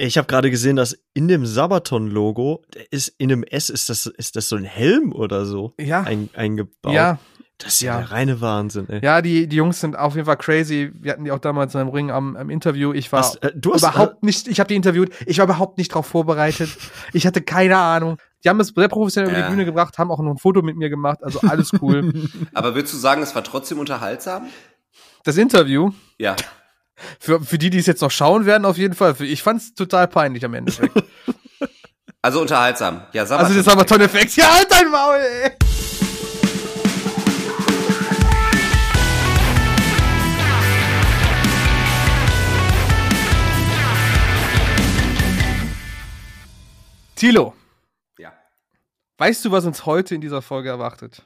Ich habe gerade gesehen, dass in dem Sabaton-Logo ist in einem S ist das ist das so ein Helm oder so Ja. ein, eingebaut. Ja, das ist ja, ja. der reine Wahnsinn. Ey. ja, die, die Jungs sind auf jeden Fall crazy. Wir hatten die auch damals im Ring am, am Interview. Ich war Was, äh, du hast überhaupt nicht, ich habe die interviewt, ich war überhaupt nicht darauf vorbereitet. Ich hatte keine Ahnung. Die haben es sehr professionell über Ja. die Bühne gebracht, haben auch noch ein Foto mit mir gemacht, also alles cool. Aber würdest du sagen, es war trotzdem unterhaltsam? das Interview, Ja. Für, für die, die es jetzt noch schauen werden, auf jeden Fall. Ich fand es total peinlich am Endeffekt. Also unterhaltsam. Ja, Sabaton. Also das war aber tolle Effekte. Ja, halt dein Maul, ey. Tilo, Ja. weißt du, was uns heute in dieser Folge erwartet?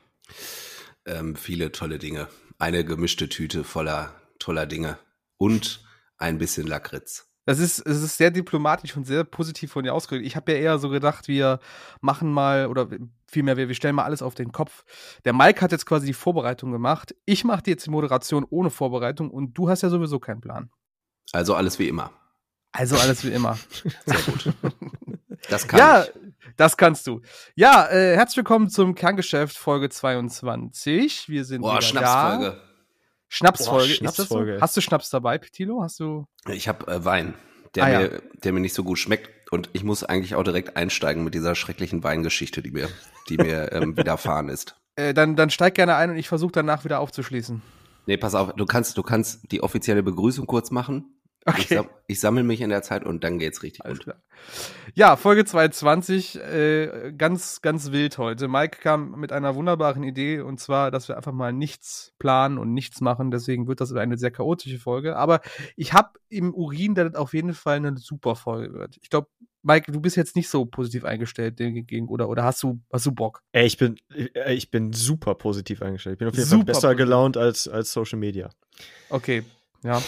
Ähm, viele tolle Dinge. Eine gemischte Tüte voller toller Dinge. Und ein bisschen Lakritz. Das ist, es ist sehr diplomatisch und sehr positiv von dir ausgedrückt. Ich habe ja eher so gedacht, wir machen mal, oder vielmehr, wir, wir stellen mal alles auf den Kopf. Der Mike hat jetzt quasi die Vorbereitung gemacht. Ich mache jetzt die Moderation ohne Vorbereitung und du hast ja sowieso keinen Plan. Also alles wie immer. Also alles wie immer. Sehr gut. Das kann ja, ich. das kannst du. Ja, äh, herzlich willkommen zum Kerngeschäft Folge 22. Wir sind Boah, wieder Schnapsfolge. Da. Schnapsfolge. Boah, Ist das Schnapsfolge. so? Hast du Schnaps dabei, Tilo? Hast du? Ich habe äh, Wein, der, Ah, ja. mir, der mir nicht so gut schmeckt. Und ich muss eigentlich auch direkt einsteigen mit dieser schrecklichen Weingeschichte, die mir, die mir ähm, widerfahren ist. Äh, dann, dann steig gerne ein und ich versuche danach wieder aufzuschließen. Nee, pass auf, du kannst, du kannst die offizielle Begrüßung kurz machen. Ich, Okay. sam ich sammle mich in der Zeit und dann geht's richtig Alles gut. klar. Ja, Folge 22, äh, ganz, ganz wild heute. Mike kam mit einer wunderbaren Idee und zwar, dass wir einfach mal nichts planen und nichts machen. Deswegen wird das eine sehr chaotische Folge. Aber ich habe im Urin, dass das auf jeden Fall eine super Folge wird. Ich glaube, Mike, du bist jetzt nicht so positiv eingestellt gegen oder oder hast du hast du Bock? Ey, ich bin äh, ich bin super positiv eingestellt. Ich bin auf jeden Super Fall besser positiv. gelaunt als als Social Media. Okay, ja.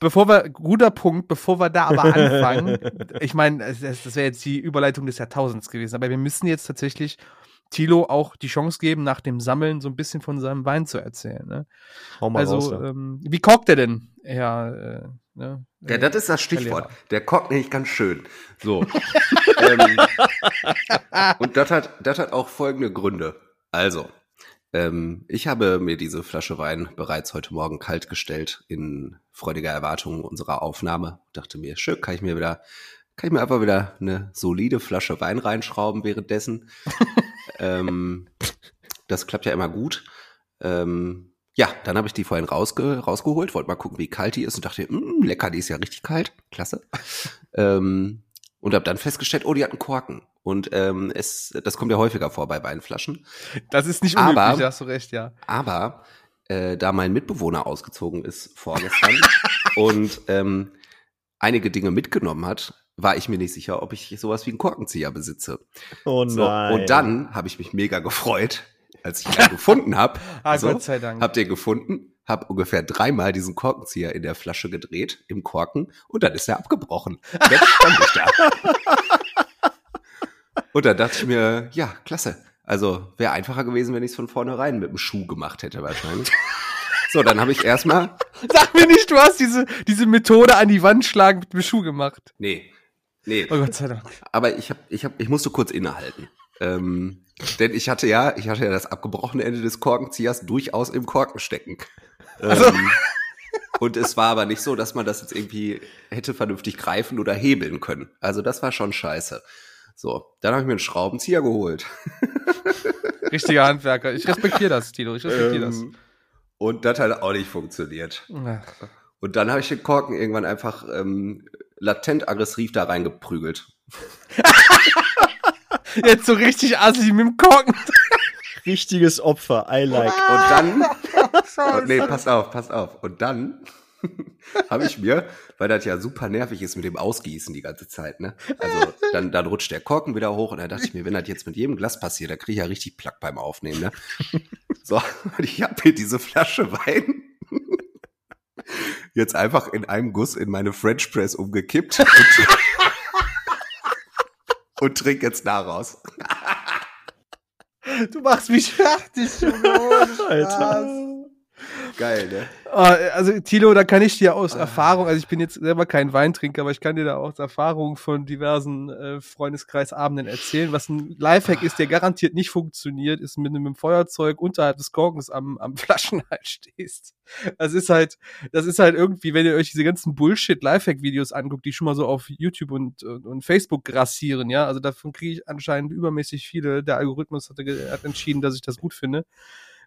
Bevor wir, guter Punkt, bevor wir da aber anfangen, ich meine, es- das wäre jetzt die Überleitung des Jahrtausends gewesen, aber wir müssen jetzt tatsächlich Tilo auch die Chance geben, nach dem Sammeln so ein bisschen von seinem Wein zu erzählen. Ne? Hau mal raus. Also, da. ähm, wie kocht der denn? Ja, äh, ne? Ja, das ist das Stichwort. Lehrer. Der kocht nämlich ganz schön. So. ähm, und das hat, das hat auch folgende Gründe. Also, ähm, ich habe mir diese Flasche Wein bereits heute Morgen kalt gestellt in freudiger Erwartung unserer Aufnahme. Dachte mir, schön, kann ich mir wieder, kann ich mir einfach wieder eine solide Flasche Wein reinschrauben währenddessen. ähm, das klappt ja immer gut. Ähm, ja, dann habe ich die vorhin rausge rausgeholt, wollte mal gucken, wie kalt die ist und dachte, mh, lecker, die ist ja richtig kalt, klasse. ähm, und habe dann festgestellt, oh, die hat einen Korken. Und ähm, es, das kommt ja häufiger vor bei Weinflaschen. Das ist nicht Aber- unüblich, da hast du recht, ja. Aber äh, da mein Mitbewohner ausgezogen ist vorgestern und ähm, einige Dinge mitgenommen hat, war ich mir nicht sicher, ob ich sowas wie einen Korkenzieher besitze. oh So, nein. und dann habe ich mich mega gefreut, als ich ihn gefunden habe. Ah, so, Gott sei Dank. Habt ihr gefunden? Hab ungefähr dreimal diesen Korkenzieher in der Flasche gedreht, im Korken, und dann ist er abgebrochen. Dann stand ich da. Und dann dachte ich mir, ja, klasse. Also wäre einfacher gewesen, wenn ich es von vornherein mit dem Schuh gemacht hätte, wahrscheinlich. So, dann habe ich erstmal. Sag mir nicht, du hast diese, diese Methode an die Wand schlagen mit dem Schuh gemacht. Nee. Nee. Oh Gott sei Dank. Aber ich hab, ich hab, ich musste kurz innehalten. Ähm, denn ich hatte ja, ich hatte ja das abgebrochene Ende des Korkenziehers durchaus im Korken stecken. Ähm, und es war aber nicht so, dass man das jetzt irgendwie hätte vernünftig greifen oder hebeln können. Also das war schon scheiße. So, dann habe ich mir einen Schraubenzieher geholt. Richtiger Handwerker. Ich respektiere das, Tilo. Ich respektiere Ähm, und das hat auch nicht funktioniert. das. Ach. Und dann habe ich den Korken irgendwann einfach ähm, latent aggressiv da reingeprügelt. Jetzt so richtig assi mit dem Korken. richtiges Opfer. I like. Und dann, und nee, passt auf, passt auf. Und dann habe ich mir, weil das ja super nervig ist mit dem Ausgießen die ganze Zeit, ne? Also dann, dann rutscht der Korken wieder hoch und dann dachte ich mir, wenn das jetzt mit jedem Glas passiert, dann kriege ich ja richtig Plack beim Aufnehmen, ne? So, und ich habe mir diese Flasche Wein jetzt einfach in einem Guss in meine French Press umgekippt und, und trink jetzt daraus. Du machst mich fertig, Junge. Alter. Geil, ne? also Tilo, da kann ich dir aus Erfahrung, also ich bin jetzt selber kein Weintrinker, aber ich kann dir da aus Erfahrung von diversen äh, Freundeskreisabenden erzählen, was ein Lifehack ist, der garantiert nicht funktioniert, ist mit einem Feuerzeug unterhalb des Korkens am, am Flaschenhals stehst. Das ist halt, das ist halt irgendwie, wenn ihr euch diese ganzen Bullshit Lifehack-Videos anguckt, die schon mal so auf YouTube und, und, und Facebook grassieren, ja, also davon kriege ich anscheinend übermäßig viele. Der Algorithmus hatte, hat entschieden, dass ich das gut finde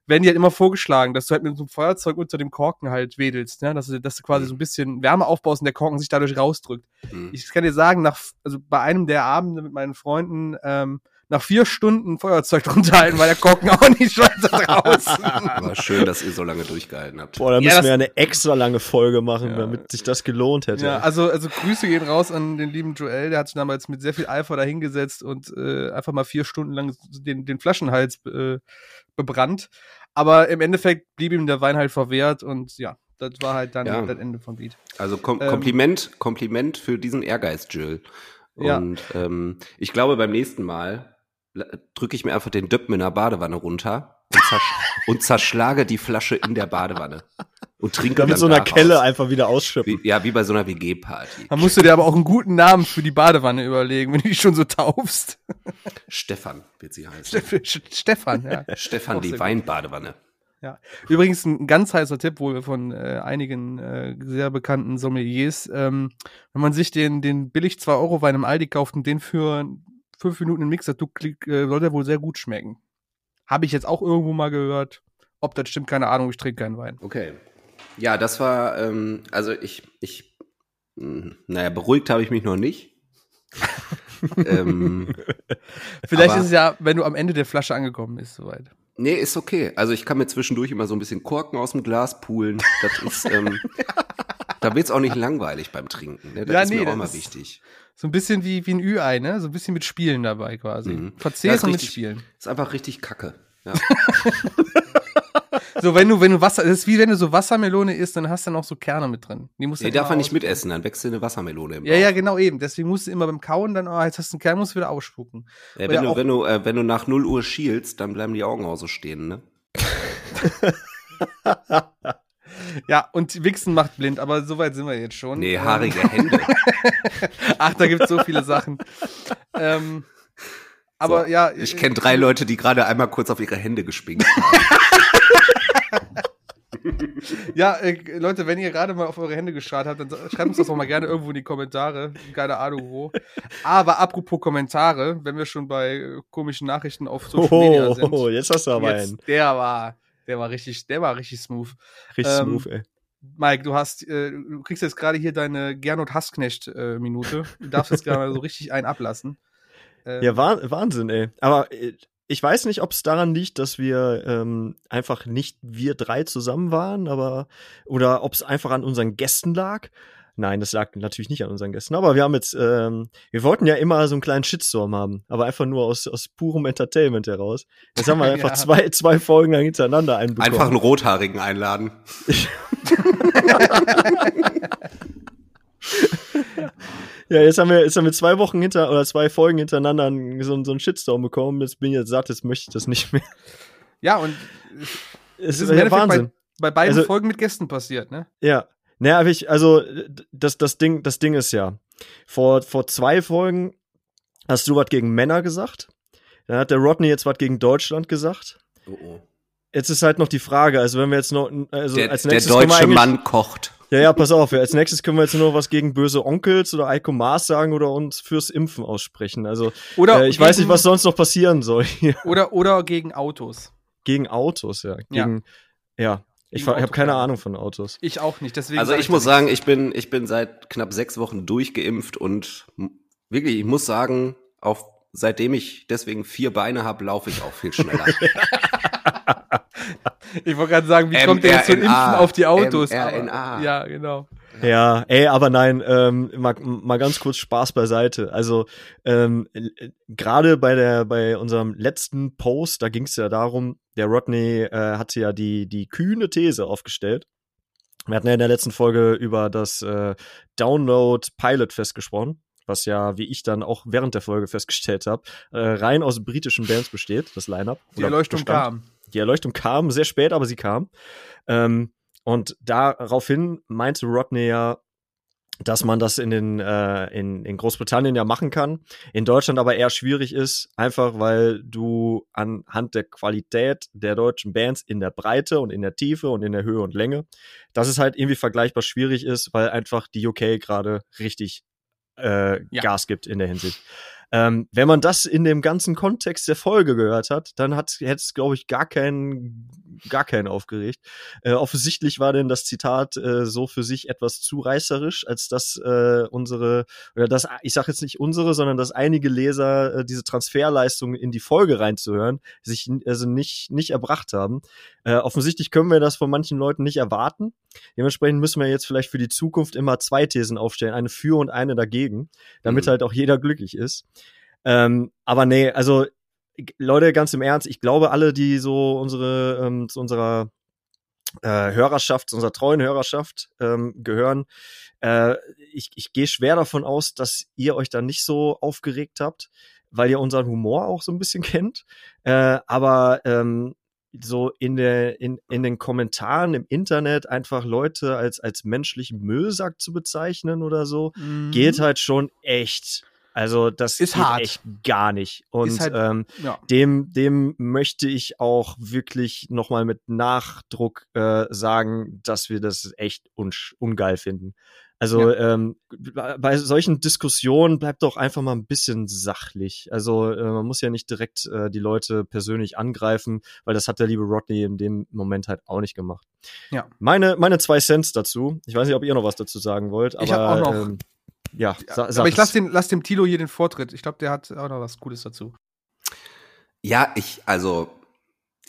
werden die halt immer vorgeschlagen, dass du halt mit so einem Feuerzeug unter dem Korken halt wedelst, ne? dass, du, dass du quasi so ein bisschen Wärme aufbaust und der Korken sich dadurch rausdrückt. Mhm. Ich kann dir sagen, nach, also bei einem der Abende mit meinen Freunden, ähm, nach vier Stunden Feuerzeug drunter halten, weil der Korken auch nicht weiter draußen. Aber schön, dass ihr so lange durchgehalten habt. Boah, da müssen ja, wir eine extra lange Folge machen, ja. damit sich das gelohnt hätte. Ja, also, also Grüße gehen raus an den lieben Joel, der hat sich damals mit sehr viel Eifer dahingesetzt und äh, einfach mal vier Stunden lang den, den Flaschenhals äh, bebrannt. Aber im Endeffekt blieb ihm der Wein halt verwehrt und ja, das war halt dann ja. das Ende vom Beat. Also Kom ähm, Kompliment, Kompliment für diesen Ehrgeiz, Jill. Und ja. ähm, ich glaube, beim nächsten Mal drücke ich mir einfach den Döppen in der Badewanne runter und, zersch und zerschlage die Flasche in der Badewanne und trinke dann mit so einer Kelle einfach wieder ausschütten. Wie, ja, wie bei so einer WG-Party. Da musst du dir aber auch einen guten Namen für die Badewanne überlegen, wenn du die schon so taufst. Stefan wird sie heißen. Steff Stefan, ja. Stefan, die Weinbadewanne. Ja. Übrigens ein ganz heißer Tipp wohl von äh, einigen äh, sehr bekannten Sommeliers. Ähm, wenn man sich den, den billig 2-Euro-Wein im Aldi kauft und den für fünf Minuten im Mixer tut, äh, soll der wohl sehr gut schmecken. Habe ich jetzt auch irgendwo mal gehört. Ob das stimmt, keine Ahnung, ich trinke keinen Wein. Okay. Ja, das war, ähm, also ich, ich, mh, hm, naja, beruhigt habe ich mich noch nicht. ähm, Vielleicht aber, ist es ja, wenn du am Ende der Flasche angekommen bist, soweit. Nee, ist okay. Also ich kann mir zwischendurch immer so ein bisschen Korken aus dem Glas poolen. Das ist, ähm, da wird's auch nicht langweilig beim Trinken. Ne? Das ja, ist nee, mir auch mal wichtig. So ein bisschen wie, wie ein Ü-Ei, ne? So ein bisschen mit Spielen dabei quasi. Mhm. Verzehren ja, mit Spielen. Ist einfach richtig kacke. Ja. so, wenn du, wenn du Wasser, das ist wie wenn du so Wassermelone isst, dann hast du noch so Kerne mit drin. Die musst du nee, darf man nicht mitessen, dann wächst du eine Wassermelone im Bauch. Ja, ja, genau eben. Deswegen musst du immer beim Kauen dann, oh, jetzt hast du einen Kern, musst du wieder ausspucken. Ja, wenn, du, wenn, du, äh, wenn du nach 0 Uhr schielst, dann bleiben die Augen auch so stehen, ne? Ja, und Wichsen macht blind, aber soweit sind wir jetzt schon. Nee, haarige Hände. Ach, da gibt es so viele Sachen. Ähm, aber so, ja. Ich kenne drei Leute, die gerade einmal kurz auf ihre Hände gespinkt haben. ja, äh, Leute, wenn ihr gerade mal auf eure Hände geschaut habt, dann schreibt uns das auch mal gerne irgendwo in die Kommentare. Keine Ahnung wo. Aber apropos Kommentare, wenn wir schon bei äh, komischen Nachrichten auf Social Media sind. Oh, jetzt hast du aber einen. Der war, der war richtig, der war richtig smooth. Richtig ähm, smooth, ey. Mike, du hast, äh, du kriegst jetzt gerade hier deine Gernot Hassknecht äh. Du darfst jetzt gerade so richtig einen ablassen. Ähm, ja, Wahnsinn, ey. Aber äh, ich weiß nicht, ob es daran liegt, dass wir ähm, einfach nicht wir drei zusammen waren, aber oder ob es einfach an unseren Gästen lag. Nein, das lag natürlich nicht an unseren Gästen, aber wir haben jetzt, ähm, wir wollten ja immer so einen kleinen Shitstorm haben, aber einfach nur aus, aus purem Entertainment heraus. Jetzt haben wir einfach ja. zwei, zwei Folgen lang hintereinander einen bekommen. Einfach einen Rothaarigen einladen. ja, jetzt haben wir, jetzt haben wir zwei Wochen hinter oder zwei Folgen hintereinander so, so einen Shitstorm bekommen. Jetzt bin ich jetzt satt, jetzt möchte ich das nicht mehr. Ja, und es ist ja Wahnsinn. Bei, bei beiden also, Folgen mit Gästen passiert, ne? Ja, naja, aber ich, also, das, das Ding, das Ding ist ja, vor, vor zwei Folgen hast du was gegen Männer gesagt. Dann hat der Rodney jetzt was gegen Deutschland gesagt. Oh, oh. Jetzt ist halt noch die Frage, also wenn wir jetzt noch, also der, als nächstes. Der deutsche Mann kocht. Ja, ja, pass auf, als nächstes können wir jetzt nur noch was gegen böse Onkels oder Eiko Maas sagen oder uns fürs Impfen aussprechen. Also, oder äh, ich gegen, weiß nicht, was sonst noch passieren soll. Hier. Oder, oder gegen Autos. Gegen Autos, ja. Gegen, ja. ja. Ich, ich habe keine Ahnung von Autos. Ich auch nicht. Deswegen also ich, ich muss sagen, ich bin, ich bin seit knapp sechs Wochen durchgeimpft und wirklich, ich muss sagen, auf, seitdem ich deswegen vier Beine habe, laufe ich auch viel schneller. ich wollte gerade sagen, wie kommt der jetzt zum Impfen auf die Autos? Aber, ja, genau. Ja, ey, aber nein, ähm, mal, mal ganz kurz Spaß beiseite. Also ähm, gerade bei der bei unserem letzten Post, da ging es ja darum, der Rodney äh, hatte ja die die kühne These aufgestellt. Wir hatten ja in der letzten Folge über das äh, Download Pilot Fest gesprochen, was ja, wie ich dann auch während der Folge festgestellt habe, äh, rein aus britischen Bands besteht, das Line-up. Die Erleuchtung bestand. kam. Die Erleuchtung kam sehr spät, aber sie kam. Ähm, Und daraufhin meinte Rodney ja, dass man das in den äh, in, in Großbritannien ja machen kann, in Deutschland aber eher schwierig ist, einfach weil du anhand der Qualität der deutschen Bands in der Breite und in der Tiefe und in der Höhe und Länge, dass es halt irgendwie vergleichbar schwierig ist, weil einfach die UK gerade richtig äh, ja. Gas gibt in der Hinsicht. Ähm, wenn man das in dem ganzen Kontext der Folge gehört hat, dann hat hätte es, glaube ich, gar keinen, gar keinen aufgeregt. Äh, offensichtlich war denn das Zitat äh, so für sich etwas zu reißerisch, als dass äh, unsere, oder das, ich sage jetzt nicht unsere, sondern dass einige Leser äh, diese Transferleistung in die Folge reinzuhören, sich also nicht, nicht erbracht haben. Äh, offensichtlich können wir das von manchen Leuten nicht erwarten. Dementsprechend müssen wir jetzt vielleicht für die Zukunft immer zwei Thesen aufstellen, eine für und eine dagegen, damit mhm. halt auch jeder glücklich ist. Ähm, aber nee, also Leute, ganz im Ernst, ich glaube, alle, die so unsere ähm, zu unserer äh, Hörerschaft, zu unserer treuen Hörerschaft ähm, gehören, äh, ich, ich gehe schwer davon aus, dass ihr euch da nicht so aufgeregt habt, weil ihr unseren Humor auch so ein bisschen kennt. Äh, aber ähm, so in der in, in den Kommentaren im Internet einfach Leute als als menschlichen Müllsack zu bezeichnen oder so mhm. geht halt schon echt also das ist hart. echt gar nicht. Und halt, ähm, ja. dem, dem möchte ich auch wirklich nochmal mit Nachdruck äh, sagen, dass wir das echt un ungeil finden. Also ja. ähm, bei solchen Diskussionen bleibt doch einfach mal ein bisschen sachlich. Also äh, man muss ja nicht direkt äh, die Leute persönlich angreifen, weil das hat der liebe Rodney in dem Moment halt auch nicht gemacht. Ja. Meine, meine zwei Cents dazu. Ich weiß nicht, ob ihr noch was dazu sagen wollt, aber ich habe auch noch ähm, ja, sa aber ich lasse den, lass dem Tilo hier den Vortritt. Ich glaube, der hat auch noch was Cooles dazu. Ja, ich, also,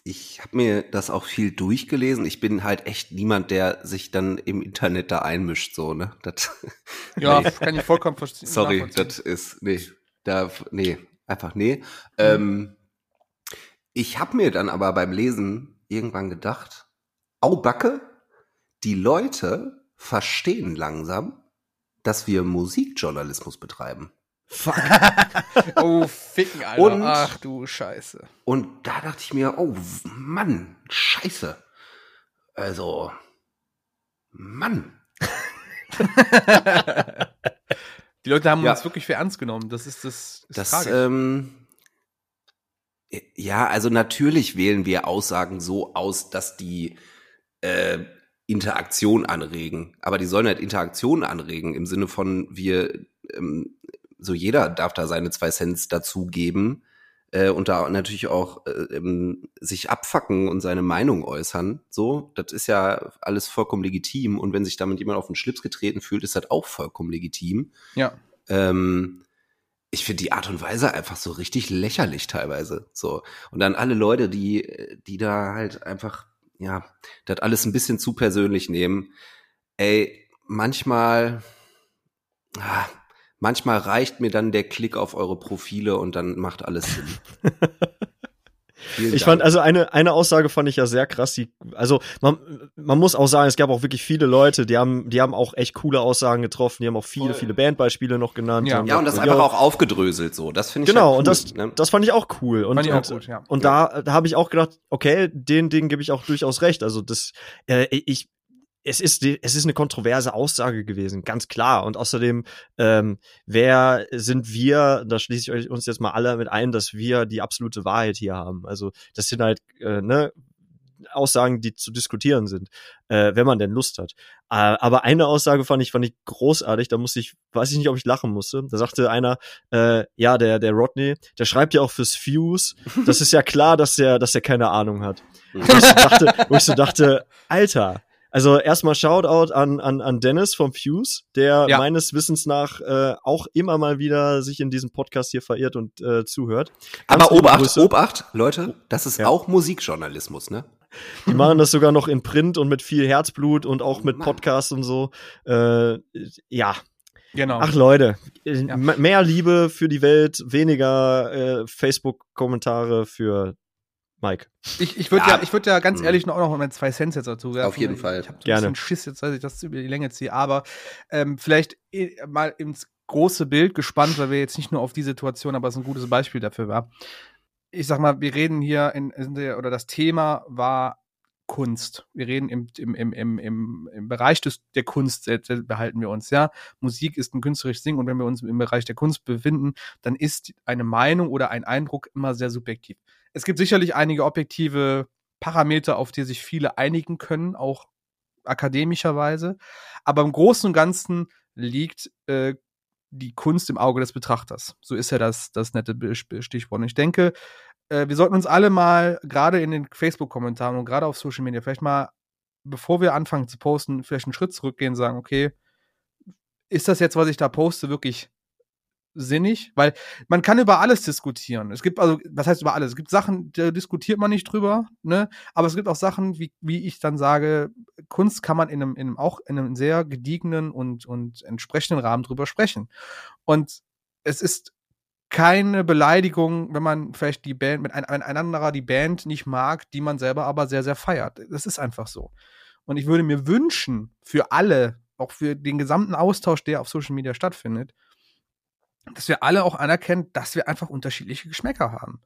ich habe mir das auch viel durchgelesen. Ich bin halt echt niemand, der sich dann im Internet da einmischt, so, ne? Das, ja, nee. kann ich vollkommen verstehen. Sorry, das ist, nee, da, nee, einfach nee. Mhm. Ähm, ich habe mir dann aber beim Lesen irgendwann gedacht, au Backe, die Leute verstehen langsam, dass wir Musikjournalismus betreiben. Fuck. oh, ficken, Alter. Und, Ach du Scheiße. Und da dachte ich mir, oh Mann, Scheiße. Also, Mann. Die Leute haben ja. uns wirklich für ernst genommen. Das ist das. Ist das ähm, ja, also natürlich wählen wir Aussagen so aus, dass die äh, Interaktion anregen. Aber die sollen halt Interaktion anregen im Sinne von wir, ähm, so jeder darf da seine zwei Cents dazugeben äh, und da natürlich auch äh, ähm, sich abfacken und seine Meinung äußern. So, das ist ja alles vollkommen legitim. Und wenn sich damit jemand auf den Schlips getreten fühlt, ist das auch vollkommen legitim. Ja. Ähm, ich finde die Art und Weise einfach so richtig lächerlich teilweise. So. Und dann alle Leute, die, die da halt einfach ja, das alles ein bisschen zu persönlich nehmen. Ey, manchmal, ah, manchmal reicht mir dann der Klick auf eure Profile und dann macht alles Sinn. Ich fand, also eine, eine Aussage fand ich ja sehr krass. Die, also man, man muss auch sagen, es gab auch wirklich viele Leute, die haben, die haben auch echt coole Aussagen getroffen, die haben auch viele, viele Bandbeispiele noch genannt. Ja, ja und das einfach auch aufgedröselt so. Das finde ich Genau, halt cool, und das, ne? das fand ich auch cool. Und, fand ich auch gut, ja. und da, da habe ich auch gedacht, okay, den Ding gebe ich auch durchaus recht. Also das, äh, ich, es ist, es ist eine kontroverse Aussage gewesen, ganz klar. Und außerdem, ähm, wer sind wir, da schließe ich euch uns jetzt mal alle mit ein, dass wir die absolute Wahrheit hier haben. Also das sind halt äh, ne, Aussagen, die zu diskutieren sind, äh, wenn man denn Lust hat. Äh, aber eine Aussage fand ich, fand ich großartig, da musste ich, weiß ich nicht, ob ich lachen musste. Da sagte einer, äh, ja, der, der Rodney, der schreibt ja auch fürs Fuse. Das ist ja klar, dass der, dass der keine Ahnung hat. wo, ich so dachte, wo ich so dachte, Alter, also erstmal Shoutout an, an, an Dennis vom Fuse, der ja. meines Wissens nach äh, auch immer mal wieder sich in diesem Podcast hier verirrt und äh, zuhört. Ganz Aber Obacht, Obacht, Leute, das ist ja. auch Musikjournalismus, ne? Die machen das sogar noch in Print und mit viel Herzblut und auch mit Podcasts und so. Äh, ja, Genau. Ach Leute, ja. mehr Liebe für die Welt, weniger äh, Facebook-Kommentare für Mike. Ich, ich würde ja. ja, ich würde ja ganz mhm. ehrlich noch, noch mal zwei Cents jetzt dazu werfen. Auf jeden Fall. Ich habe so Gerne. ein bisschen Schiss jetzt, dass ich das über die Länge ziehe, aber ähm, vielleicht eh, mal ins große Bild gespannt, weil wir jetzt nicht nur auf die Situation, aber es ein gutes Beispiel dafür war. Ich sag mal, wir reden hier in, in der, oder das Thema war Kunst. Wir reden im, im, im, im, im, im Bereich des, der Kunst, äh, behalten wir uns, ja. Musik ist ein künstlerisches Ding und wenn wir uns im Bereich der Kunst befinden, dann ist eine Meinung oder ein Eindruck immer sehr subjektiv. Es gibt sicherlich einige objektive Parameter, auf die sich viele einigen können, auch akademischerweise. Aber im Großen und Ganzen liegt äh, die Kunst im Auge des Betrachters. So ist ja das, das nette Stichwort. Und ich denke, äh, wir sollten uns alle mal, gerade in den Facebook-Kommentaren und gerade auf Social Media, vielleicht mal, bevor wir anfangen zu posten, vielleicht einen Schritt zurückgehen und sagen, okay, ist das jetzt, was ich da poste, wirklich sinnig, weil man kann über alles diskutieren. Es gibt also, was heißt über alles? Es gibt Sachen, da diskutiert man nicht drüber, ne? Aber es gibt auch Sachen, wie, wie ich dann sage, Kunst kann man in einem, in einem auch in einem sehr gediegenen und, und entsprechenden Rahmen drüber sprechen. Und es ist keine Beleidigung, wenn man vielleicht die Band mit ein, anderer die Band nicht mag, die man selber aber sehr, sehr feiert. Das ist einfach so. Und ich würde mir wünschen, für alle, auch für den gesamten Austausch, der auf Social Media stattfindet, dass wir alle auch anerkennen, dass wir einfach unterschiedliche Geschmäcker haben.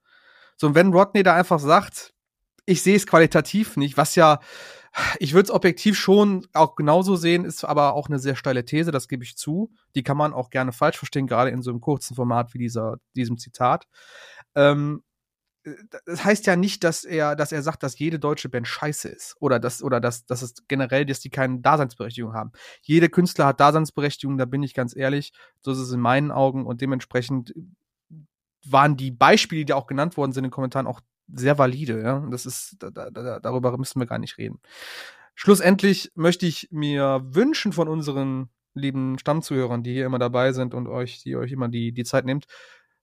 So, und wenn Rodney da einfach sagt, ich sehe es qualitativ nicht, was ja, ich würde es objektiv schon auch genauso sehen, ist aber auch eine sehr steile These, das gebe ich zu. Die kann man auch gerne falsch verstehen, gerade in so einem kurzen Format wie dieser, diesem Zitat. Ähm, das heißt ja nicht, dass er, dass er sagt, dass jede deutsche Band scheiße ist. Oder dass, oder dass, dass es generell, dass die keine Daseinsberechtigung haben. Jeder Künstler hat Daseinsberechtigung, da bin ich ganz ehrlich. So ist es in meinen Augen und dementsprechend waren die Beispiele, die auch genannt worden sind in den Kommentaren, auch sehr valide. Ja? Das ist, da, da, darüber müssen wir gar nicht reden. Schlussendlich möchte ich mir wünschen von unseren lieben Stammzuhörern, die hier immer dabei sind und euch, die euch immer die, die Zeit nehmt,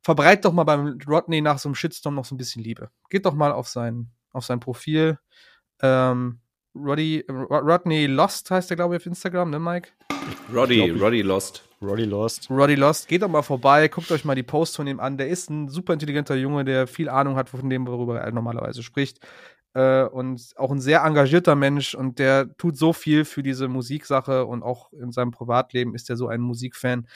verbreit doch mal beim Rodney nach so einem Shitstorm noch so ein bisschen Liebe. Geht doch mal auf sein, auf sein Profil. Ähm, Roddy, Rodney Lost heißt der, glaube ich, auf Instagram, ne, Mike? Roddy, Roddy Lost. Roddy Lost. Roddy Lost. Geht doch mal vorbei, guckt euch mal die Posts von ihm an. Der ist ein super intelligenter Junge, der viel Ahnung hat von dem, worüber er normalerweise spricht. Äh, und auch ein sehr engagierter Mensch und der tut so viel für diese Musiksache und auch in seinem Privatleben ist er so ein Musikfan.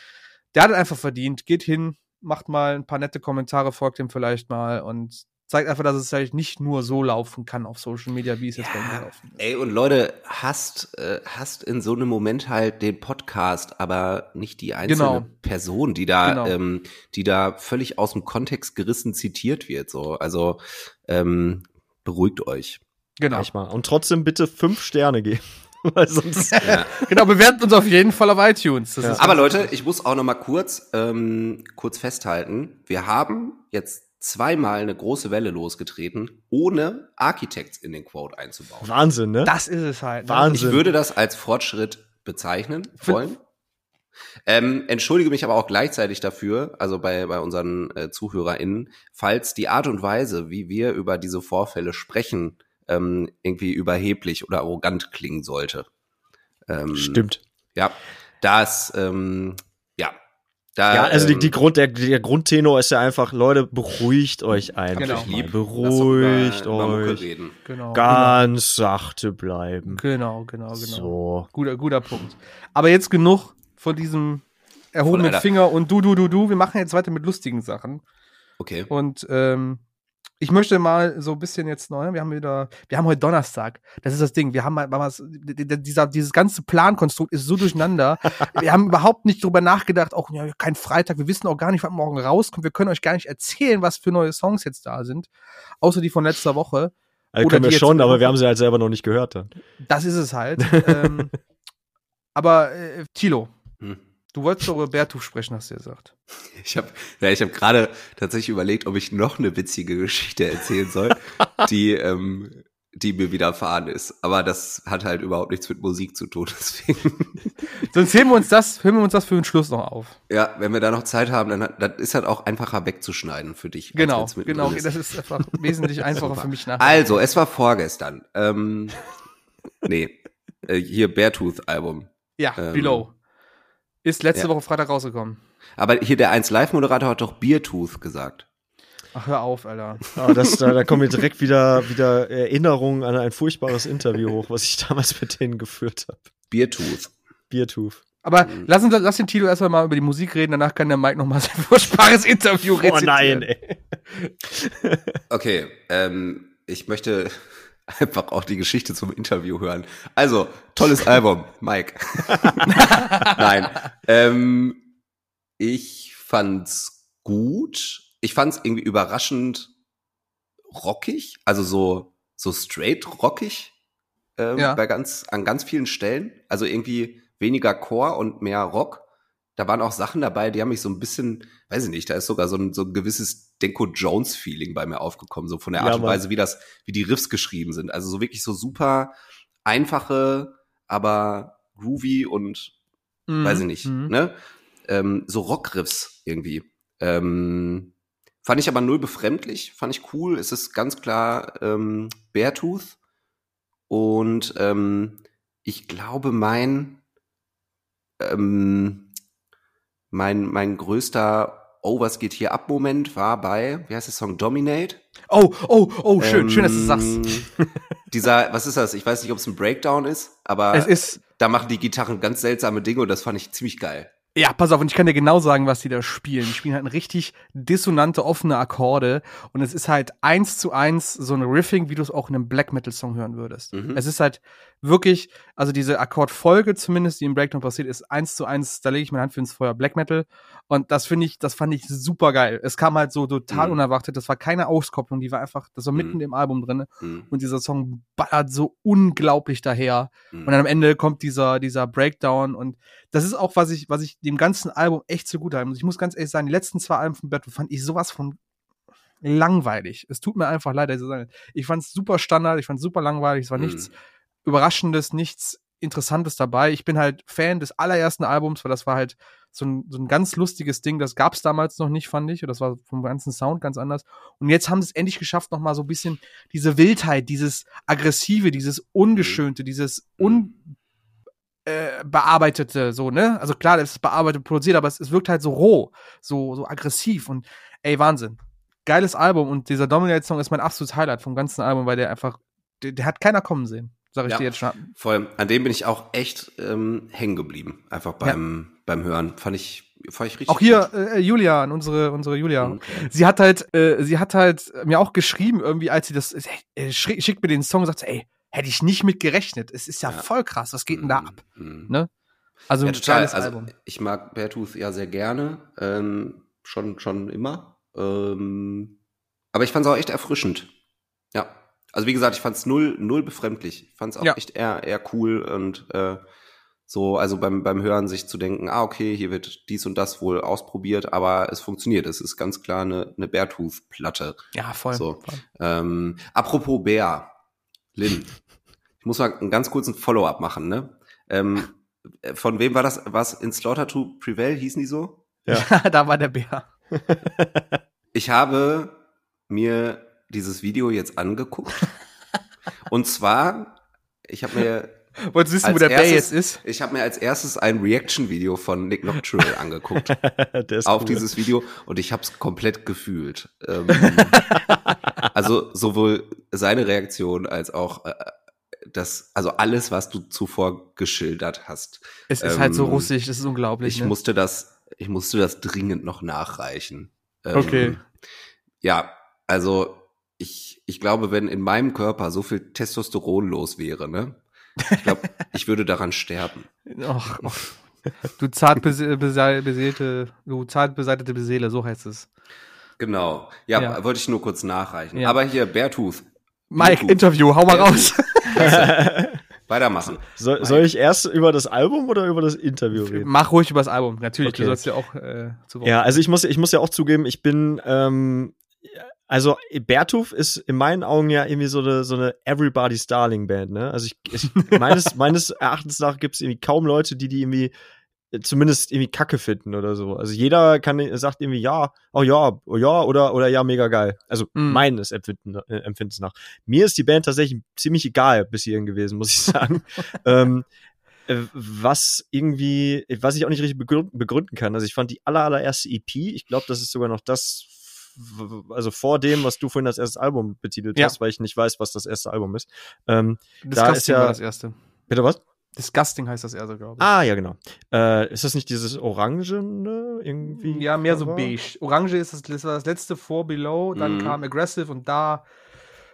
Der hat einfach verdient. Geht hin, macht mal ein paar nette Kommentare, folgt ihm vielleicht mal und zeigt einfach, dass es halt nicht nur so laufen kann auf Social Media, wie es ja, jetzt bei mir laufen ist. Ey, und Leute, hasst, äh, hasst in so einem Moment halt den Podcast, aber nicht die einzelne genau. Person, die da, genau. ähm, die da völlig aus dem Kontext gerissen zitiert wird. So, also ähm, beruhigt euch. Genau. Und trotzdem bitte fünf Sterne geben. Weil sonst ja. Genau, bewertet uns auf jeden Fall auf iTunes. Ja. Aber Leute, ich muss auch noch mal kurz, ähm, kurz festhalten. Wir haben jetzt zweimal eine große Welle losgetreten, ohne Architects in den Quote einzubauen. Wahnsinn, ne? Das ist es halt. Ne? Wahnsinn. Ich würde das als Fortschritt bezeichnen wollen. Ähm, entschuldige mich aber auch gleichzeitig dafür, also bei, bei unseren äh, ZuhörerInnen, falls die Art und Weise, wie wir über diese Vorfälle sprechen, ähm, irgendwie überheblich oder arrogant klingen sollte. Ähm, Stimmt. Ja, das, ähm, ja. Da, ja, also die, die ähm, Grund, der, der Grundtenor ist ja einfach, Leute, beruhigt euch einfach. Genau. Lieb. Beruhigt über, euch. Über genau, Ganz genau. sachte bleiben. Genau, genau, genau. So. Guter, guter Punkt. Aber jetzt genug von diesem erhobenen Finger und du, du, du, du. Wir machen jetzt weiter mit lustigen Sachen. Okay. Und ähm, ich möchte mal so ein bisschen jetzt neu, wir haben wieder, wir haben heute Donnerstag. Das ist das Ding. Wir haben mal, dieser, dieses ganze Plankonstrukt ist so durcheinander. wir haben überhaupt nicht drüber nachgedacht, auch ja, kein Freitag. Wir wissen auch gar nicht, wann morgen rauskommt. Wir können euch gar nicht erzählen, was für neue Songs jetzt da sind. Außer die von letzter Woche. Also können wir schon, aber wir haben sie halt selber noch nicht gehört dann. Das ist es halt. ähm, aber, äh, Tilo. Du wolltest doch über Bertuf sprechen, hast du gesagt. Ich habe ja, ich hab gerade tatsächlich überlegt, ob ich noch eine witzige Geschichte erzählen soll, die, ähm, die mir widerfahren ist. Aber das hat halt überhaupt nichts mit Musik zu tun, deswegen. Sonst heben wir uns das, heben wir uns das für den Schluss noch auf. Ja, wenn wir da noch Zeit haben, dann, dann ist halt auch einfacher wegzuschneiden für dich. Genau, genau. Ist. Das ist einfach wesentlich einfacher für mich nachher. Also, es war vorgestern. Ähm, nee, äh, hier Beartooth-Album. Ja, ähm, Below. Ist letzte ja. Woche Freitag rausgekommen. Aber hier der 1 Live-Moderator hat doch Beertooth gesagt. Ach, hör auf, Alter. Ah, das, da, da kommen mir direkt wieder, wieder Erinnerungen an ein furchtbares Interview hoch, was ich damals mit denen geführt habe. Beertooth. Beertooth. Aber mhm. lass, uns, lass den Tilo erstmal mal über die Musik reden, danach kann der Mike noch mal sein furchtbares Interview rezitieren. Oh nein, ey. okay, ähm, ich möchte einfach auch die Geschichte zum Interview hören. Also, tolles Album, Mike. Nein. Ähm, ich fand's gut. Ich fand's irgendwie überraschend rockig, also so, so straight rockig ähm, Ja. bei ganz, an ganz vielen Stellen. Also irgendwie weniger Chor und mehr Rock. Da waren auch Sachen dabei, die haben mich so ein bisschen, weiß ich nicht, da ist sogar so ein, so ein gewisses Denko Jones-Feeling bei mir aufgekommen, so von der Art Ja, und. Weise, wie das, wie die Riffs geschrieben sind. Also so wirklich so super einfache, aber groovy und Mhm. weiß ich nicht, Mhm. ne? Ähm, so Rockriffs irgendwie. Ähm, fand ich aber null befremdlich, fand ich cool. Es ist ganz klar ähm, Beartooth. Und ähm, ich glaube, mein, ähm, mein, mein größter Oh, was geht hier ab Moment war bei, wie heißt der Song, Dominate? Oh, oh, oh, schön, schön, dass du Ähm, sagst. Dieser, was ist das? Ich weiß nicht, ob es ein Breakdown ist, aber Es ist, da machen die Gitarren ganz seltsame Dinge und das fand ich ziemlich geil. Ja, pass auf, und ich kann dir genau sagen, was die da spielen. Die spielen halt richtig dissonante, offene Akkorde und es ist halt eins zu eins so ein Riffing, wie du es auch in einem Black Metal Song hören würdest. Mhm. Es ist halt wirklich, also diese Akkordfolge zumindest, die im Breakdown passiert, ist eins zu eins, da lege ich meine Hand für ins Feuer, Black Metal und das finde ich, das fand ich super geil. Es kam halt so total Mhm. unerwartet, das war keine Auskopplung, die war einfach, das war mitten Mhm. im Album drin Mhm. und dieser Song ballert so unglaublich daher. Mhm. Und dann am Ende kommt dieser, dieser Breakdown und das ist auch, was ich, was ich dem ganzen Album echt so gut habe. Ich muss ganz ehrlich sagen, die letzten zwei Alben von Bertolt fand ich sowas von langweilig. Es tut mir einfach leid. Ich fand es super Standard, ich fand es super langweilig, es war Mhm. nichts Überraschendes, nichts Interessantes dabei. Ich bin halt Fan des allerersten Albums, weil das war halt so ein, so ein ganz lustiges Ding. Das gab es damals noch nicht, fand ich. Und das war vom ganzen Sound ganz anders. Und jetzt haben sie es endlich geschafft, noch mal so ein bisschen diese Wildheit, dieses Aggressive, dieses Ungeschönte, dieses un äh, bearbeitete, so, ne? Also klar, das ist bearbeitet, produziert, aber es, es wirkt halt so roh, so, so aggressiv und ey, Wahnsinn. Geiles Album und dieser Dominate-Song ist mein absolutes Highlight vom ganzen Album, weil der einfach, der, der hat keiner kommen sehen, sag ich Ja. dir jetzt schon. Voll, an dem bin ich auch echt ähm, hängen geblieben. Einfach beim, beim Hören. Fand ich, fand ich richtig. Auch hier, gut. äh, Julian, unsere, unsere Julia. Mhm. Sie hat halt, äh, sie hat halt mir auch geschrieben, irgendwie, als sie das, äh, schri- schickt mir den Song und sagt, ey, hätte ich nicht mit gerechnet. Es ist ja, Ja. voll krass, was geht denn da ab? Mhm. Ne? Also Ja, ein total. Also Album. ich mag Beartooth ja sehr gerne. Ähm, schon, schon immer. Ähm, aber ich fand es auch echt erfrischend. Ja. Also wie gesagt, ich fand es null, null befremdlich. Ich fand es auch Ja. echt eher, eher cool und äh, so, also beim, beim Hören sich zu denken, ah, okay, hier wird dies und das wohl ausprobiert, aber es funktioniert. Es ist ganz klar eine, eine Beartooth-Platte. Ja, voll. So. voll. Ähm, apropos Bär, Lynn, ich muss mal einen ganz kurzen Follow-up machen, ne? Ähm, äh, von wem war das? Was in Slaughter to Prevail hießen die so? Ja. da war der Bär. Ich habe mir dieses Video jetzt angeguckt. Und zwar, ich habe mir Wolltest du wissen, wo Als der Bär erstes- jetzt ist? ich habe mir als erstes ein Reaction-Video von Nick Nocturnal angeguckt auf cool. dieses Video und ich habe es komplett gefühlt. Ähm, also sowohl seine Reaktion als auch äh, das, also alles, was du zuvor geschildert hast. Es ist halt so ähm, russisch, das ist unglaublich. Ich ne? musste das, ich musste das dringend noch nachreichen. Ähm, Okay. Ja, also ich, ich glaube, wenn in meinem Körper so viel Testosteron los wäre, ne? Ich glaube, ich würde daran sterben. Och, och. Du zart bese bese beseelte, du zart beseitete Seele, so heißt es. Genau. Ja, Ja. wollte ich nur kurz nachreichen. Ja. Aber hier, Beartooth. Mike, Bluetooth. Interview, hau mal raus. Weitermachen. soll, soll ich erst über das Album oder über das Interview reden? Mach ruhig über das Album. Natürlich, du Okay. sollst ja auch äh, zu Wort. Ja, also ich muss, ich muss ja auch zugeben, ich bin, ähm, also Bertuf ist in meinen Augen ja irgendwie so eine, so eine Everybody's Darling Band, ne? Also ich, ich meines, meines Erachtens nach gibt es irgendwie kaum Leute, die die irgendwie äh, zumindest irgendwie Kacke finden oder so. Also jeder kann sagt irgendwie ja, oh ja, oh ja oder oder ja, mega geil. Also Mhm. meines Empfinden, äh, Empfindens nach. Mir ist die Band tatsächlich ziemlich egal bis hierhin gewesen, muss ich sagen. ähm, äh, was irgendwie, was ich auch nicht richtig begründen, kann. Also ich fand die aller, allererste EP, ich glaube, das ist sogar noch das, also vor dem, was du vorhin als erstes Album betitelt Ja. hast, weil ich nicht weiß, was das erste Album ist. Ähm, Disgusting ist ja- war das erste. bitte was? Disgusting heißt das erste, glaube ich. Ah, ja, genau. Äh, ist das nicht dieses Orangene irgendwie? Ja, mehr so beige. Orange ist das, das war das letzte vor Below, dann Mhm. kam Aggressive und da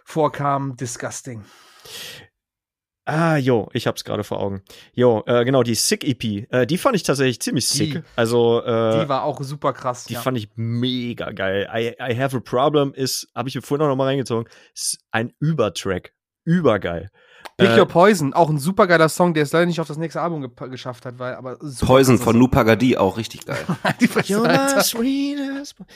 vorkam, Disgusting. Ah, jo, ich hab's gerade vor Augen. Jo, äh, genau, die Sick EP, äh, die fand ich tatsächlich ziemlich sick. Die- also, äh, Die war auch super krass. die ja. fand ich mega geil. I, I Have a Problem ist, habe ich mir vorhin auch noch mal reingezogen, ist ein Übertrack. Übergeil. Pick Äh, Your Poison, auch ein super geiler Song, der es leider nicht auf das nächste Album ge geschafft hat, weil aber super Poison von. Nupagadi, auch richtig geil. Die Fresse, Alter.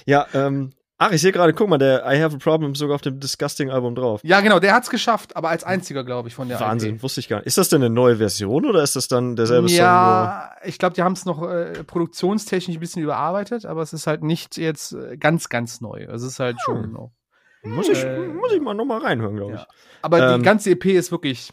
Ja, ähm, ach, ich sehe gerade, guck mal, der I Have a Problem ist sogar auf dem Disgusting Album drauf. Ja, genau, der hat's geschafft, aber als einziger, glaube ich, von der Wahnsinn, LP. wusste ich gar nicht. Ist das denn eine neue Version oder ist das dann derselbe Song? Ja, ich glaube, die haben es noch äh, produktionstechnisch ein bisschen überarbeitet, aber es ist halt nicht jetzt äh, ganz, ganz neu. Also es ist halt schon noch. Muss, ich, Äh, muss ich mal noch mal reinhören, glaube ich. Ja. Aber Ähm, die ganze EP ist wirklich.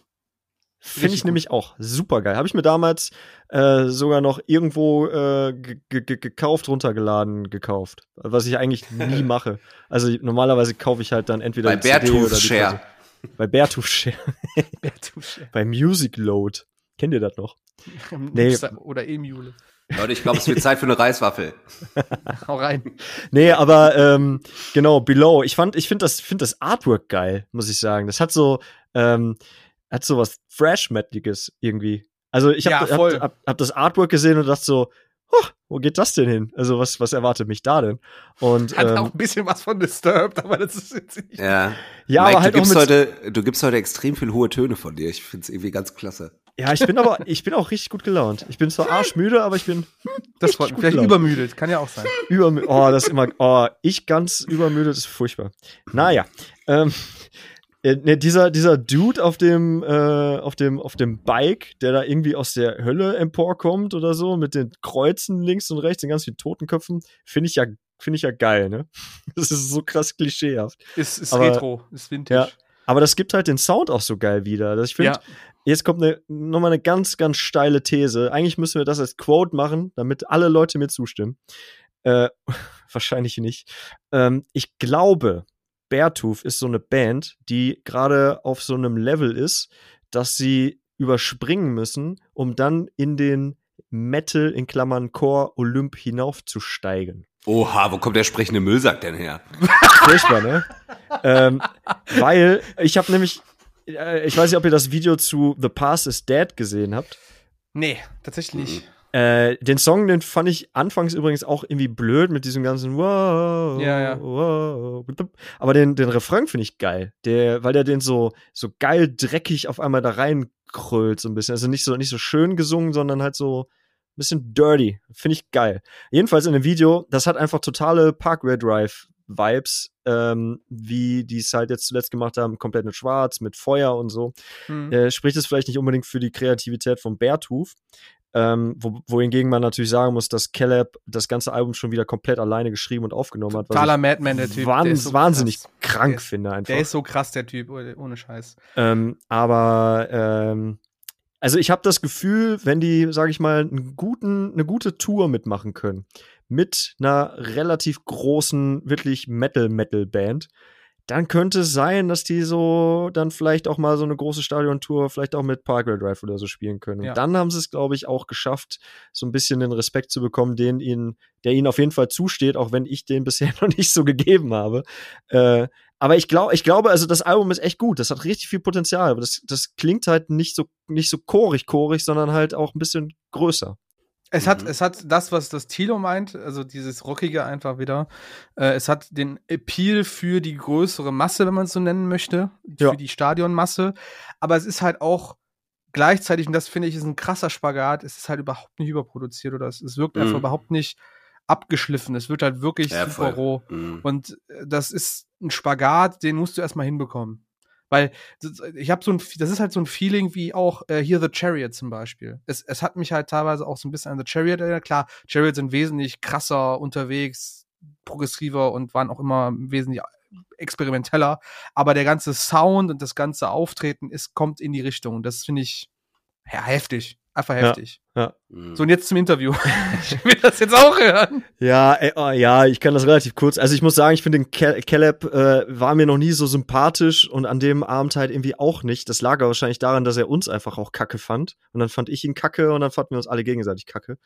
Finde ich nämlich auch super geil. Habe ich mir damals äh, sogar noch irgendwo äh, ge- ge- ge- gekauft, runtergeladen, gekauft. Was ich eigentlich nie mache. Also normalerweise kaufe ich halt dann entweder Bei Beartooth Share. Bei Beartooth Share. Bei Music Load. Kennt ihr das noch? Nee. Oder Emule. Leute, ich glaube, es wird Zeit für eine Reiswaffel. Hau rein. Nee, aber ähm, genau, Below. Ich fand, ich finde das, finde das Artwork geil, muss ich sagen. Das hat so, ähm, hat so was Thrash-Metaliges irgendwie. Also ich Ja, habe voll. hab, hab, hab das Artwork gesehen und dachte so, oh, wo geht das denn hin? Also was, was erwartet mich da denn? Und Hat ähm, auch ein bisschen was von Disturbed, aber das ist jetzt nicht. Ja, ja, Mike, aber halt du, gibst heute, du gibst heute extrem viel hohe Töne von dir. Ich finde es irgendwie ganz klasse. ja, ich bin aber, ich bin auch richtig gut gelaunt. Ich bin zwar arschmüde, aber ich bin Das freut mich. gut Vielleicht gelaunt. übermüdet, kann ja auch sein. Übermüdet. Oh, das ist immer. Oh, ich ganz übermüdet ist furchtbar. Naja. Ähm, äh, ne, dieser, dieser Dude auf dem, äh, auf dem, auf dem Bike, der da irgendwie aus der Hölle emporkommt oder so, mit den Kreuzen links und rechts, den ganz vielen Totenköpfen, finde ich ja, finde ich ja geil, ne? Das ist so krass klischeehaft. Ist, ist Aber- Retro, ist Vintage. Ja. Aber das gibt halt den Sound auch so geil wieder. dass Ich finde, Ja. jetzt kommt eine, nochmal eine ganz, ganz steile These. Eigentlich müssen wir das als Quote machen, damit alle Leute mir zustimmen. Äh, wahrscheinlich nicht. Ähm, ich glaube, Beartooth ist so eine Band, die gerade auf so einem Level ist, dass sie überspringen müssen, um dann in den Metal in Klammern Core Olymp hinaufzusteigen. Oha, wo kommt der sprechende Müllsack denn her? Furchtbar, ne? ähm, weil ich habe nämlich, äh, ich weiß nicht, ob ihr das Video zu The Past is Dead gesehen habt. Nee, tatsächlich nicht. Äh, den Song, den fand ich anfangs übrigens auch irgendwie blöd mit diesem ganzen Wow, Ja, ja. wow. Aber den, den Refrain finde ich geil. Der, weil der den so, so geil dreckig auf einmal da reinkrölt, so ein bisschen. Also nicht so, nicht so schön gesungen, sondern halt so ein bisschen dirty. Finde ich geil. Jedenfalls in dem Video, das hat einfach totale Parkway Drive Vibes, ähm, wie die es halt jetzt zuletzt gemacht haben, komplett mit Schwarz, mit Feuer und so Hm. äh, spricht es vielleicht nicht unbedingt für die Kreativität von Beartooth. Ähm, wo, wohingegen man natürlich sagen muss, dass Caleb das ganze Album schon wieder komplett alleine geschrieben und aufgenommen hat. Totaler Madman, der Typ. wahn- der ist so wahnsinnig krass. krank Der ist- finde einfach. Der ist so krass, der Typ, ohne ohne Scheiß. ähm, aber ähm, also ich habe das Gefühl, wenn die, sage ich mal, einen guten, eine gute Tour mitmachen können mit einer relativ großen, wirklich Metal-Metal-Band, dann könnte es sein, dass die so dann vielleicht auch mal so eine große Stadiontour, vielleicht auch mit Parkway Drive oder so spielen können. Und Ja. dann haben sie es, glaube ich, auch geschafft, so ein bisschen den Respekt zu bekommen, den ihnen, der ihnen auf jeden Fall zusteht, auch wenn ich den bisher noch nicht so gegeben habe. Äh, aber ich glaube, ich glaube, also das Album ist echt gut. Das hat richtig viel Potenzial. Aber das, das klingt halt nicht so, nicht so chorig, chorig, sondern halt auch ein bisschen größer. Es hat, Mhm. es hat das, was das Tilo meint, also dieses Rockige einfach wieder. Äh, es hat den Appeal für die größere Masse, wenn man es so nennen möchte, Ja. für die Stadionmasse. Aber es ist halt auch gleichzeitig, und das finde ich ist ein krasser Spagat, es ist halt überhaupt nicht überproduziert oder es, es wirkt Mhm. einfach überhaupt nicht abgeschliffen. Es wird halt wirklich Ja, super voll. roh. Mhm. Und äh, das ist ein Spagat, den musst du erstmal hinbekommen. Weil ich habe so ein, das ist halt so ein Feeling wie auch äh, hier The Chariot zum Beispiel. Es, es hat mich halt teilweise auch so ein bisschen an The Chariot erinnert. Klar, Chariot sind wesentlich krasser unterwegs, progressiver und waren auch immer wesentlich experimenteller. Aber der ganze Sound und das ganze Auftreten ist, kommt in die Richtung. Das finde ich ja, heftig. Einfach Ja. heftig. Mhm. So, und jetzt zum Interview. ich will das jetzt auch hören. Ja, ey, oh, ja, ich kann das relativ kurz. Also ich muss sagen, ich finde den Cal Caleb äh, war mir noch nie so sympathisch und an dem Abend halt irgendwie auch nicht. Das lag aber wahrscheinlich daran, dass er uns einfach auch kacke fand. Und dann fand ich ihn kacke und dann fanden wir uns alle gegenseitig kacke.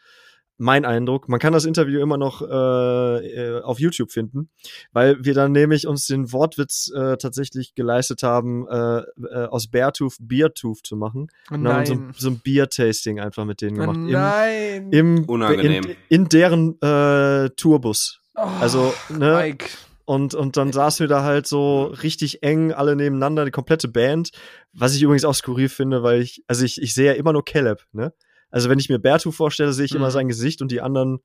Mein Eindruck. Man kann das Interview immer noch äh, äh, auf YouTube finden, weil wir dann nämlich uns den Wortwitz äh, tatsächlich geleistet haben, äh, äh, aus Beartooth Beertooth zu machen. Oh Und haben so, nein. ein- so ein Bier-Tasting einfach mit denen Oh gemacht. nein. Im, im, Unangenehm. In, in deren äh, Tourbus. Oh, Also, ne? Mike. Und, und dann saßen wir da halt so richtig eng, alle nebeneinander, die komplette Band. Was ich übrigens auch skurril finde, weil ich, also ich, ich sehe ja immer nur Caleb, ne? Also wenn ich mir Bertu vorstelle, sehe ich Mhm. immer sein Gesicht und die anderen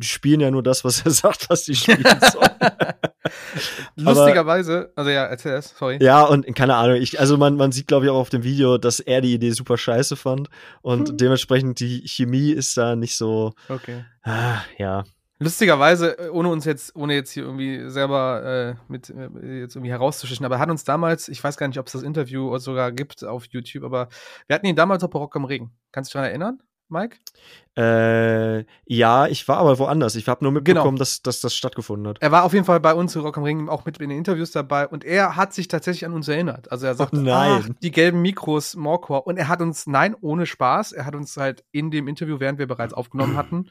spielen ja nur das, was er sagt, was die spielen sollen. Lustigerweise, also ja, erzähl es, sorry. ja, und keine Ahnung, ich, also man, man sieht, glaube ich, auch auf dem Video, dass er die Idee super scheiße fand. Und Hm. dementsprechend die Chemie ist da nicht so, Okay. ah, ja. Lustigerweise, äh, ohne uns jetzt, ohne jetzt hier irgendwie selber äh, mit äh, jetzt irgendwie herauszustechen, aber er hat uns damals, ich weiß gar nicht, ob es das Interview sogar gibt auf YouTube, aber wir hatten ihn damals auch bei Rock am Ring. Kannst du dich daran erinnern, Mike? Äh, ja, ich war aber woanders. Ich habe nur mitbekommen, Genau. dass, dass das stattgefunden hat. Er war auf jeden Fall bei uns zu Rock am Ring auch mit in den Interviews dabei und er hat sich tatsächlich an uns erinnert. Also er sagt, Oh nein. ach, die gelben Mikros, Morcor. Und er hat uns, nein, ohne Spaß, er hat uns halt in dem Interview, während wir bereits aufgenommen hatten,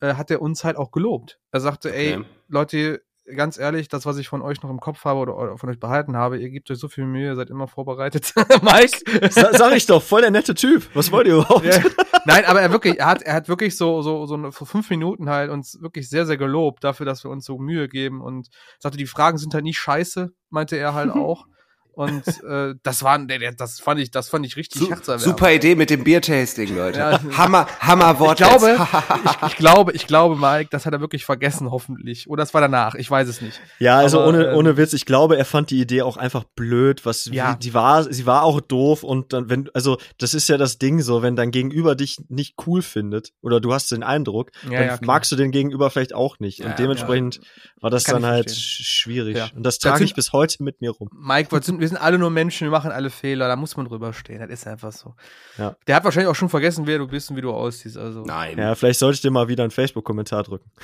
äh, hat er uns halt auch gelobt. Er sagte, ey, Okay. Leute, ganz ehrlich, das, was ich von euch noch im Kopf habe oder, oder von euch behalten habe, ihr gebt euch so viel Mühe, ihr seid immer vorbereitet. Mike? Sa sag ich doch, voll der nette Typ. Was wollt ihr überhaupt? Ja. Nein, aber er wirklich, er hat, er hat wirklich so, so, so eine, vor fünf Minuten halt uns wirklich sehr, sehr gelobt dafür, dass wir uns so Mühe geben und sagte, die Fragen sind halt nicht scheiße, meinte er halt auch. Und äh, das war, der, der, das fand ich, das fand ich richtig Su super Idee mit dem Biertasting, Leute. Ja. Hammer, Hammer Ich Wort. glaube, ich, ich glaube, ich glaube, Mike, das hat er wirklich vergessen, hoffentlich. Oder es war danach, ich weiß es nicht. Ja, also Aber, ohne, ähm, ohne Witz, ich glaube, er fand die Idee auch einfach blöd, was Ja. wie, die war, sie war auch doof und dann, wenn, also das ist ja das Ding so, wenn dein Gegenüber dich nicht cool findet oder du hast den Eindruck, Ja, dann magst du den Gegenüber vielleicht auch nicht. Ja, und dementsprechend war das Kann dann ich halt verstehen. sch- schwierig. Ja. Und das trage ich bis heute mit mir rum. Mike, wir sind, wir sind alle nur Menschen, wir machen alle Fehler, da muss man drüber stehen, das ist einfach so. Ja. Der hat wahrscheinlich auch schon vergessen, wer du bist und wie du aussiehst, also. Nein. Ja, vielleicht sollte ich dir mal wieder einen Facebook-Kommentar drücken.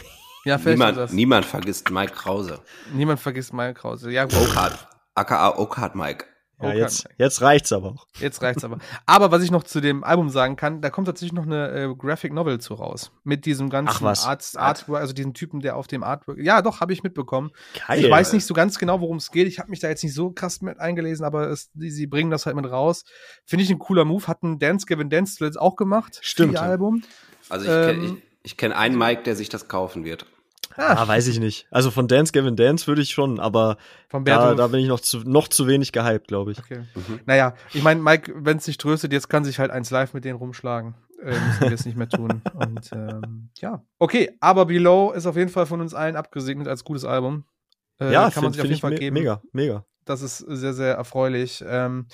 Ja, vielleicht Niemand, das. niemand vergisst Mike Krause. Niemand vergisst Mike Krause. Ja, gut. Oakard. AKA Oakard Mike. Ja, Okay. jetzt, jetzt reicht's aber auch. Jetzt reicht's aber. Aber was ich noch zu dem Album sagen kann, da kommt tatsächlich noch eine äh, Graphic Novel zu raus. Mit diesem ganzen. Art, Artwork, also diesen Typen, der auf dem Artwork. Ja, doch, habe ich mitbekommen. Geil. Ich weiß nicht so ganz genau, worum es geht. Ich habe mich da jetzt nicht so krass mit eingelesen, aber es, die, sie bringen das halt mit raus. Finde ich ein cooler Move. Hatten Dance Gavin Dance zuletzt auch gemacht. Stimmt. Album. Also ich kenne Ähm. ich, ich kenn einen Mike, der sich das kaufen wird. Ah, weiß ich nicht. Also von Dance Gavin Dance würde ich schon, aber Von da, da bin ich noch zu, noch zu wenig gehypt, glaube ich. Okay. Mhm. Naja, ich meine, Mike, wenn es dich tröstet, jetzt kann sich halt eins live mit denen rumschlagen. Äh, müssen wir jetzt nicht mehr tun. Und ähm, ja. Okay, aber Below ist auf jeden Fall von uns allen abgesegnet als gutes Album. Äh, ja, kann man finde sich auf jeden ich Fall me geben. mega, mega. Das ist sehr, sehr erfreulich. Ähm,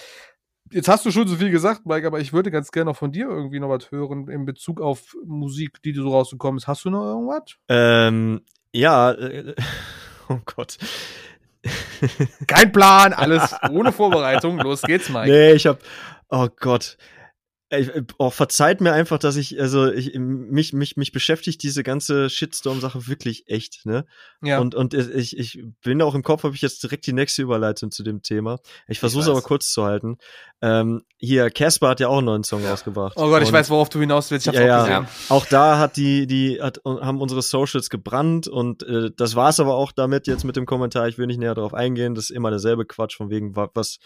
jetzt hast du schon so viel gesagt, Mike, aber ich würde ganz gerne noch von dir irgendwie noch was hören in Bezug auf Musik, die du so rausgekommen ist. Hast du noch irgendwas? Ähm, ja, äh, oh Gott. Kein Plan, alles ohne Vorbereitung. Los geht's, Mike. Nee, ich hab, oh Gott. Ich, oh, verzeiht mir einfach, dass ich, also ich, mich, mich, mich beschäftigt diese ganze Shitstorm-Sache wirklich echt, ne? Ja. Und, und ich, ich bin auch im Kopf, habe ich jetzt direkt die nächste Überleitung zu dem Thema. Ich versuche es aber kurz zu halten. Ähm, hier, Casper hat ja auch einen neuen Song rausgebracht. oh Gott, ich Und- weiß, worauf du hinaus willst. Ich hab's ja, auch ja. gesehen. Auch da hat die, die hat, haben unsere Socials gebrannt und äh, das war's aber auch damit jetzt mit dem Kommentar. Ich will nicht näher darauf eingehen. Das ist immer derselbe Quatsch von wegen, wa- was,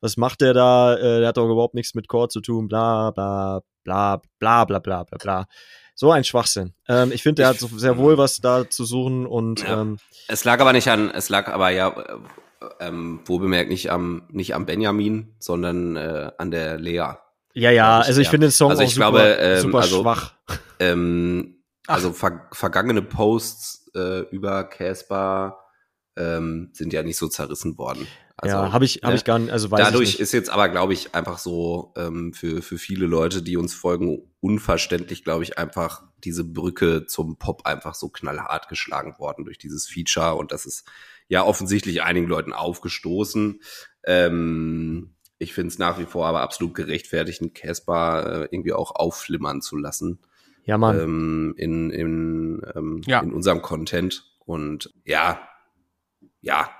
was macht der da? Äh, der hat doch überhaupt nichts mit Core zu tun. Bla bla bla bla bla bla bla bla. So ein Schwachsinn. Ähm, ich finde, der hat Ich- so sehr wohl was da zu suchen und Ja. ähm, Es lag aber nicht an, es lag aber ja, äh, ähm, wo bemerkt, nicht am, nicht am Benjamin, sondern äh, an der Lea. ja, ja, also ich ja. finde den Song Also auch ich super, glaube, ähm, super also- schwach. Ähm, also ver vergangene Posts äh, über Casper ähm, sind ja nicht so zerrissen worden. Also, ja, habe ich, hab ne? ich gar nicht, also weiß Dadurch ich nicht. ist jetzt aber, glaube ich, einfach so ähm, für, für viele Leute, die uns folgen, unverständlich, glaube ich, einfach diese Brücke zum Pop einfach so knallhart geschlagen worden durch dieses Feature. Und das ist ja offensichtlich einigen Leuten aufgestoßen. Ähm, ich finde es nach wie vor aber absolut gerechtfertigt, einen Casper äh, irgendwie auch aufflimmern zu lassen ja, Mann. ähm, in, in, ähm, Ja. in unserem Content. Und ja, ja,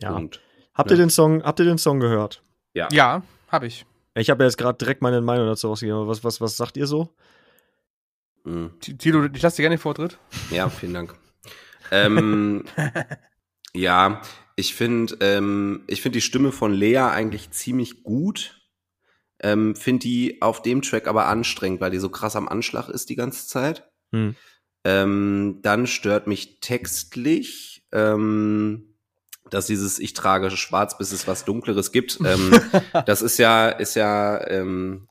ja. Punkt. Habt ja. ihr den Song, habt ihr den Song gehört? Ja. Ja, habe ich. Ich habe ja jetzt gerade direkt meine Meinung dazu rausgegeben. Was, was, was sagt ihr so? Mhm. Tilo, ich lasse dir gerne den Vortritt. Ja, vielen Dank. ähm, ja, ich finde, ähm, ich finde die Stimme von Lea eigentlich ziemlich gut. Ähm, finde die auf dem Track aber anstrengend, weil die so krass am Anschlag ist die ganze Zeit. Hm. Ähm, dann stört mich textlich, ähm, dass dieses Ich trage schwarz, bis es was Dunkleres gibt. Ähm, das ist ja, ist ja ähm,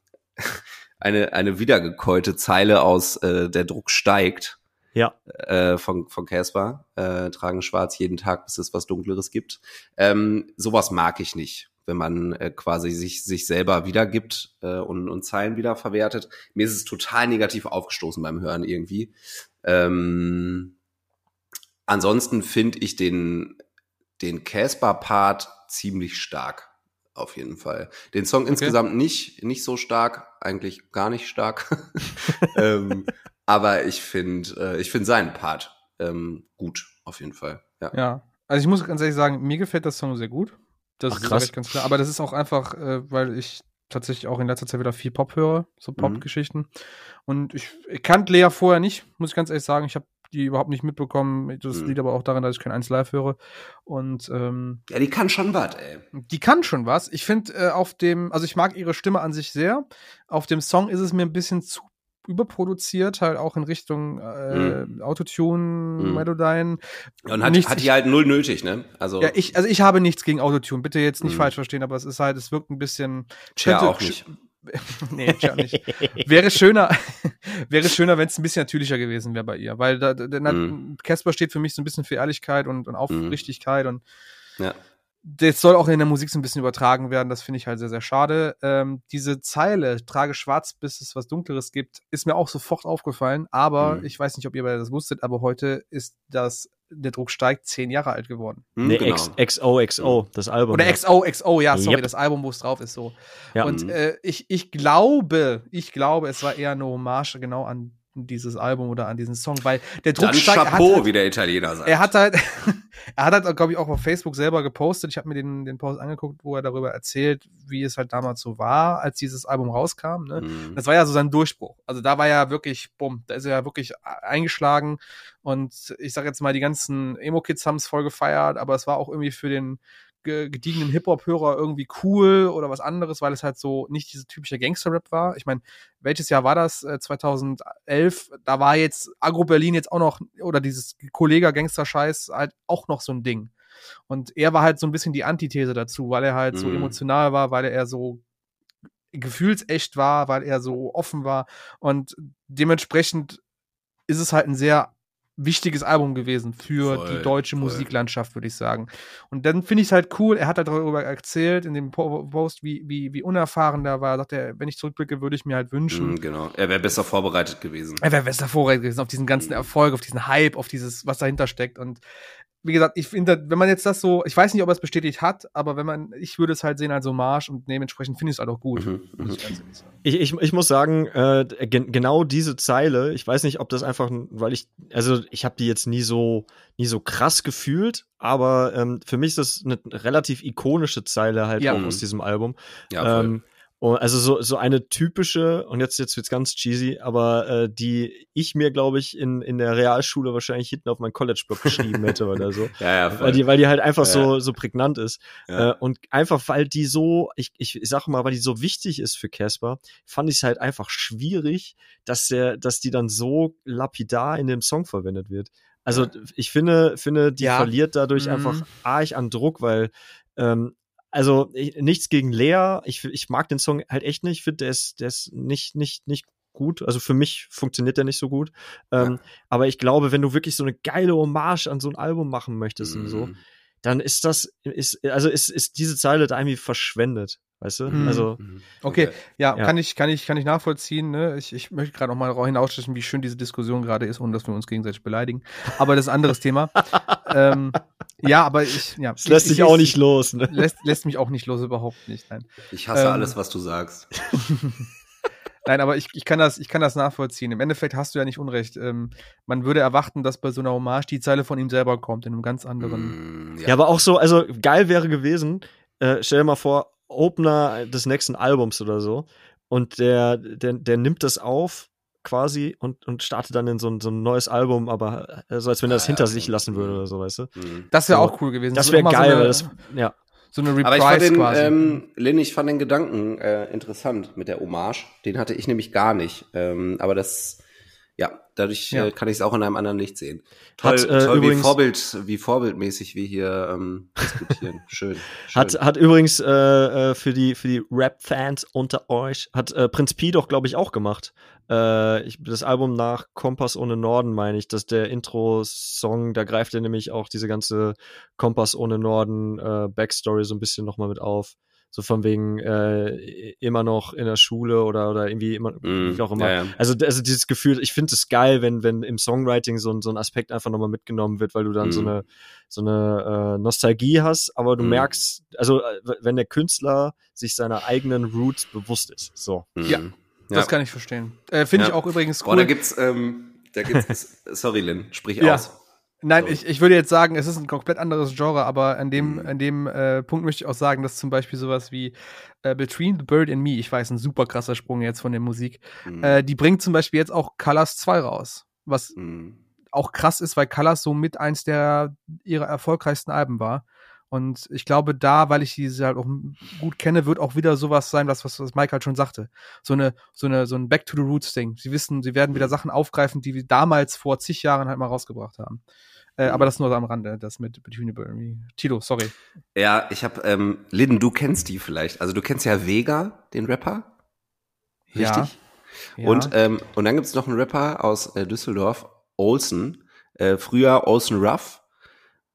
eine, eine wiedergekäute Zeile aus äh, Der Druck steigt Ja. äh, von von Casper. Äh, tragen schwarz jeden Tag, bis es was Dunkleres gibt. Ähm, sowas mag ich nicht, wenn man äh, quasi sich sich selber wiedergibt äh, und, und Zeilen wieder verwertet. Mir ist es total negativ aufgestoßen beim Hören irgendwie. Ähm, ansonsten finde ich den den Casper-Part ziemlich stark. Auf jeden Fall. Den Song insgesamt nicht, nicht so stark, eigentlich gar nicht stark. ähm, aber ich finde, äh, ich finde seinen Part ähm, gut, auf jeden Fall. Ja. Ja. Also ich muss ganz ehrlich sagen, mir gefällt das Song sehr gut. Das Ach, ist krass. recht ganz klar. Aber das ist auch einfach, äh, weil ich tatsächlich auch in letzter Zeit wieder viel Pop höre, so Pop-Geschichten. Und ich, ich kannte Lea vorher nicht, muss ich ganz ehrlich sagen. Ich habe die überhaupt nicht mitbekommen. Das Mhm. liegt aber auch daran, dass ich kein 1 Live höre. Und ähm, ja, die kann schon was, ey. die kann schon was. Ich finde äh, auf dem, also ich mag ihre Stimme an sich sehr. Auf dem Song ist es mir ein bisschen zu überproduziert, halt auch in Richtung äh, Autotune, Mhm. Melodyne. Und hat, Nichts- hat die halt null nötig, ne? Also Ja, ich, also ich habe nichts gegen Autotune. Bitte jetzt nicht Mhm. falsch verstehen, aber es ist halt, es wirkt ein bisschen. Cher könnte- auch nicht. nee, nicht. Wäre schöner, wäre schöner, wenn es ein bisschen natürlicher gewesen wäre bei ihr, weil Mhm. Casper steht für mich so ein bisschen für Ehrlichkeit und, und Aufrichtigkeit und Ja. Das soll auch in der Musik so ein bisschen übertragen werden. Das finde ich halt sehr, sehr schade. Ähm, diese Zeile, trage schwarz, bis es was Dunkleres gibt, ist mir auch sofort aufgefallen. Aber Mhm. ich weiß nicht, ob ihr beide das wusstet, aber heute ist das, der Druck steigt, zehn Jahre alt geworden. Hm, Nee, genau. X, XOXO, das Album. Oder ja. XO, XO, ja, sorry, Yep. das Album, wo es drauf ist, so. Ja. Und Mhm. äh, ich, ich glaube, ich glaube, es war eher eine Hommage genau an dieses Album oder an diesen Song, weil der Druck Dann steigt. er hat Chapeau, halt- wie der Italiener sagt. er hat halt, er hat halt, glaube ich, auch auf Facebook selber gepostet. Ich habe mir den, den Post angeguckt, wo er darüber erzählt, wie es halt damals so war, als dieses Album rauskam. Ne? Mhm. Das war ja so sein Durchbruch. Also da war er wirklich, bumm, da ist er ja wirklich eingeschlagen. Und ich sag jetzt mal, die ganzen Emo-Kids haben es voll gefeiert, aber es war auch irgendwie für den gediegenen Hip-Hop-Hörer irgendwie cool oder was anderes, weil es halt so nicht diese typische Gangster-Rap war. Ich meine, welches Jahr war das? Äh, 2011. Da war jetzt Agro Berlin jetzt auch noch, oder dieses Kollega-Gangster-Scheiß halt auch noch so ein Ding. Und er war halt so ein bisschen die Antithese dazu, weil er halt so Mhm. emotional war, weil er so gefühlsecht war, weil er so offen war. Und dementsprechend ist es halt ein sehr wichtiges Album gewesen für Voll, die deutsche voll. Musiklandschaft, würde ich sagen. Und dann finde ich es halt cool, er hat halt darüber erzählt in dem Po- Post, wie, wie, wie unerfahren der war. Sagt er, wenn ich zurückblicke, würde ich mir halt wünschen, Mhm, genau. Er wäre besser vorbereitet gewesen. er wäre besser vorbereitet gewesen auf diesen ganzen Erfolg, auf diesen Hype, auf dieses, was dahinter steckt. Und wie gesagt, ich finde, wenn man jetzt das so, ich weiß nicht, ob er es bestätigt hat, aber wenn man, ich würde es halt sehen als Hommage und dementsprechend finde ich es halt auch gut. Mhm, muss mhm. ich ganz ehrlich sagen. Ich, ich, ich muss sagen, äh, gen genau diese Zeile, ich weiß nicht, ob das einfach, weil ich, also ich habe die jetzt nie so, nie so krass gefühlt, aber ähm, für mich ist das eine relativ ikonische Zeile halt Ja. auch Mhm. aus diesem Album. Ja, voll. Und also so, so eine typische, und jetzt, jetzt wird's ganz cheesy, aber äh, die ich mir, glaube ich, in, in der Realschule wahrscheinlich hinten auf meinen College-Block geschrieben hätte oder so. ja, ja, voll. Weil die, weil die halt einfach Ja. so, so prägnant ist. Ja. Äh, und einfach, weil die so, ich, ich sag mal, weil die so wichtig ist für Casper, fand ich es halt einfach schwierig, dass der, dass die dann so lapidar in dem Song verwendet wird. Also ich finde, finde, die Ja. verliert dadurch Mhm. einfach arg an Druck, weil ähm, also ich, nichts gegen Lea. Ich, ich mag den Song halt echt nicht. Ich finde, der ist, der ist nicht, nicht, nicht gut. Also für mich funktioniert der nicht so gut. Ähm, Aber ich glaube, wenn du wirklich so eine geile Hommage an so ein Album machen möchtest und so, Mhm. Dann ist das, ist, also ist, ist diese Zeile da irgendwie verschwendet. Weißt du? Mhm. Also, Mhm. Okay, ja, Ja. kann ich, kann ich, kann ich nachvollziehen. Ne? Ich, ich möchte gerade noch mal darauf hinausstechen, wie schön diese Diskussion gerade ist, ohne dass wir uns gegenseitig beleidigen. Aber das ist ein anderes Thema. ähm, ja, aber ich, ja. es lässt ich, sich ich, auch nicht los. Ne? Lässt, lässt mich auch nicht los, überhaupt nicht. Nein. Ich hasse Ähm, alles, was du sagst. Nein, aber ich, ich, kann das, ich kann das nachvollziehen. Im Endeffekt hast du ja nicht Unrecht. Ähm, man würde erwarten, dass bei so einer Hommage die Zeile von ihm selber kommt, in einem ganz anderen. Mm, Ja. aber auch so, also geil wäre gewesen, äh, stell dir mal vor, Opener des nächsten Albums oder so, und der, der, der nimmt das auf, quasi und, und startet dann in so ein, so ein neues Album, aber äh, so als wenn er das Ah, hinter ja, sich lassen würde oder so, weißt du? Mhm. Das wäre So. auch cool gewesen. Das wäre geil, so eine, das, ja. So eine Reprise Aber ich fand den, quasi. ähm, Lynn, ich fand den Gedanken äh, interessant mit der Hommage. Den hatte ich nämlich gar nicht. Ähm, aber das, ja, dadurch Ja. Äh, kann ich es auch in einem anderen Licht sehen. Toll, Hat, äh, toll wie übrigens- Vorbild, wie vorbildmäßig wir hier ähm, diskutieren. Schön. schön. Hat, hat übrigens äh, äh, für die, für die Rap-Fans unter euch, hat äh, Prinz Pi doch, glaube ich, auch gemacht. Äh, ich, das Album nach Kompass ohne Norden, meine ich, dass der Intro-Song, da greift er nämlich auch diese ganze Kompass ohne Norden äh, Backstory so ein bisschen nochmal mit auf. So von wegen äh, immer noch in der Schule oder, oder irgendwie immer, Mm, wie auch immer. ja, ja. Also, also dieses Gefühl, ich finde es geil, wenn, wenn im Songwriting so, ein- so ein Aspekt einfach nochmal mitgenommen wird, weil du dann so Mhm. eine, so eine äh, Nostalgie hast, aber du Mhm. merkst, also äh, wenn der Künstler sich seiner eigenen Roots bewusst ist. So. Ja, Mhm. Das kann ich verstehen. Äh, Finde ich Ja. auch übrigens Boah, cool. da gibt's, ähm, da gibt's, sorry Lynn, sprich Ja. aus. Nein, So. ich, ich würde jetzt sagen, es ist ein komplett anderes Genre, aber an dem, Mhm. an dem äh, Punkt möchte ich auch sagen, dass zum Beispiel sowas wie äh, Between the Bird and Me, ich weiß, ein super krasser Sprung jetzt von der Musik, Mhm. äh, die bringt zum Beispiel jetzt auch Colors 2 raus. Was Mhm. auch krass ist, weil Colors so mit eins der ihrer erfolgreichsten Alben war. Und ich glaube, da, weil ich diese halt auch gut kenne, wird auch wieder sowas sein, was, was, was Mike halt schon sagte. So eine, so eine, so ein Back to the Roots Ding. Sie wissen, sie werden wieder Sachen aufgreifen, die wir damals vor zig Jahren halt mal rausgebracht haben. Äh, Mhm. aber das nur am Rande, das mit Between Me. Tilo, sorry. Ja, ich habe, ähm, Lynn, du kennst die vielleicht. Also du kennst ja Vega, den Rapper. Richtig? Ja. Und, ähm, und dann gibt's noch einen Rapper aus äh, Düsseldorf, Olsen, äh, früher Olsen Ruff.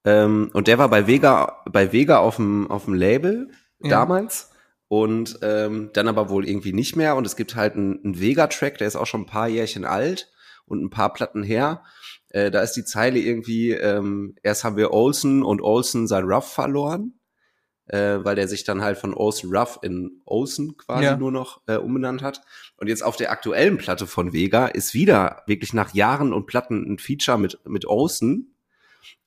Ähm, und der war bei Vega, bei Vega auf dem, auf dem Label Ja. damals. Und ähm, dann aber wohl irgendwie nicht mehr. Und es gibt halt einen, einen Vega-Track, der ist auch schon ein paar Jährchen alt und ein paar Platten her. Äh, da ist die Zeile irgendwie, ähm, erst haben wir Olsen und Olsen sein Ruff verloren, äh, weil der sich dann halt von Olsen Ruff in Olsen quasi Ja. nur noch äh, umbenannt hat. Und jetzt auf der aktuellen Platte von Vega ist wieder wirklich nach Jahren und Platten ein Feature mit, mit Olsen.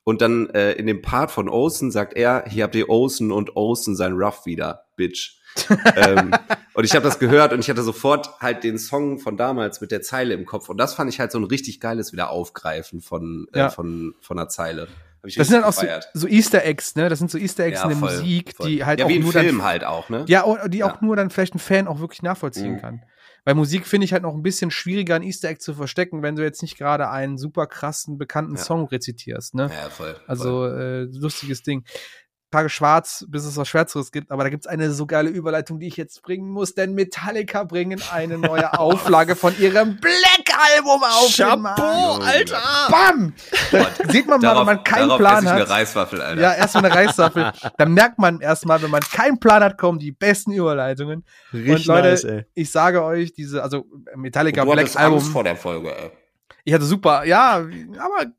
Und dann äh, in dem Part von Olsen sagt er, hier habt ihr Olsen und Olsen sein Ruff wieder, Bitch. ähm, und ich habe das gehört und ich hatte sofort halt den Song von damals mit der Zeile im Kopf. Und das fand ich halt so ein richtig geiles wieder Aufgreifen von, Ja. äh, von, von einer Zeile. Das sind dann auch so, so Easter Eggs, ne? Das sind so Easter Eggs in der voll, Musik, voll. die halt ja, auch wie nur Film dann, halt auch, ne? Ja, die auch Ja. nur dann vielleicht ein Fan auch wirklich nachvollziehen Mhm. kann. Bei Musik finde ich halt noch ein bisschen schwieriger, ein Easter Egg zu verstecken, wenn du jetzt nicht gerade einen super krassen, bekannten Ja. Song rezitierst, ne? Ja, voll. voll. Also, äh, lustiges Ding. Tage schwarz, bis es was Schwärzeres gibt, aber da gibt's eine so geile Überleitung, die ich jetzt bringen muss, denn Metallica bringen eine neue Auflage von ihrem Black-Album auf. Chapeau. Alter! Bam! Da sieht man mal, darauf, wenn man keinen darauf Plan esse ich hat. eine Reiswaffel, Alter. Ja, erstmal eine Reissaffel. da merkt man erstmal, wenn man keinen Plan hat, kommen die besten Überleitungen. Richtig Und Leute, nice, ey. ich sage euch, diese, also Metallica Und du Black Album, Angst vor der Folge, ey. ich hatte super, ja, aber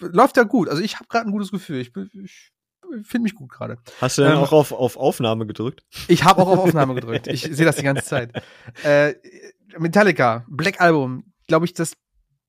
läuft ja gut. Also ich habe gerade ein gutes Gefühl. Ich, bin- ich finde mich gut gerade. Hast du denn Ähm, auch auf, auf Aufnahme gedrückt? Ich habe auch auf Aufnahme gedrückt. Ich sehe das die ganze Zeit. Äh, Metallica, Black Album, glaube ich, das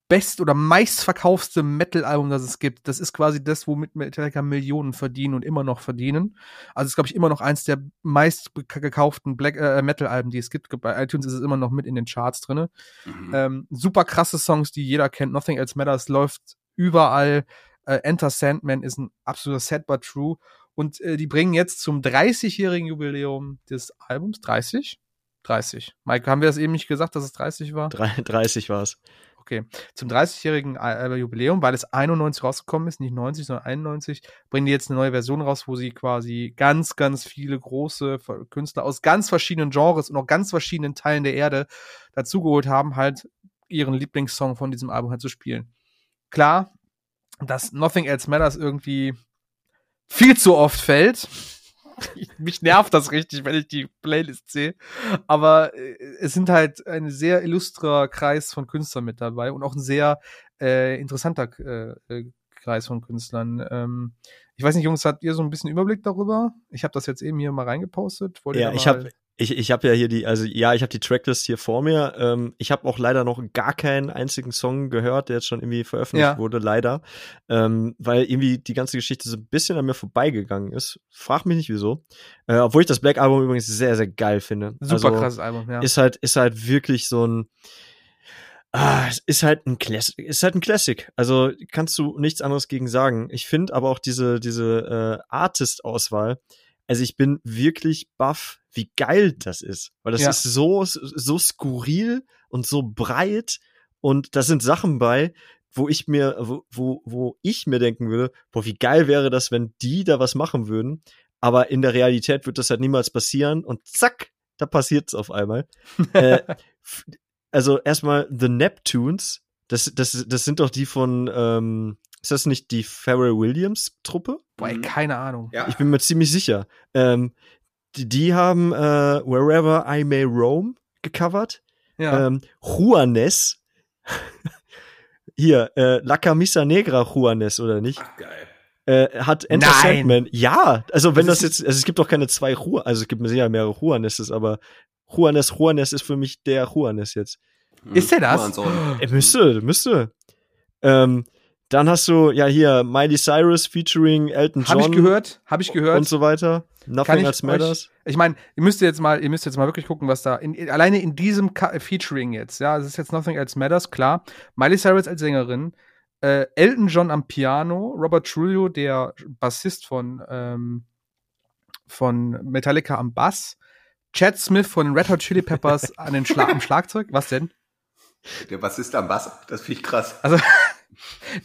best oder meistverkaufste Metal-Album, das es gibt. Das ist quasi das, womit Metallica Millionen verdienen und immer noch verdienen. Also es ist, glaube ich, immer noch eins der meist gekauften Black äh, Metal-Alben, die es gibt. Bei iTunes ist es immer noch mit in den Charts drinne. Mhm. Ähm, super krasse Songs, die jeder kennt. Nothing Else Matters läuft überall. Äh, Enter Sandman ist ein absoluter Sad but True. Und äh, die bringen jetzt zum 30-jährigen Jubiläum des Albums 30? 30. Mike, haben wir das eben nicht gesagt, dass es 30 war? Drei- 30 war's. Okay. Zum 30-jährigen äh, Jubiläum, weil es 91 rausgekommen ist, nicht 90, sondern 91, bringen die jetzt eine neue Version raus, wo sie quasi ganz, ganz viele große Künstler aus ganz verschiedenen Genres und auch ganz verschiedenen Teilen der Erde dazugeholt haben, halt ihren Lieblingssong von diesem Album halt zu spielen. Klar, dass Nothing Else Matters irgendwie viel zu oft fällt. Mich nervt das richtig, wenn ich die Playlist sehe. Aber äh, es sind halt ein sehr illustrer Kreis von Künstlern mit dabei und auch ein sehr äh, interessanter äh, äh, Kreis von Künstlern. Ähm, ich weiß nicht, Jungs, habt ihr so ein bisschen Überblick darüber? Ich habe das jetzt eben hier mal reingepostet. Wollt ihr Ja, ich habe ich, ich hab ja hier die, also ja, ich habe die Tracklist hier vor mir. Ähm, ich habe auch leider noch gar keinen einzigen Song gehört, der jetzt schon irgendwie veröffentlicht Ja. wurde, leider. Ähm, weil irgendwie die ganze Geschichte so ein bisschen an mir vorbeigegangen ist. Frag mich nicht wieso. Äh, obwohl ich das Black Album übrigens sehr, sehr geil finde. Super also, krasses Album, ja. Ist halt, ist halt wirklich so ein, Ah, es ist halt ein Classic, ist halt ein Classic. Also kannst du nichts anderes gegen sagen. Ich finde aber auch diese, diese äh, Artist-Auswahl, also ich bin wirklich baff, wie geil das ist. Weil das Ja. ist so, so skurril und so breit und da sind Sachen bei, wo ich mir, wo, wo, wo ich mir denken würde, boah, wie geil wäre das, wenn die da was machen würden. Aber in der Realität wird das halt niemals passieren und zack, da passiert's auf einmal. äh, also erstmal The Neptunes, das, das, das sind doch die von, ähm, ist das nicht die Pharrell Williams Truppe? Boah, ey, Mhm. keine Ahnung. Ja. Ich bin mir ziemlich sicher. Ähm, die, die haben äh, Wherever I May Roam gecovert. Ja. Ähm, Juanes. Hier, äh, La Camisa Negra Juanes, oder nicht? Ach, geil. Äh, hat Enter Nein. Sandman. Ja, also wenn Das das, jetzt, also es gibt doch keine zwei Juan, also es gibt mir sicher mehrere Juaneses, aber Juanes Juanes ist für mich der Juanes jetzt. Ist der das? Er müsste, müsste. Ähm, dann hast du ja hier Miley Cyrus featuring Elton John Habe ich gehört, habe ich gehört. und so weiter. Nothing ich else matters. Ich meine, ihr müsst jetzt mal, ihr müsst jetzt mal wirklich gucken, was da in, alleine in diesem Ka Featuring jetzt, ja, es ist jetzt Nothing Else Matters, klar. Miley Cyrus als Sängerin, äh, Elton John am Piano, Robert Trujillo, der Bassist von ähm, von Metallica am Bass, Chad Smith von Red Hot Chili Peppers an den Schla am Schlagzeug. Was denn? Der Bassist am Bass, das finde ich krass. Also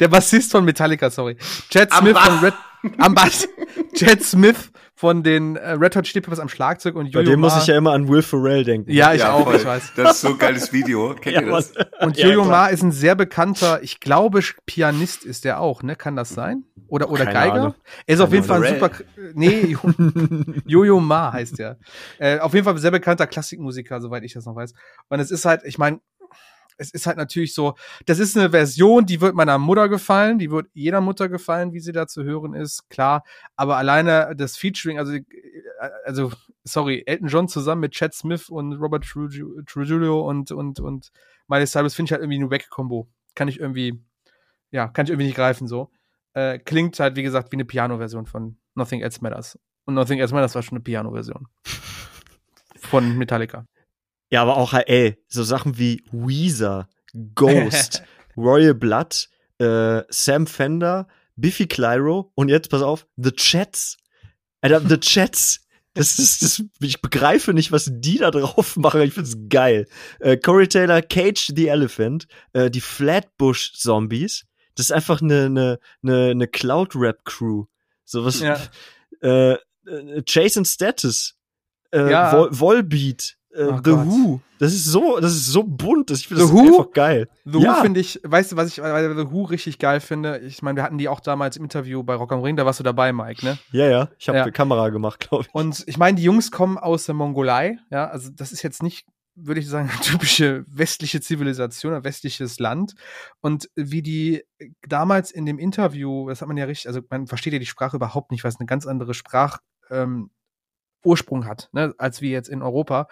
der Bassist von Metallica, sorry. Chad Smith von Red am Bass. Chad Smith von den äh, Red Hot Chili Peppers am Schlagzeug und Bei Jojo dem muss Ma- ich ja immer an Will Ferrell denken. Ja, ich auch, voll. ich weiß. Das ist so ein geiles Video. Kennt Ja, ihr das? Und Ja, Jojo klar. Ma ist ein sehr bekannter, ich glaube, Pianist ist der auch, ne? Kann das sein? Oder, oder Keine Geiger? Ahnung. Er ist auf jeden Fall ein super, nee, Jo- Jojo Ma heißt der. Äh, auf jeden Fall ein sehr bekannter Klassikmusiker, soweit ich das noch weiß. Und es ist halt, ich meine, es ist halt natürlich so, das ist eine Version, die wird meiner Mutter gefallen, die wird jeder Mutter gefallen, wie sie da zu hören ist, klar. Aber alleine das Featuring, also, äh, also, sorry, Elton John zusammen mit Chad Smith und Robert Trujillo Trujillo und, und, und Miley Cyrus finde ich halt irgendwie eine Wack-Kombo. Kann ich irgendwie, ja, kann ich irgendwie nicht greifen, so. Äh, klingt halt, wie gesagt, wie eine Piano-Version von Nothing Else Matters. Und Nothing Else Matters war schon eine Piano-Version. Von Metallica. Ja, aber auch, halt, ey, so Sachen wie Weezer, Ghost, Royal Blood, äh, Sam Fender, Biffy Clyro und jetzt, pass auf, The Chats. Alter, The Chats. Das ist, das, ich begreife nicht, was die da drauf machen. Ich find's geil. Äh, Corey Taylor, Cage the Elephant, äh, die Flatbush Zombies. Das ist einfach eine, eine, eine, eine Cloud-Rap-Crew. So was, Ja. äh, äh, Jason Status, äh, Ja. Vol Volbeat, äh, Oh The Gott. Who. Das ist so, das ist so bunt. Das, ich finde das Who? einfach geil. The Ja. Who finde ich, weißt du, was ich bei The Who richtig geil finde? Ich meine, wir hatten die auch damals im Interview bei Rock am Ring, da warst du dabei, Mike, ne? Ja, ja. Ich habe Ja. eine Kamera gemacht, glaube ich. Und ich meine, die Jungs kommen aus der Mongolei, ja, also das ist jetzt nicht, würde ich sagen, eine typische westliche Zivilisation, ein westliches Land. Und wie die damals in dem Interview, das hat man ja richtig, also man versteht ja die Sprache überhaupt nicht, weil es eine ganz andere Sprach, ähm, Ursprung hat, ne, als wir jetzt in Europa.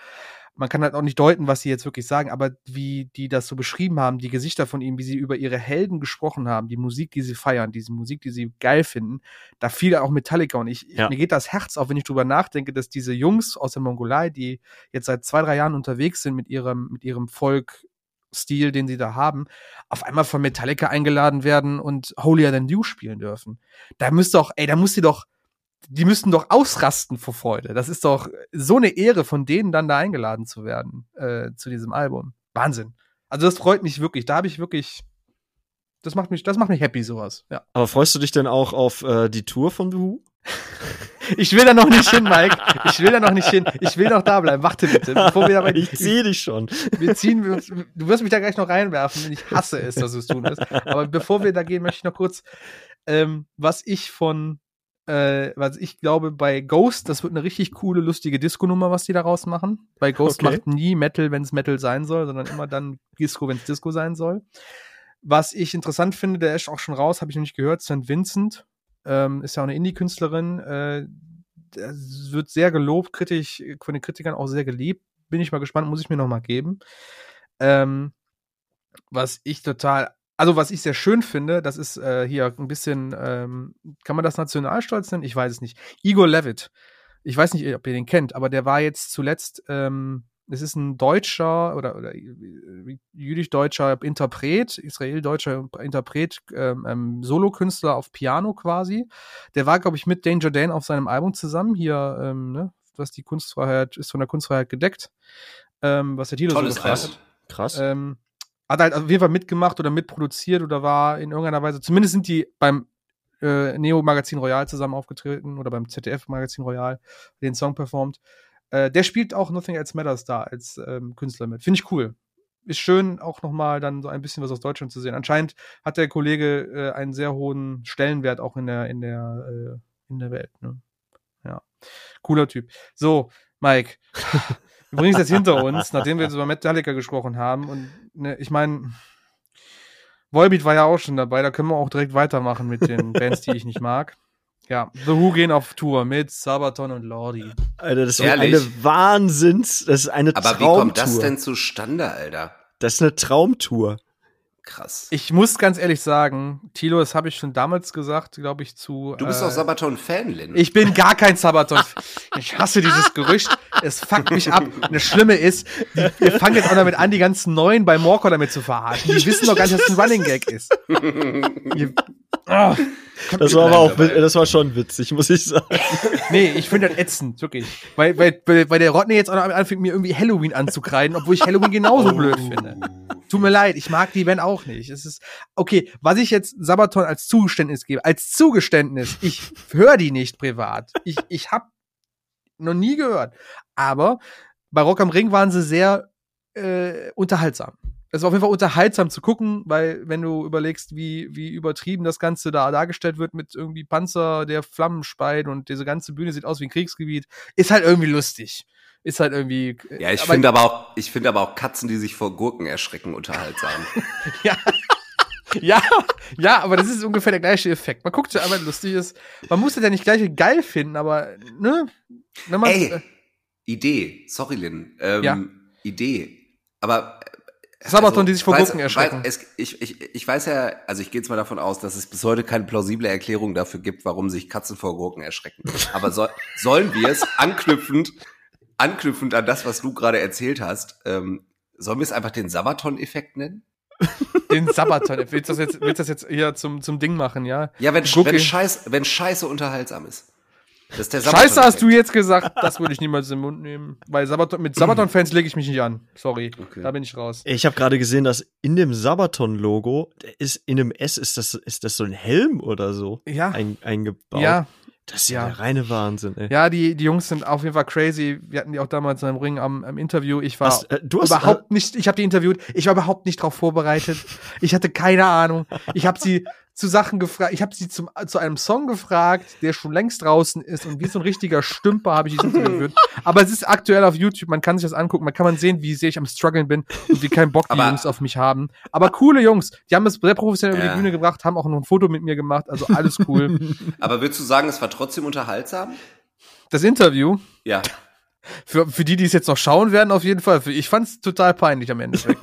Man kann halt auch nicht deuten, was sie jetzt wirklich sagen, aber wie die das so beschrieben haben, die Gesichter von ihnen, wie sie über ihre Helden gesprochen haben, die Musik, die sie feiern, diese Musik, die sie geil finden, da fiel auch Metallica und ich, Ja. mir geht das Herz auf, wenn ich drüber nachdenke, dass diese Jungs aus der Mongolei, die jetzt seit zwei, drei Jahren unterwegs sind mit ihrem, mit ihrem Folk-Stil, den sie da haben, auf einmal von Metallica eingeladen werden und Holier Than You spielen dürfen. Da müsste doch, ey, da muss sie doch, die müssten doch ausrasten vor Freude. Das ist doch so eine Ehre, von denen dann da eingeladen zu werden, äh, zu diesem Album. Wahnsinn. Also das freut mich wirklich. Da habe ich wirklich, das macht mich, das macht mich happy, sowas. Ja. Aber freust du dich denn auch auf äh, die Tour von The Who? Ich will da noch nicht hin, Mike. Ich will da noch nicht hin. Ich will noch da bleiben. Warte bitte. Bevor wir dabei, ich sehe dich schon. wir ziehen, wir, du wirst mich da gleich noch reinwerfen, ich hasse es, dass du es tun wirst. Aber bevor wir da gehen, möchte ich noch kurz, ähm, was ich von, äh, was ich glaube, bei Ghost, das wird eine richtig coole, lustige Disco-Nummer, was die daraus machen. Bei Ghost Okay. macht nie Metal, wenn es Metal sein soll, sondern immer dann Disco, wenn es Disco sein soll. Was ich interessant finde, der ist auch schon raus, habe ich noch nicht gehört, St. Vincent. Ähm, ist ja auch eine Indie-Künstlerin. Äh, wird sehr gelobt, kritisch, von den Kritikern auch sehr geliebt. Bin ich mal gespannt, muss ich mir noch mal geben. Ähm, was ich total, also was ich sehr schön finde, das ist äh, hier ein bisschen, ähm, kann man das Nationalstolz nennen? Ich weiß es nicht. Igor Levitt. Ich weiß nicht, ob ihr den kennt, aber der war jetzt zuletzt ähm, es ist ein deutscher oder, oder äh, jüdisch-deutscher Interpret, israel-deutscher Interpret, ähm, ähm, Solokünstler auf Piano quasi. Der war, glaube ich, mit Danger Dan auf seinem Album zusammen. Hier, ähm, ne, was die Kunstfreiheit, ist von der Kunstfreiheit gedeckt. Ähm, was der Tilo Tolles so Album. hat. Krass. Ähm, hat halt auf jeden Fall mitgemacht oder mitproduziert oder war in irgendeiner Weise, zumindest sind die beim äh, Neo-Magazin Royal zusammen aufgetreten oder beim ZDF-Magazin Royal den Song performt. Äh, der spielt auch Nothing Else Matters da als ähm, Künstler mit. Finde ich cool. Ist schön, auch nochmal dann so ein bisschen was aus Deutschland zu sehen. Anscheinend hat der Kollege äh, einen sehr hohen Stellenwert auch in der, in der, äh, in der Welt. Ne? Ja. Cooler Typ. So, Mike. Es jetzt hinter uns, nachdem wir jetzt über Metallica gesprochen haben. Und ne, ich meine, Volbeat war ja auch schon dabei, da können wir auch direkt weitermachen mit den Bands, die ich nicht mag. Ja, The Who gehen auf Tour mit Sabaton und Lordi. Alter, das ist Ehrlich? eine Wahnsinns, das ist eine Aber wie Traumtour. kommt das denn zustande, Alter? Das ist eine Traumtour. Krass. Ich muss ganz ehrlich sagen, Tilo, das habe ich schon damals gesagt, glaube ich, zu. Du bist äh, doch Sabaton-Fan, Lin. Ich bin gar kein Sabaton. Ich hasse dieses Gerücht. Es fuckt mich ab. Und das Schlimme ist, die, wir fangen jetzt auch damit an, die ganzen Neuen bei Morcor damit zu verarschen. Die wissen doch gar nicht, dass es ein Running Gag ist. Oh, Das war aber auch, dabei. das war schon witzig, muss ich sagen. nee, ich finde das ätzend, wirklich. Weil, weil, weil, der Rodney jetzt auch anfängt, mir irgendwie Halloween anzukreiden, obwohl ich Halloween genauso blöd finde. Tut mir leid, ich mag die Band auch nicht. Es ist, okay, was ich jetzt Sabaton als Zugeständnis gebe, als Zugeständnis, ich höre die nicht privat. Ich, ich hab noch nie gehört. Aber bei Rock am Ring waren sie sehr äh, unterhaltsam. Es war auf jeden Fall unterhaltsam zu gucken, weil wenn du überlegst, wie, wie übertrieben das Ganze da dargestellt wird mit irgendwie Panzer, der Flammen speit und diese ganze Bühne sieht aus wie ein Kriegsgebiet, ist halt irgendwie lustig. Ist halt irgendwie. ja, ich finde aber auch, ich finde aber auch Katzen, die sich vor Gurken erschrecken, unterhaltsam. Ja. Ja, ja, aber das ist ungefähr der gleiche Effekt. Man guckt ja einmal lustig ist. Man muss das ja nicht gleich geil finden, aber ne, Ey, Idee, sorry, Lin. Ähm, Ja. Idee. Aber Sabaton, die sich vor weiß- Gurken erschrecken. Weiß, es, ich, ich, ich weiß ja, also ich gehe jetzt mal davon aus, dass es bis heute keine plausible Erklärung dafür gibt, warum sich Katzen vor Gurken erschrecken. Aber soll, sollen wir es anknüpfend, anknüpfend an das, was du gerade erzählt hast, ähm, sollen wir es einfach den Sabaton-Effekt nennen? den Sabaton, willst du das jetzt, willst du das jetzt hier zum, zum Ding machen, ja? Ja, wenn, wenn, Scheiß, wenn Scheiße unterhaltsam ist. Das ist der Scheiße hast du jetzt gesagt, das würde ich niemals in den Mund nehmen. Weil Sabaton, mit Sabaton-Fans lege ich mich nicht an. Sorry, Okay. da bin ich raus. Ich habe gerade gesehen, dass in dem Sabaton-Logo, der ist in dem S, ist das, ist das so ein Helm oder so Ja. ein, eingebaut? Ja, Das ist ja, Ja. der reine Wahnsinn, ey. ja, die, die Jungs sind auf jeden Fall crazy. Wir hatten die auch damals im Ring am, am Interview. Ich war Was, äh, du hast überhaupt nicht, ich habe die interviewt, ich war überhaupt nicht drauf vorbereitet. Ich hatte keine Ahnung. Ich habe sie zu Sachen gefragt, ich habe sie zum, zu einem Song gefragt, der schon längst draußen ist und wie so ein richtiger Stümper habe ich die interviewt. Aber es ist aktuell auf YouTube, man kann sich das angucken, man kann man sehen, wie sehr ich am struggeln bin und wie keinen Bock die Aber- Jungs auf mich haben. Aber coole Jungs, die haben es sehr professionell über Ja. die Bühne gebracht, haben auch noch ein Foto mit mir gemacht, also alles cool. Aber würdest du sagen, es war trotzdem unterhaltsam? das Interview, Ja. für, für die, die es jetzt noch schauen werden, auf jeden Fall. Ich fand es total peinlich am Ende.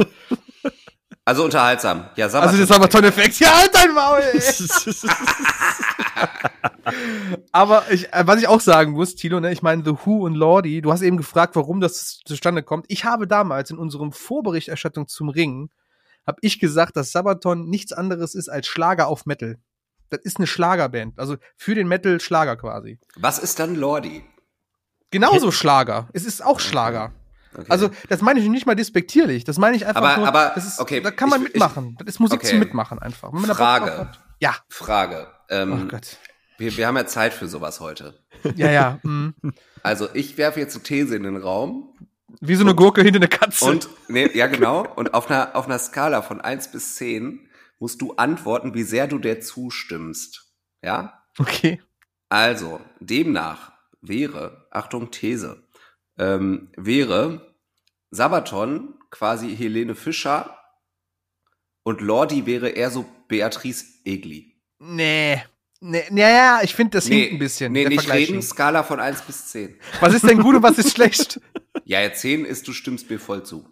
Also unterhaltsam. Ja, Sabaton. Also das war aber tolle Effekt. Ja, halt dein Maul. Aber ich, äh, was ich auch sagen muss, Tilo, ne, ich meine, The Who und Lordi, du hast eben gefragt, warum das zustande kommt. Ich habe damals in unserem Vorberichterstattung zum Ring, habe ich gesagt, dass Sabaton nichts anderes ist als Schlager auf Metal. Das ist eine Schlagerband, also für den Metal Schlager quasi. Was ist dann Lordi? Genauso Schlager. Es ist auch Schlager. Okay. Also, das meine ich nicht mal despektierlich. Das meine ich einfach Aber- nur, aber, das ist, okay, da kann man ich- ich- mitmachen. das ist Musik okay. zum Mitmachen einfach. Frage. hat. Ja. Frage. Ähm, Oh Gott. wir, wir haben ja Zeit für sowas heute. Ja, ja. mm. Also ich werfe jetzt eine These in den Raum Wie so eine Gurke hinter eine Katze. und nee, ja genau und auf einer auf einer Skala von eins bis zehn musst du antworten, wie sehr du der zustimmst. Ja? Okay. Also demnach wäre Achtung These ähm, wäre Sabaton quasi Helene Fischer und Lordi wäre eher so Beatrice Egli. Nee. Nee, naja, ich finde, das hinkt ein bisschen. Nee, nicht Vergleich reden. Skala von 1 bis 10. Was ist denn gut und was ist schlecht? Ja, ja, 10 ist, du stimmst mir voll zu.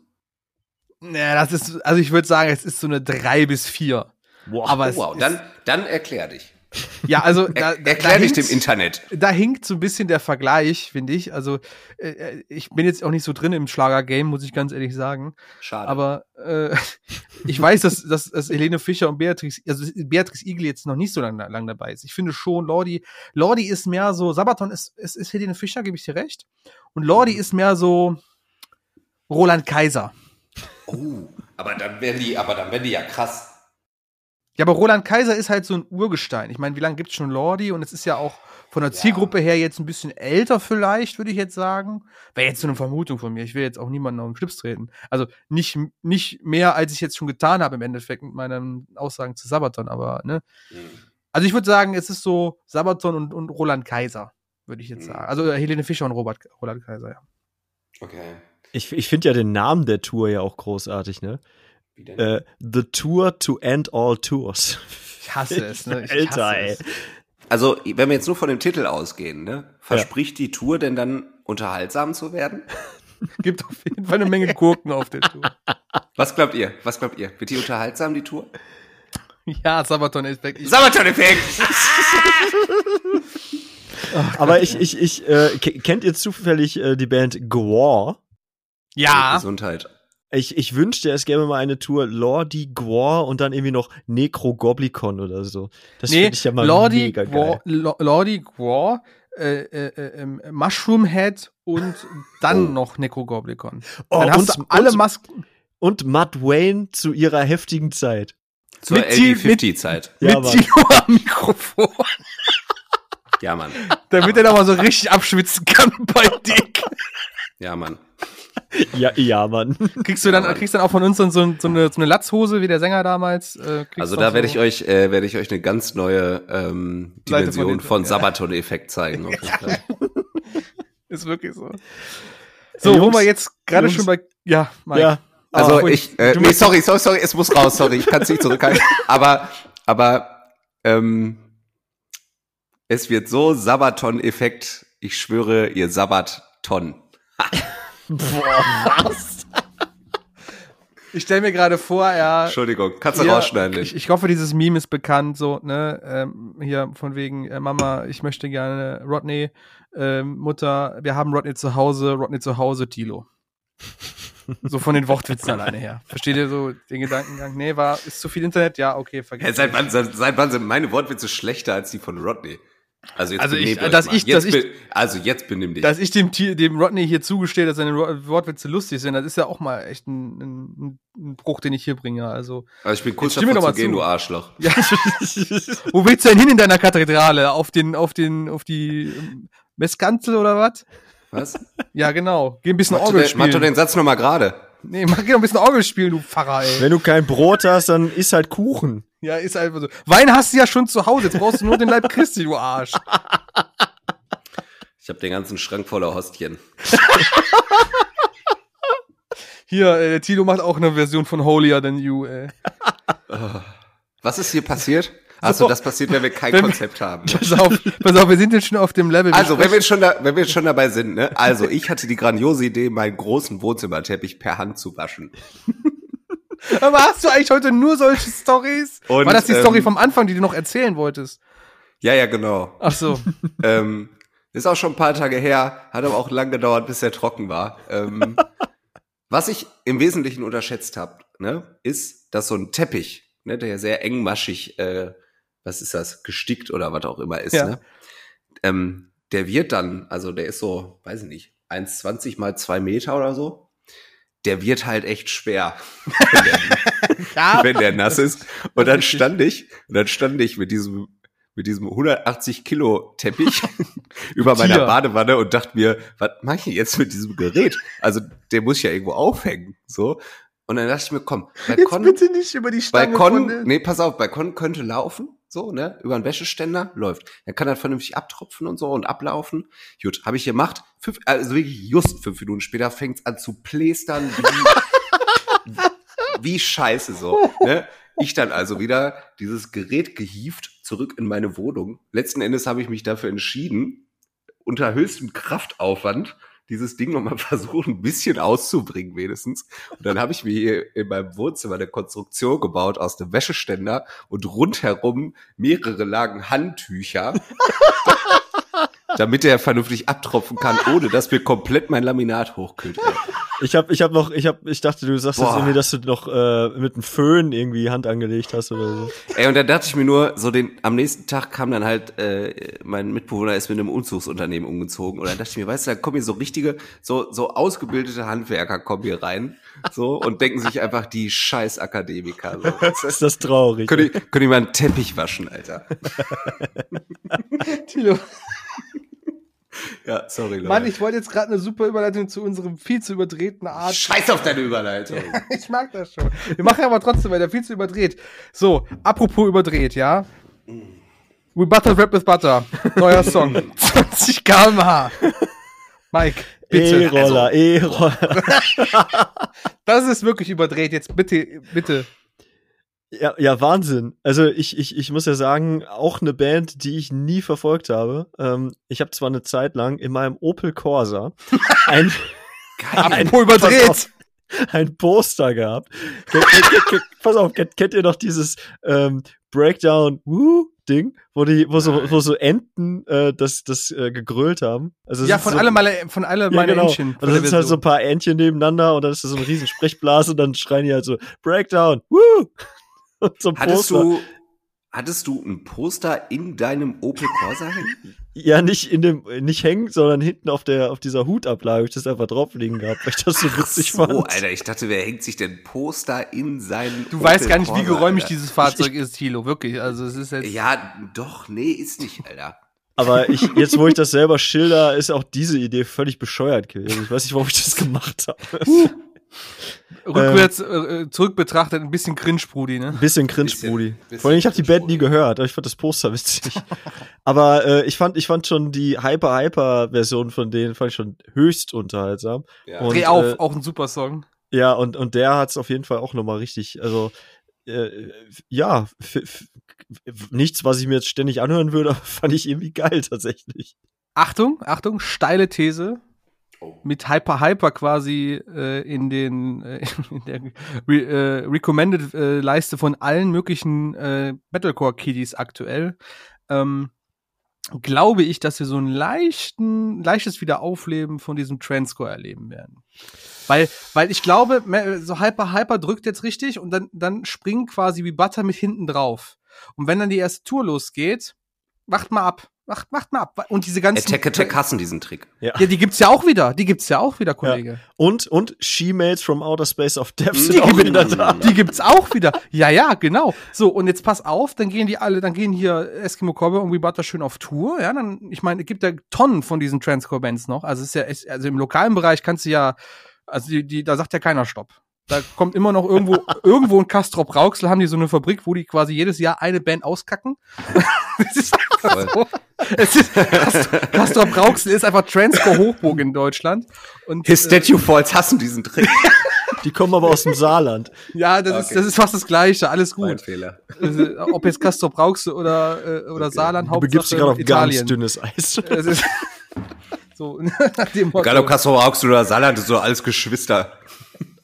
Naja, das ist, also ich würde sagen, es ist so eine drei bis vier. Wow. Aber wow, ist, dann, dann erklär dich. Ja, also da, Er, erklär dich dem Internet. da hinkt so ein bisschen der Vergleich, finde ich. Also äh, ich bin jetzt auch nicht so drin im Schlager-Game, muss ich ganz ehrlich sagen. Schade. Aber äh, ich weiß, dass, dass, dass Helene Fischer und Beatrix, also Beatrix Igel jetzt noch nicht so lange lang dabei ist. Ich finde schon, Lordi, Lordi ist mehr so, Sabaton ist, ist, ist Helene Fischer, gebe ich dir recht. Und Lordi ist mehr so Roland Kaiser. oh, aber dann werden die, aber dann werden die ja krass. Ja, aber Roland Kaiser ist halt so ein Urgestein. Ich meine, wie lange gibt's schon Lordi? Und es ist ja auch von der Zielgruppe her jetzt ein bisschen älter vielleicht, würde ich jetzt sagen. Wäre jetzt so eine Vermutung von mir. Ich will jetzt auch niemanden auf den Schlips treten. Also nicht, nicht mehr, als ich jetzt schon getan habe im Endeffekt mit meinen Aussagen zu Sabaton, aber ne. Hm. Also ich würde sagen, es ist so Sabaton und, und Roland Kaiser, würde ich jetzt Mhm. sagen. Also äh, Helene Fischer und Robert, Roland Kaiser, ja. Okay. Ich, ich finde ja den Namen der Tour ja auch großartig, ne? Wie denn? Äh, The Tour to End All Tours. Ich hasse es, ne? Ich Alter, hasse ey. es. Also, wenn wir jetzt nur von dem Titel ausgehen, ne? Verspricht die Tour denn dann unterhaltsam zu werden? Gibt auf jeden Fall eine Menge Gurken auf der Tour. Was glaubt ihr? Was glaubt ihr? Wird die unterhaltsam, die Tour? Ja, Sabaton ist weg. Ich, Sabaton-Effekt! Aber ich, ich, ich, äh, ke- kennt ihr zufällig äh, die Band Gwar? ja, Gesundheit. Ich, ich wünschte, es gäbe mal eine Tour Lordi, Gwar und dann irgendwie noch Necrogoblicon oder so. Das nee, finde ich ja mal Lordi, mega Gwar, geil. Lordi, Gwar, äh, äh, äh, ähm, Mushroom Head und dann Oh. noch Necrogoblicon. Oh, Dann hast und, du alle und, Masken und Matt Wayne zu ihrer heftigen Zeit. Zur Mit die- mit- LD50-Zeit. Ja, mit Mann. Tilo am Mikrofon, Ja, Mann. damit er da mal so richtig abschwitzen kann bei Dick. Ja, Mann. Ja, ja, Mann. Kriegst du dann, Ja, kriegst dann auch von uns so, so, eine, so eine Latzhose wie der Sänger damals? Äh, Also da werde so- ich euch, äh, werde ich euch eine ganz neue ähm, Dimension von von. Sabaton-Effekt zeigen. Auf jeden Fall. Ist wirklich so. So, wo Jungs, wir jetzt gerade schon bei. Ja, Mike. Ja. Also Ah, ich, äh, nee, sorry, sorry, sorry, es muss raus, sorry, ich kann es nicht zurückhalten. aber, aber ähm, es wird so Sabaton-Effekt. Ich schwöre, ihr Sabaton. Boah, was? Ich stelle mir gerade vor, ja. Entschuldigung, kannst du Ja, rausschneiden. Ich, ich hoffe, dieses Meme ist bekannt, so, ne, ähm, hier von wegen, äh, Mama, ich möchte gerne Rodney, ähm, Mutter, wir haben Rodney zu Hause, Rodney zu Hause, Tilo. so von den Wortwitzen alleine her. Versteht ihr so den Gedankengang? Nee, war, ist zu viel Internet? Ja, okay, vergiss. seit, wann, seit, seit wann sind meine Wortwitze schlechter als die von Rodney? Also jetzt Also ich- dass mal. ich- jetzt dass ich- also jetzt benimm dich. Dass ich dem, dem Rodney hier zugestehe, dass seine Wortwitze lustig sind, das ist ja auch mal echt ein, ein, ein Bruch, den ich hier bringe. Also, also ich bin kurz davor zu gehen, zu. du Arschloch. ja. Wo willst du denn hin in deiner Kathedrale? Auf den, auf den, auf die ähm, Messkanzel oder was? Was? Ja, genau. Geh ein bisschen Orgel den, mach doch spielen. den Satz nochmal gerade. Nee, mach geh doch ein bisschen Orgel spielen, du Pfarrer, ey. Wenn du kein Brot hast, dann isst halt Kuchen. Ja, ist einfach so. Wein hast du ja schon zu Hause, jetzt brauchst du nur den Leib Christi, du Arsch. Ich habe den ganzen Schrank voller Hostien. Hier, äh, Tilo macht auch eine Version von Holier Than You, ey. Was ist hier passiert? Achso, So. das passiert, wenn wir kein Wenn wir- Konzept haben. Pass auf, pass auf, wir sind jetzt schon auf dem Level. wir Also, wenn wir, schon da, wenn wir schon dabei sind, ne? Also, ich hatte die grandiose Idee, meinen großen Wohnzimmerteppich per Hand zu waschen. Aber hast du eigentlich heute nur solche Stories? War das die ähm, Story vom Anfang, die du noch erzählen wolltest? Ja, ja, genau. Ach so. ähm, ist auch schon ein paar Tage her, hat aber auch lang gedauert, bis er trocken war. Ähm, was ich im Wesentlichen unterschätzt habe, ne, ist, dass so ein Teppich, ne, der ja sehr engmaschig, äh, was ist das, gestickt oder was auch immer ist, Ja. ne, ähm, der wird dann, also der ist so, weiß ich nicht, 1,20 mal zwei Meter oder so. Der wird halt echt schwer, wenn der, Ja, wenn der nass ist. Und dann stand ich, und dann stand ich mit diesem, mit diesem 180 Kilo Teppich über meiner Tier. Badewanne und dachte mir, was mache ich jetzt mit diesem Gerät? Also, der muss ich ja irgendwo aufhängen, so. Und dann dachte ich mir, komm, jetzt Balkon, bitte nicht über die Stange Balkon, nee, pass auf, Balkon könnte laufen, so, ne, über einen Wäscheständer, läuft. Er kann dann vernünftig abtropfen und so und ablaufen. Gut, habe ich gemacht. Fünf, also wirklich just fünf Minuten später fängt's an zu plästern, wie, wie scheiße so, ne. Ich dann also wieder dieses Gerät gehievt zurück in meine Wohnung. Letzten Endes habe ich mich dafür entschieden, unter höchstem Kraftaufwand dieses Ding nochmal versuchen, ein bisschen auszubringen wenigstens. Und dann habe ich mir hier in meinem Wohnzimmer eine Konstruktion gebaut aus einem Wäscheständer und rundherum mehrere Lagen Handtücher, damit er vernünftig abtropfen kann, ohne dass mir komplett mein Laminat hochkühlt. Ich habe ich hab noch, ich hab, ich dachte, du sagst Boah. jetzt irgendwie, dass du noch äh, mit einem Föhn irgendwie Hand angelegt hast oder so. Ey, und dann dachte ich mir nur, so den, am nächsten Tag kam dann halt, äh, mein Mitbewohner ist mit einem Umzugsunternehmen umgezogen. Und dann dachte ich mir, weißt du, da kommen hier so richtige, so, so ausgebildete Handwerker kommen hier rein, so, und denken sich einfach die scheiß Akademiker, so. Ist das traurig? Können die, können die mal einen Teppich waschen, Alter? Tilo. Ja, sorry, Leute. Mann, ich wollte jetzt gerade eine super Überleitung zu unserem viel zu überdrehten Art. Scheiß auf deine Überleitung. Ich mag das schon. Wir machen aber trotzdem weiter, viel zu überdreht. So, apropos überdreht, ja. We Butter Rap with Butter. Neuer Song. 20 km/h. Mike, bitte. E-Roller, E-Roller. Das ist wirklich überdreht. Jetzt bitte, bitte. Ja, ja, Wahnsinn. Also ich, ich, ich muss ja sagen, auch eine Band, die ich nie verfolgt habe. Ähm, ich habe zwar eine Zeit lang in meinem Opel Corsa ein, ein, überdreht. ein Poster gehabt. Kennt, kennt, kennt, pass auf, kennt, kennt ihr noch dieses ähm, Breakdown Woo Ding, wo die, wo so, wo so Enten äh, das, das äh, gegrölt haben? Also Ja, von so, alle meine, von alle ja, meine genau. Entchen. Der sind halt so ein paar Entchen nebeneinander und dann ist da so eine riesen Sprechblase und dann schreien die halt so Breakdown, woo! So Hattest Poster. du, hattest du ein Poster in deinem Opel Corsa hängen? Ja, nicht in dem, nicht hängen, sondern hinten auf der, auf dieser Hutablage, hab ich das einfach drauf liegen gehabt, weil ich das so witzig so, fand. Alter, ich dachte, wer hängt sich denn Poster in seinen Du weißt Opel gar nicht, wie Corsa, geräumig Alter? dieses Fahrzeug ist, Thilo. Wirklich. Also es ist jetzt. Ja, doch, nee, ist nicht, Alter. Aber ich, jetzt wo ich das selber schilder, ist auch diese Idee völlig bescheuert gewesen. Ich weiß nicht, warum ich das gemacht habe. Rückwärts äh, zurück betrachtet ein bisschen cringe, Brudi, ne? Ein bisschen cringe, Bisschen- Brudi. bisschen Vor allem, ich habe die Band nie gehört, aber ich fand das Poster witzig. aber äh, ich fand, ich fand schon die Hyper Hyper Version von denen fand ich schon höchst unterhaltsam. Ja. Und, Dreh auf, äh, auch ein super Song. Ja, und, und der hat's auf jeden Fall auch nochmal richtig, also äh, ja, nichts, was ich mir jetzt ständig anhören würde, aber fand ich irgendwie geil tatsächlich. Achtung, Achtung, steile These. Oh. Mit Hyper Hyper quasi äh, in den äh, in der Re äh, Recommended äh, Leiste von allen möglichen äh, Metalcore Kiddies aktuell. Ähm, glaube ich, dass wir so ein leichten, leichtes Wiederaufleben von diesem Transcore erleben werden. Weil, weil ich glaube, so Hyper Hyper drückt jetzt richtig und dann, dann springt quasi wie Butter mit hinten drauf. Und wenn dann die erste Tour losgeht, wacht mal ab. Wacht, wacht mal ab. Und diese ganzen. Attack Attack hassen diesen Trick. Ja. Ja, die gibt's ja auch wieder. Die gibt's ja auch wieder, Kollege. Und, und She-Mails from Outer Space of Death Die sind auch gibt- wieder da. Die gibt's auch wieder. Ja, ja, genau. So, und jetzt pass auf, dann gehen die alle, dann gehen hier Eskimo Cowboy und We Butter schön auf Tour. Ja, dann, ich meine, es gibt ja Tonnen von diesen Transcore-Bands noch. Also es ist ja, also im lokalen Bereich kannst du ja, also die, die, da sagt ja keiner Stopp. Da kommt immer noch irgendwo, irgendwo in Castrop Rauxel haben die so eine Fabrik, wo die quasi jedes Jahr eine Band auskacken. das ist einfach so. Es ist, Castrop, Castrop Rauxel ist einfach Transcore Hochburg in Deutschland. Und, His äh, Statue Falls hassen diesen Trick. Die kommen aber aus dem Saarland. ja, das ist, Okay. das ist fast das Gleiche. Alles Mein gut. Fehler. Also, ob jetzt Castor Brauxel oder, äh, oder Okay. Saarland, Du begibst dich gerade auf Italien. ganz dünnes Eis. Es ist so, nach dem. Egal ob Castro Rauxel oder Saarland, ist so alles Geschwister.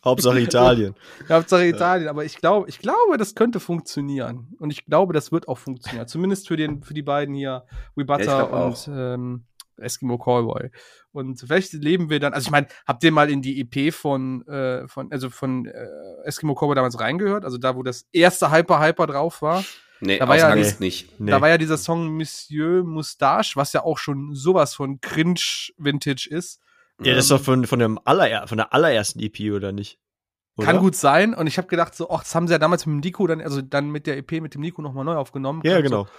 Hauptsache Italien. Hauptsache Italien. Aber ich glaube, ich glaube, das könnte funktionieren. Und ich glaube, das wird auch funktionieren. Zumindest für den, für die beiden hier, We Butter Ja, und ähm, Eskimo Callboy. Und vielleicht leben wir dann, also ich meine, habt ihr mal in die EP von, äh, von also von äh, Eskimo Callboy damals reingehört? Also da, wo das erste Hyper Hyper drauf war. Nee, Da war ja- Angst nicht. Nee. Da war ja dieser Song Monsieur Moustache, was ja auch schon sowas von Cringe-Vintage ist. Ja, das ist doch von, von, dem aller, von der allerersten EP, oder nicht? Oder? Kann gut sein. Und ich habe gedacht, so, ach, das haben sie ja damals mit dem Nico dann, also dann mit der EP mit dem Nico nochmal neu aufgenommen. Ja, Kann genau. So,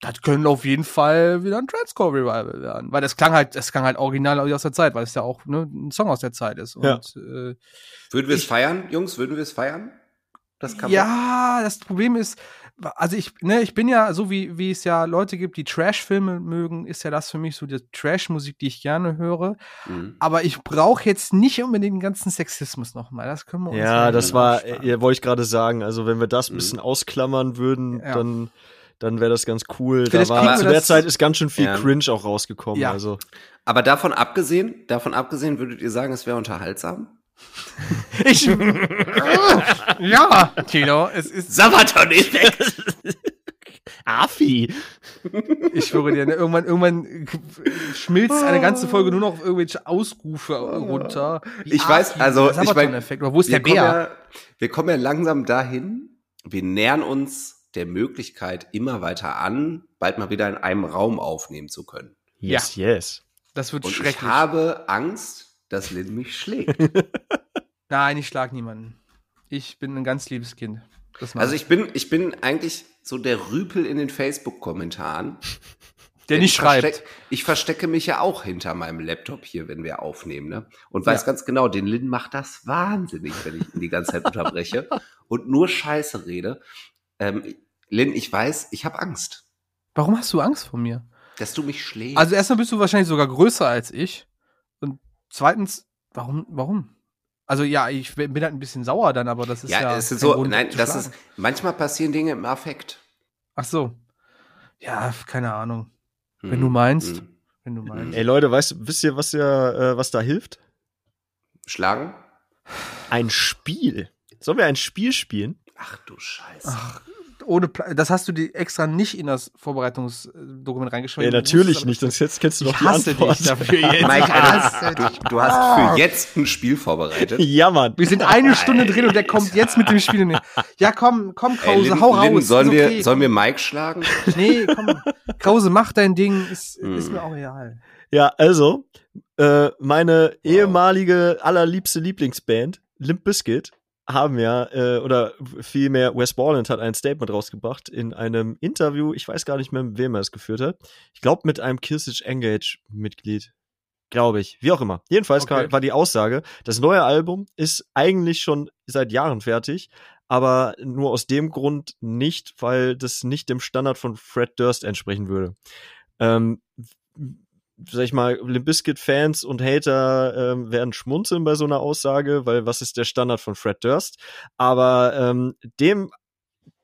das könnte auf jeden Fall wieder ein Transcore-Revival werden. Weil das klang halt, das klang halt original aus der Zeit, weil es ja auch ne, ein Song aus der Zeit ist. Und Ja. äh, Würden wir es feiern, Jungs? Würden wir es feiern? Das Cover? Ja, das Problem ist, also ich, ne, ich bin ja, so wie, wie es ja Leute gibt, die Trash-Filme mögen, ist ja das für mich so die Trash-Musik, die ich gerne höre. Mhm. Aber ich brauche jetzt nicht unbedingt den ganzen Sexismus nochmal. Das können wir uns Ja, mal das war, äh, wollte ich gerade sagen. Also, wenn wir das ein Mhm. bisschen ausklammern würden, Ja. dann, dann wäre das ganz cool. Da war, zu der Zeit ist ganz schön viel Ja. Cringe auch rausgekommen. Ja. Also, Aber davon abgesehen, davon abgesehen, würdet ihr sagen, es wäre unterhaltsam? Ich. ja, Tino, es ist. Sabaton ist weg. Afi. Ich schwöre dir, ne, irgendwann, irgendwann schmilzt eine ganze Folge nur noch auf irgendwelche Ausrufe runter. Wie Ich weiß, Afi, also, der ich mein, Sabaton-Effekt. Oder wo ist der wir kommen, Bär? ja, wir kommen ja langsam dahin. Wir nähern uns der Möglichkeit immer weiter an, bald mal wieder in einem Raum aufnehmen zu können. Yes, yes. Das wird Und ich schrecklich. habe Angst, dass Lynn mich schlägt. Nein, ich schlag niemanden. Ich bin ein ganz liebes Kind. Also ich bin, ich bin eigentlich so der Rüpel in den Facebook-Kommentaren. der nicht ich schreibt. Versteck, ich verstecke mich ja auch hinter meinem Laptop hier, wenn wir aufnehmen, ne? Und weiß Ja. ganz genau, den Lynn macht das wahnsinnig, wenn ich ihn die ganze Zeit unterbreche und nur Scheiße rede. Ähm, Lynn, ich weiß, ich habe Angst, Warum hast du Angst vor mir? dass du mich schlägst. Also erstmal bist du wahrscheinlich sogar größer als ich. Und zweitens, warum, warum? Also ja, ich bin halt ein bisschen sauer dann, aber das ist ja. ja, es ist so, Grund nein, das schlagen. ist, manchmal passieren Dinge im Affekt. Ach so. Ja, keine Ahnung. Wenn Hm, du meinst. hm. Wenn du meinst. Ey Leute, weißt, wisst ihr, was, ihr, äh, was da hilft? Schlagen? Ein Spiel. Sollen wir ein Spiel spielen? Ach du Scheiße. Ach, ohne Pla das hast du dir extra nicht in das Vorbereitungsdokument reingeschrieben. Ey, Du natürlich nicht, sonst jetzt kennst du doch Ich die hasse Antwort. dich dafür jetzt. Mike, Alter, du, du hast für jetzt ein Spiel vorbereitet. ja, Mann. Wir sind eine Stunde drin und der kommt jetzt mit dem Spiel. in Ja, komm, komm, Ey, Krause, Lynn, hau Lynn, raus. sollen, ist wir, okay. sollen wir Mike schlagen? Nee, komm. Krause, mach dein Ding. Ist, ist Hm. mir auch egal. Ja, also, äh, meine ehemalige, allerliebste Lieblingsband, Limp Bizkit, haben ja, äh, oder vielmehr Wes Borland hat ein Statement rausgebracht in einem Interview, ich weiß gar nicht mehr, mit wem er es geführt hat. Ich glaube, mit einem Killswitch Engage-Mitglied. Glaube ich. Wie auch immer. Jedenfalls Okay. war die Aussage, das neue Album ist eigentlich schon seit Jahren fertig, aber nur aus dem Grund nicht, weil das nicht dem Standard von Fred Durst entsprechen würde. Ähm, sag ich mal, Limp Bizkit-Fans und Hater ähm, werden schmunzeln bei so einer Aussage, weil was ist der Standard von Fred Durst? Aber ähm, dem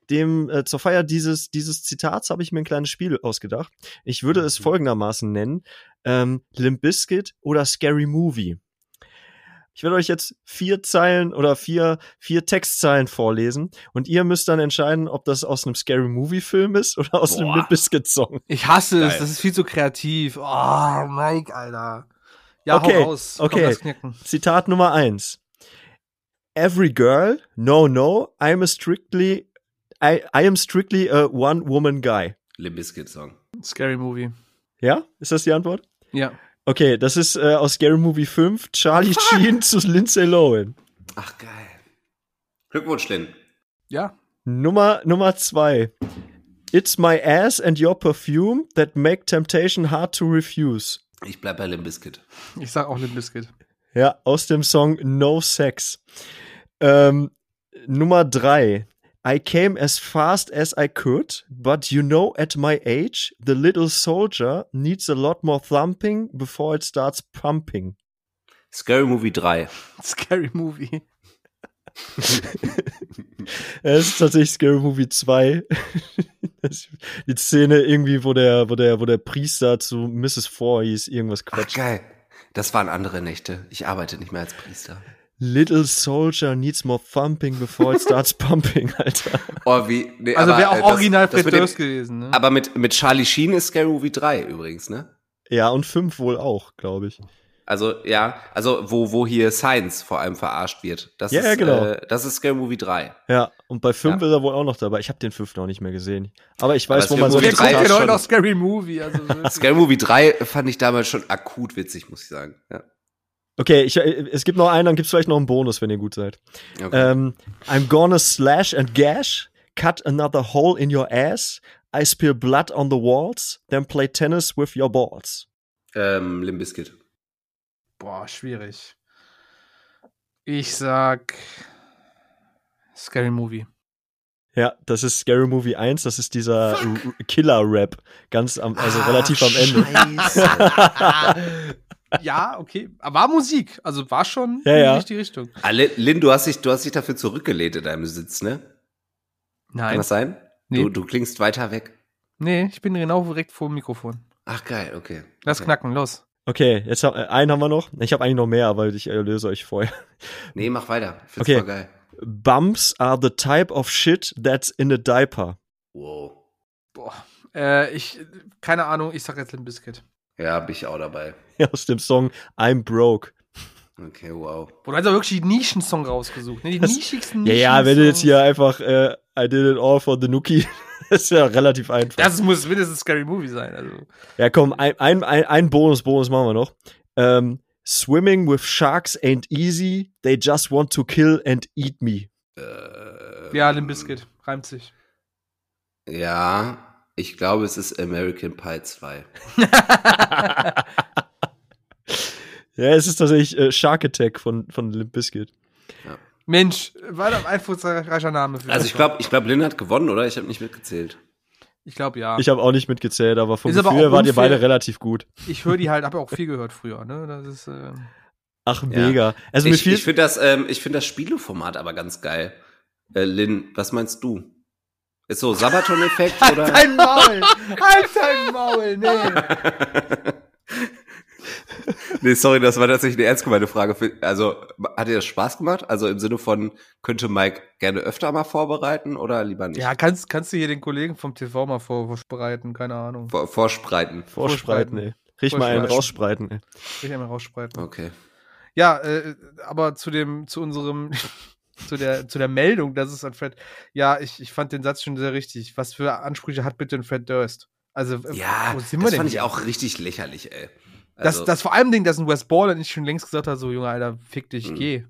dem äh, zur Feier dieses dieses Zitats habe ich mir ein kleines Spiel ausgedacht. Ich würde es Mhm. folgendermaßen nennen: ähm, Limp Bizkit oder Scary Movie. Ich werde euch jetzt vier Zeilen oder vier, vier Textzeilen vorlesen und ihr müsst dann entscheiden, ob das aus einem Scary Movie Film ist oder aus einem Boah. Limp Bizkit Song. Ich hasse es. Geil. Das ist viel zu kreativ. Oh, Mike, Alter. Ja, Okay, hau raus. Komm, okay. knicken. Zitat Nummer eins. Every girl, no, no, I'm a strictly, I, I am strictly a one-woman guy. Limp Bizkit Song. Scary Movie. Ja? Ist das die Antwort? Ja. Okay, das ist äh, aus Scary Movie 5, Charlie Sheen zu Lindsay Lohan. Ach geil. Glückwunsch, Lynn. Ja. Nummer, Nummer zwei. It's my ass and your perfume that make temptation hard to refuse. Ich bleib bei Limp Bizkit. Ich sag auch Limp Bizkit. Ja, aus dem Song No Sex. Ähm, Nummer drei. I came as fast as I could, but you know, at my age, the little soldier needs a lot more thumping before it starts pumping. Scary Movie 3. Scary Movie. Es ist tatsächlich Scary Movie 2. Das- Die Szene irgendwie, wo der, wo der, wo der Priester zu Mrs. Voorhees irgendwas Ach quatscht. geil. Das waren andere Nächte. Ich arbeite nicht mehr als Priester. Little soldier needs more thumping before it starts pumping, Alter. Oh, wie. Nee, Also aber, wäre auch äh, das- original Fred Durst gewesen, ne? Aber mit, mit Charlie Sheen ist Scary Movie 3 übrigens, ne? Ja, und 5 wohl auch, glaube ich. Also, ja, also wo, wo hier Science vor allem verarscht wird. Das Ja, ist, ja, genau. Äh, das ist Scary Movie 3. Ja, und bei 5 Ja. ist er wohl auch noch dabei. Ich habe den 5 noch nicht mehr gesehen. Aber ich Aber weiß, wo Scary man so denn ist heute noch Scary Movie? Also. Scary Movie 3 fand ich damals schon akut witzig, muss ich sagen. Ja. Okay, ich, äh, es gibt noch einen, dann gibt's vielleicht noch einen Bonus, wenn ihr gut seid. Okay. Ähm, I'm gonna slash and gash, cut another hole in your ass, I spill blood on the walls, then play tennis with your balls. Ähm, Limp Bizkit. Boah, schwierig. Ich sag Scary Movie. Ja, das ist Scary Movie 1, das ist dieser Killer-Rap, ganz am, also Ah, relativ am Ende. Ja, okay. Aber war Musik. Also war schon Ja, in ja. die richtige Richtung. ah, Lin, du hast dich, du hast dich dafür zurückgelehnt in deinem Sitz, ne? Kann Nein. das sein? Nee. Du, du klingst weiter weg. Nee, ich bin genau direkt vor dem Mikrofon. Ach geil, okay. Lass okay. knacken, los. Okay, jetzt hab, äh, einen haben wir noch. Ich habe eigentlich noch mehr, aber ich äh, löse euch vorher. Nee, mach weiter. Ich find's Okay. voll geil. Bumps are the type of shit that's in a diaper. Wow. Boah. Äh, ich, keine Ahnung, ich sag jetzt Limp Bizkit. Ja, bin ich auch dabei. Aus dem Song I'm Broke. Okay, wow. Boah, du hast ja wirklich die Nischensong rausgesucht, ne? Die Das- nischigsten Ja, ja, wenn du jetzt hier einfach äh, I did it all for the Nookie, das ist ja relativ einfach. Das muss mindestens Scary Movie sein, also. Ja, komm, ein, ein, ein, ein Bonus, Bonus machen wir noch. Ähm, Swimming with sharks ain't easy. They just want to kill and eat me. Ähm, Ja, Limp Bizkit, reimt sich. Ja, ich glaube, es ist American Pie 2. Ja, es ist tatsächlich äh, Shark Attack von, von Limp Bizkit. Mensch, war doch ein einflussreicher Name für Also ich glaube, ich glaube, Lynn hat gewonnen, oder? Ich habe nicht mitgezählt. Ich glaube ja. Ich habe auch nicht mitgezählt, aber vom Ist aber Gefühl auch wart ihr beide relativ gut. Ich höre die halt, habe auch viel gehört früher, ne? Das ist, äh, Ach, mega. Also mir Ich, ich finde das, ähm, ich finde das Spieleformat aber ganz geil. Äh, Lynn, was meinst du? Ist so Sabaton-Effekt oder? Dein Maul! halt dein Maul, nee! nee, sorry, das war tatsächlich eine ernst gemeinte Frage. Also, hat dir das Spaß gemacht? Also im Sinne von, könnte Mike gerne öfter mal vorbereiten oder lieber nicht? Ja, kannst, kannst du hier den Kollegen vom TV mal vor, vorbereiten, keine Ahnung. Vor, vorspreiten. Vorspreiten, ey. Riech mal einen Vorspreiten. rausspreiten, ey. Ich einmal rausspreiten. Okay. Ja, äh, aber zu dem, zu unserem, zu der, zu der Meldung, dass es an Fred, ja, ich, ich fand den Satz schon sehr richtig. Was für Ansprüche hat bitte ein Fred Durst? Also, äh, Ja, wo sind wir das denn fand ich auch richtig lächerlich, ey. Das, Also, das vor allem Ding, dass ein Wes Baller nicht schon längst gesagt hat, so, Junge, Alter, fick dich, Mhm. geh.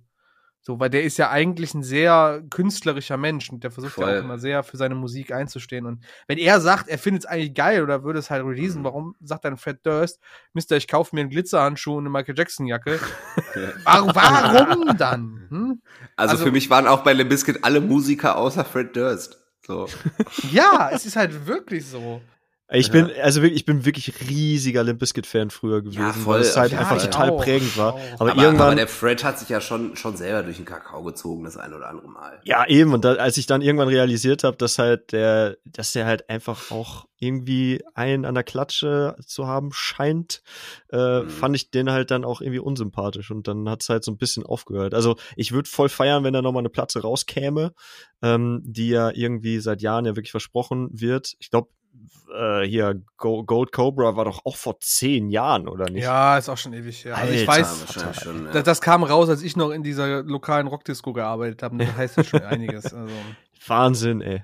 So, weil der ist ja eigentlich ein sehr künstlerischer Mensch und der versucht ja Voll. auch immer sehr für seine Musik einzustehen. Und wenn er sagt, er findet es eigentlich geil oder würde es halt releasen, Mhm. warum sagt dann Fred Durst, Mister, ich kaufe mir einen Glitzerhandschuh und eine Michael Jackson Jacke? Ja. warum, warum dann? Hm? also, also- für mich waren auch bei Limp Bizkit alle Musiker außer Fred Durst. So. Ja, es ist halt wirklich so. Ich Ja. bin, also wirklich, ich bin wirklich riesiger Limp Bizkit-Fan früher gewesen, voll, weil es halt jeden einfach total Auch, prägend war. Aber, Aber, irgendwann, aber der Fred hat sich ja schon, schon selber durch den Kakao gezogen, das ein oder andere Mal. ja eben, und da, als ich dann irgendwann realisiert habe, dass halt der, dass der halt einfach auch irgendwie einen an der Klatsche zu haben scheint, äh, Mhm. fand ich den halt dann auch irgendwie unsympathisch und dann hat's halt so ein bisschen aufgehört. Also ich würde voll feiern, wenn da nochmal eine Platte rauskäme, ähm, die ja irgendwie seit Jahren ja wirklich versprochen wird. Ich glaube, äh, hier Go Gold Cobra war doch auch vor zehn Jahren, oder nicht? Ja, ist auch schon ewig her. Also ich Alter, weiß, wahrscheinlich schon. Ja. das, das kam raus, als ich noch in dieser lokalen Rockdisco gearbeitet habe. Das heißt ja schon einiges. Also. Wahnsinn, ey.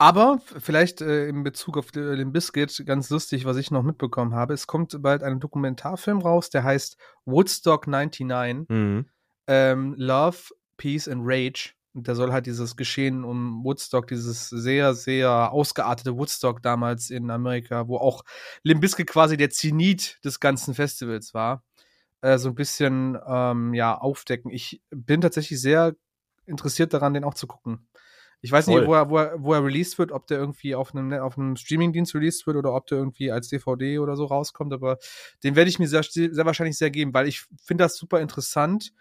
Aber vielleicht äh, in Bezug auf die- den Biscuit ganz lustig, was ich noch mitbekommen habe. Es kommt bald ein Dokumentarfilm raus, der heißt Woodstock 99. Mhm. Ähm, Love, Peace and Rage. Und der soll halt dieses Geschehen um Woodstock, dieses sehr, sehr ausgeartete Woodstock damals in Amerika, wo auch Limp Bizkit quasi der Zenit des ganzen Festivals war, äh, so ein bisschen ähm, ja aufdecken. Ich bin tatsächlich sehr interessiert daran, den auch zu gucken. Ich weiß Voll. nicht, wo er, wo, er, wo er released wird, ob der irgendwie auf einem, auf einem Streamingdienst released wird oder ob der irgendwie als DVD oder so rauskommt, aber den werde ich mir sehr, sehr wahrscheinlich sehr geben, weil ich finde das super interessant,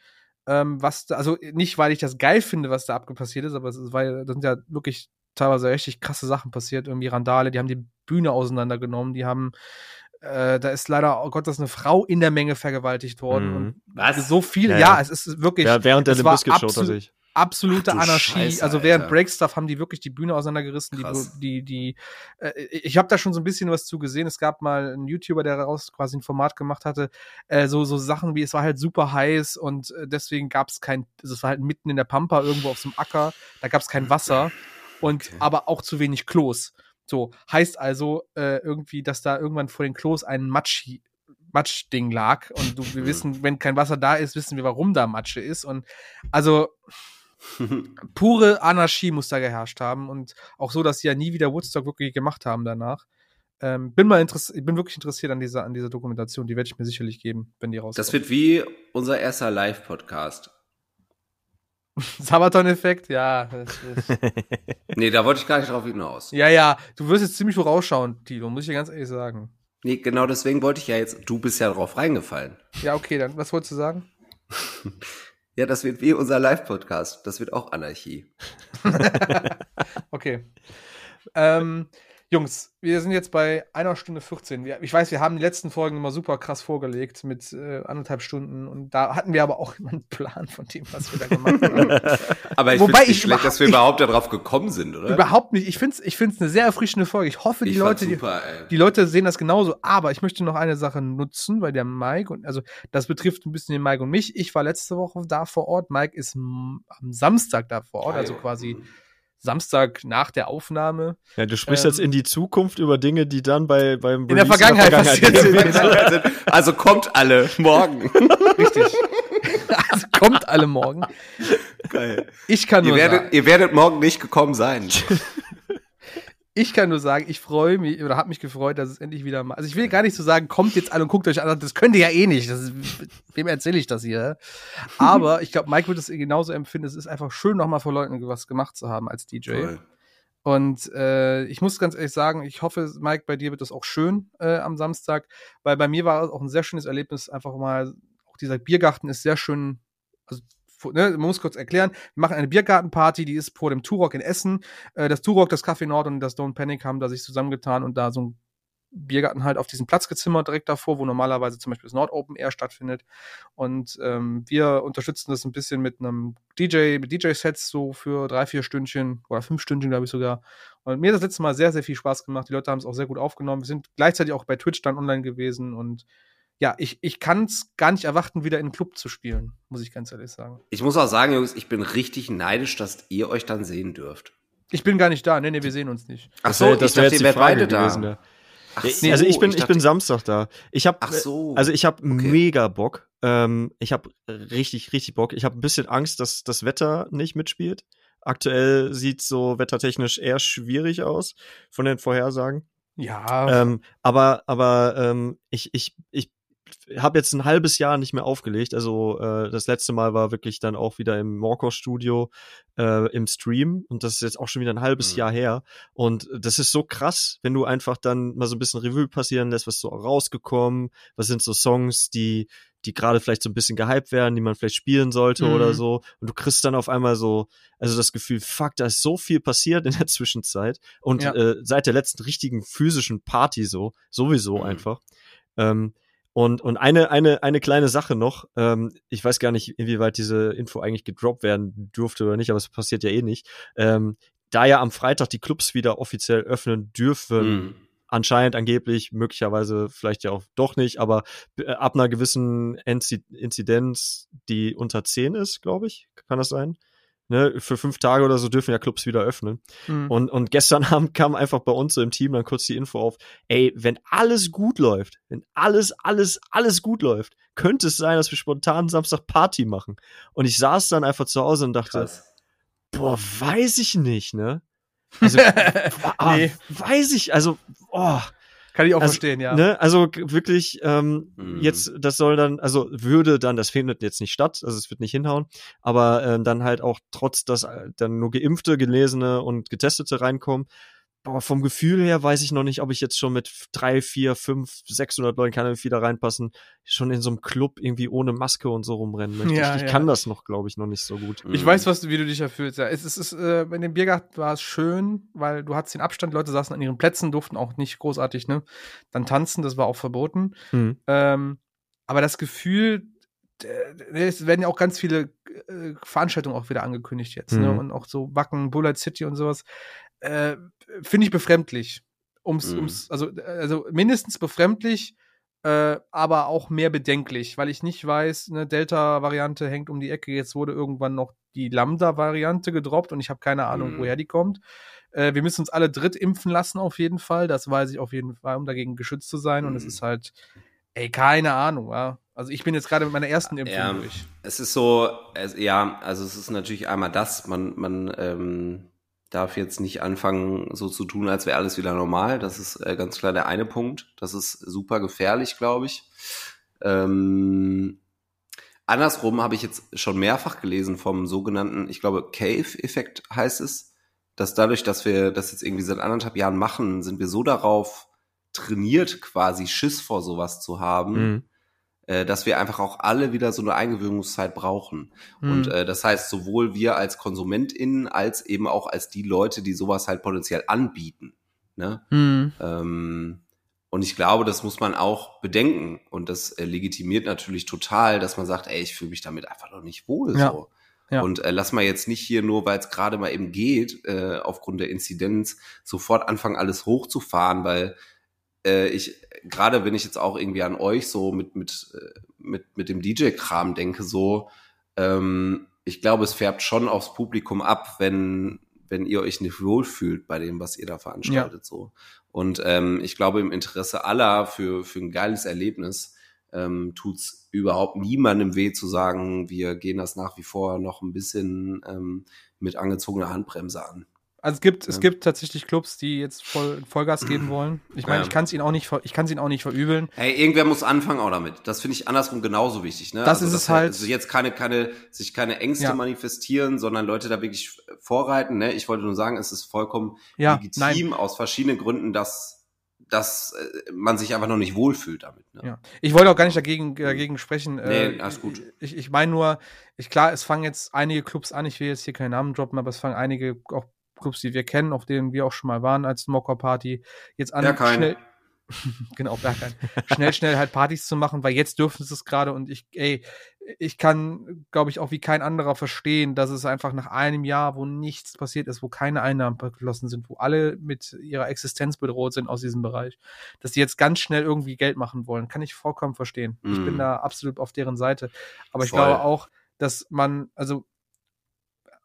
ähm, was da, also nicht, weil ich das geil finde, was da abgepassiert ist, aber es ist, weil da sind ja wirklich teilweise richtig krasse Sachen passiert, irgendwie Randale, die haben die Bühne auseinandergenommen, die haben äh, da ist leider, oh Gott, das ist eine Frau in der Menge vergewaltigt worden. Mhm. Und Was? so viel, Ja, ja, es ist wirklich Ja, während der es Limp war Bizkit Show absolut- tatsächlich. Absolute Ach Anarchie. Scheiße, also während Alter. Breakstuff haben die wirklich die Bühne auseinandergerissen. Die, Krass. die, die, äh, ich habe da schon so ein bisschen was zu gesehen. Es gab mal einen YouTuber, der daraus quasi ein Format gemacht hatte. Äh, so, so Sachen wie, es war halt super heiß und äh, deswegen gab es kein, also es war halt mitten in der Pampa irgendwo auf so einem Acker. Da gab es kein Wasser und Okay. aber auch zu wenig Klos. So, heißt also äh, irgendwie, dass da irgendwann vor den Klos ein Matsch, Matschding lag. Und du, wir Mhm. wissen, wenn kein Wasser da ist, wissen wir, warum da Matsche ist. Und also pure Anarchie muss da geherrscht haben. Und auch so, dass sie ja nie wieder Woodstock wirklich gemacht haben danach. Ähm, bin mal interessiert, bin wirklich interessiert an dieser, an dieser Dokumentation. Die werde ich mir sicherlich geben, wenn die rauskommt. Das wird wie unser erster Live-Podcast. Sabaton-Effekt, ja. Nee, da wollte ich gar nicht drauf hinaus. ja, ja. Du wirst jetzt ziemlich vorausschauen, Tilo, muss ich dir ganz ehrlich sagen. Nee, genau deswegen wollte ich ja jetzt, du bist ja drauf reingefallen. Ja, okay, dann, was wolltest du sagen? Ja, das wird wie unser Live-Podcast. Das wird auch Anarchie. Okay. ähm, Jungs, wir sind jetzt bei einer Stunde 14. Wir, ich weiß, wir haben die letzten Folgen immer super krass vorgelegt mit äh, anderthalb Stunden und da hatten wir aber auch immer einen Plan von dem, was wir da gemacht haben. aber ich finde nicht schlecht, dass wir überhaupt darauf gekommen sind, oder? Überhaupt nicht. Ich finde es ich find's eine sehr erfrischende Folge. Ich hoffe, die ich Leute, super, die, die, Leute sehen das genauso. Aber ich möchte noch eine Sache nutzen, weil der Mike und also das betrifft ein bisschen den Mike und mich. Ich war letzte Woche da vor Ort. Mike ist am Samstag da vor Ort, also quasi mhm. Samstag nach der Aufnahme. Ja, du sprichst ähm, jetzt in die Zukunft über Dinge, die dann bei beim in der Vergangenheit, der Vergangenheit passiert sind. Also kommt alle morgen. Richtig. Also kommt alle morgen. Geil. Ich kann ihr nur werdet, sagen, ihr werdet morgen nicht gekommen sein. Ich kann nur sagen, ich freue mich oder habe mich gefreut, dass es endlich wieder mal. Also ich will gar nicht so sagen, kommt jetzt alle und guckt euch an. Das könnt ihr ja eh nicht. Das ist, wem erzähle ich das hier? Aber ich glaube, Mike wird es genauso empfinden. Es ist einfach schön, nochmal vor Leuten was gemacht zu haben als DJ. Voll. Und äh, ich muss ganz ehrlich sagen, ich hoffe, Mike, bei dir wird das auch schön äh, am Samstag, weil bei mir war es auch ein sehr schönes Erlebnis, einfach mal, auch dieser Biergarten ist sehr schön, also ne, man muss kurz erklären, wir machen eine Biergartenparty, die ist vor dem Turok in Essen. Äh, das Turok, das Café Nord und das Don't Panic haben da sich zusammengetan und da so ein Biergarten halt auf diesen Platz gezimmert, direkt davor, wo normalerweise zum Beispiel das Nord Open Air stattfindet. Und ähm, wir unterstützen das ein bisschen mit einem DJ, mit DJ-Sets so für drei, vier Stündchen oder fünf Stündchen, glaube ich sogar. Und mir hat das letzte Mal sehr, sehr viel Spaß gemacht. Die Leute haben es auch sehr gut aufgenommen. Wir sind gleichzeitig auch bei Twitch dann online gewesen und ja, ich, ich kann es gar nicht erwarten, wieder in den Club zu spielen, muss ich ganz ehrlich sagen. Ich muss auch sagen, Jungs, ich bin richtig neidisch, dass ihr euch dann sehen dürft. Ich bin gar nicht da. Nee, nee, wir sehen uns nicht. Ach so, das wäre jetzt die Frage gewesen. Da. Ach so, also ich bin, ich, ich bin Samstag da. Ich habe, so. also ich habe okay. mega Bock. Ähm, ich habe richtig, richtig Bock. Ich habe ein bisschen Angst, dass das Wetter nicht mitspielt. Aktuell sieht so wettertechnisch eher schwierig aus von den Vorhersagen. Ja. Ähm, aber aber ähm, ich, ich, ich habe jetzt ein halbes Jahr nicht mehr aufgelegt. Also äh, das letzte Mal war wirklich dann auch wieder im Morcor-Studio äh, im Stream und das ist jetzt auch schon wieder ein halbes mhm. Jahr her. Und das ist so krass, wenn du einfach dann mal so ein bisschen Revue passieren lässt, was ist so rausgekommen, was sind so Songs, die die gerade vielleicht so ein bisschen gehypt werden, die man vielleicht spielen sollte mhm. oder so. Und du kriegst dann auf einmal so, also das Gefühl, fuck, da ist so viel passiert in der Zwischenzeit. Und ja. äh, seit der letzten richtigen physischen Party so, sowieso mhm. einfach. Ähm, und, und eine, eine, eine kleine Sache noch, ähm, ich weiß gar nicht, inwieweit diese Info eigentlich gedroppt werden dürfte oder nicht, aber es passiert ja eh nicht. Ähm, da ja am Freitag die Clubs wieder offiziell öffnen dürfen, mhm. anscheinend, angeblich, möglicherweise vielleicht ja auch doch nicht, aber äh, ab einer gewissen Inzidenz, die unter 10 ist, glaube ich, kann das sein? Ne, für fünf Tage oder so dürfen ja Clubs wieder öffnen. Mhm. Und, und gestern Abend kam einfach bei uns so im Team dann kurz die Info auf, ey, wenn alles gut läuft, wenn alles, alles, alles gut läuft, könnte es sein, dass wir spontan Samstag Party machen. Und ich saß dann einfach zu Hause und dachte, Krass. boah, weiß ich nicht, ne? Also, boah, nee. weiß ich, also, oh, kann ich auch also, verstehen, ja. Ne, also wirklich, ähm, mhm. jetzt, das soll dann, also würde dann, das findet jetzt nicht statt, also es wird nicht hinhauen, aber ähm, dann halt auch trotz, dass äh, dann nur Geimpfte, Gelesene und Getestete reinkommen, aber vom Gefühl her weiß ich noch nicht, ob ich jetzt schon mit drei, vier, fünf, 600 Leuten, keine wie da reinpassen, schon in so einem Club irgendwie ohne Maske und so rumrennen möchte. Ja, ich, ich ja. kann das noch, glaube ich, noch nicht so gut. Ich weiß, was, wie du dich erfüllst. Ja, es, es ist, äh, in dem Biergarten war es schön, weil du hattest den Abstand, Leute saßen an ihren Plätzen, durften auch nicht großartig, ne, dann tanzen, das war auch verboten. Mhm. Ähm, aber das Gefühl, es werden ja auch ganz viele äh, Veranstaltungen auch wieder angekündigt jetzt, ne? mhm. ne? Und auch so Wacken, Bullet City und sowas äh, finde ich befremdlich. Ums, mhm. ums, also, also mindestens befremdlich, äh, aber auch mehr bedenklich, weil ich nicht weiß, eine Delta-Variante hängt um die Ecke. Jetzt wurde irgendwann noch die Lambda-Variante gedroppt und ich habe keine Ahnung, mhm. woher die kommt. Äh, wir müssen uns alle dritt impfen lassen, auf jeden Fall. Das weiß ich auf jeden Fall, um dagegen geschützt zu sein. Mhm. Und es mhm. ist halt, ey, keine Ahnung, ja. Also ich bin jetzt gerade mit meiner ersten Impfung ja, durch. Es ist so, es, ja, also es ist natürlich einmal das, man, man ähm, darf jetzt nicht anfangen, so zu tun, als wäre alles wieder normal. Das ist äh, ganz klar der eine Punkt. Das ist super gefährlich, glaube ich. Ähm, andersrum habe ich jetzt schon mehrfach gelesen vom sogenannten, ich glaube, Cave-Effekt heißt es, dass dadurch, dass wir das jetzt irgendwie seit anderthalb Jahren machen, sind wir so darauf trainiert, quasi Schiss vor sowas zu haben, mhm äh, dass wir einfach auch alle wieder so eine Eingewöhnungszeit brauchen. Mhm. Und äh, das heißt, sowohl wir als KonsumentInnen als eben auch als die Leute, die sowas halt potenziell anbieten. Ne? Hm. Ähm, und ich glaube, das muss man auch bedenken. Und das äh, legitimiert natürlich total, dass man sagt, ey, ich fühle mich damit einfach noch nicht wohl. Ja. So. Ja. Und äh, lass mal jetzt nicht hier nur, weil es gerade mal eben geht, äh, aufgrund der Inzidenz, sofort anfangen, alles hochzufahren, weil äh, ich, gerade wenn ich jetzt auch irgendwie an euch so mit, mit, äh, mit, mit dem DJ-Kram denke, so, ähm, ich glaube, es färbt schon aufs Publikum ab, wenn, wenn ihr euch nicht wohlfühlt bei dem, was ihr da veranstaltet, so. Und ähm, ich glaube, im Interesse aller für, für ein geiles Erlebnis ähm, tut's überhaupt niemandem weh zu sagen, wir gehen das nach wie vor noch ein bisschen ähm, mit angezogener Handbremse an. Also es gibt, es Ja. gibt tatsächlich Clubs, die jetzt voll, Vollgas geben wollen. Ich meine, Ja. ich kann es ihnen auch nicht, ich kann es ihnen auch nicht verübeln. Hey, irgendwer muss anfangen auch damit. Das finde ich andersrum genauso wichtig. Ne? Das ist es halt. Also jetzt keine, keine, sich keine Ängste Ja. manifestieren, sondern Leute da wirklich vorreiten. Ne? Ich wollte nur sagen, es ist vollkommen legitim aus verschiedenen Gründen, dass, dass äh, man sich einfach noch nicht wohlfühlt damit. Ne? Ja. Ich wollte auch gar nicht dagegen, dagegen sprechen. Äh, Nee, alles gut. Ich, ich meine nur, ich, klar, es fangen jetzt einige Clubs an, ich will jetzt hier keinen Namen droppen, aber es fangen einige auch Clubs, die wir kennen, auf denen wir auch schon mal waren als Mocker Party, jetzt an, Berghain. schnell, genau, Berghain, schnell, schnell halt Partys zu machen, weil jetzt dürfen sie es gerade und ich, ey, ich kann, glaube ich, auch wie kein anderer verstehen, dass es einfach nach einem Jahr, wo nichts passiert ist, wo keine Einnahmen geflossen sind, wo alle mit ihrer Existenz bedroht sind aus diesem Bereich, dass die jetzt ganz schnell irgendwie Geld machen wollen, kann ich vollkommen verstehen. Ich Mhm. bin da absolut auf deren Seite. Aber ich Voll. glaube auch, dass man, also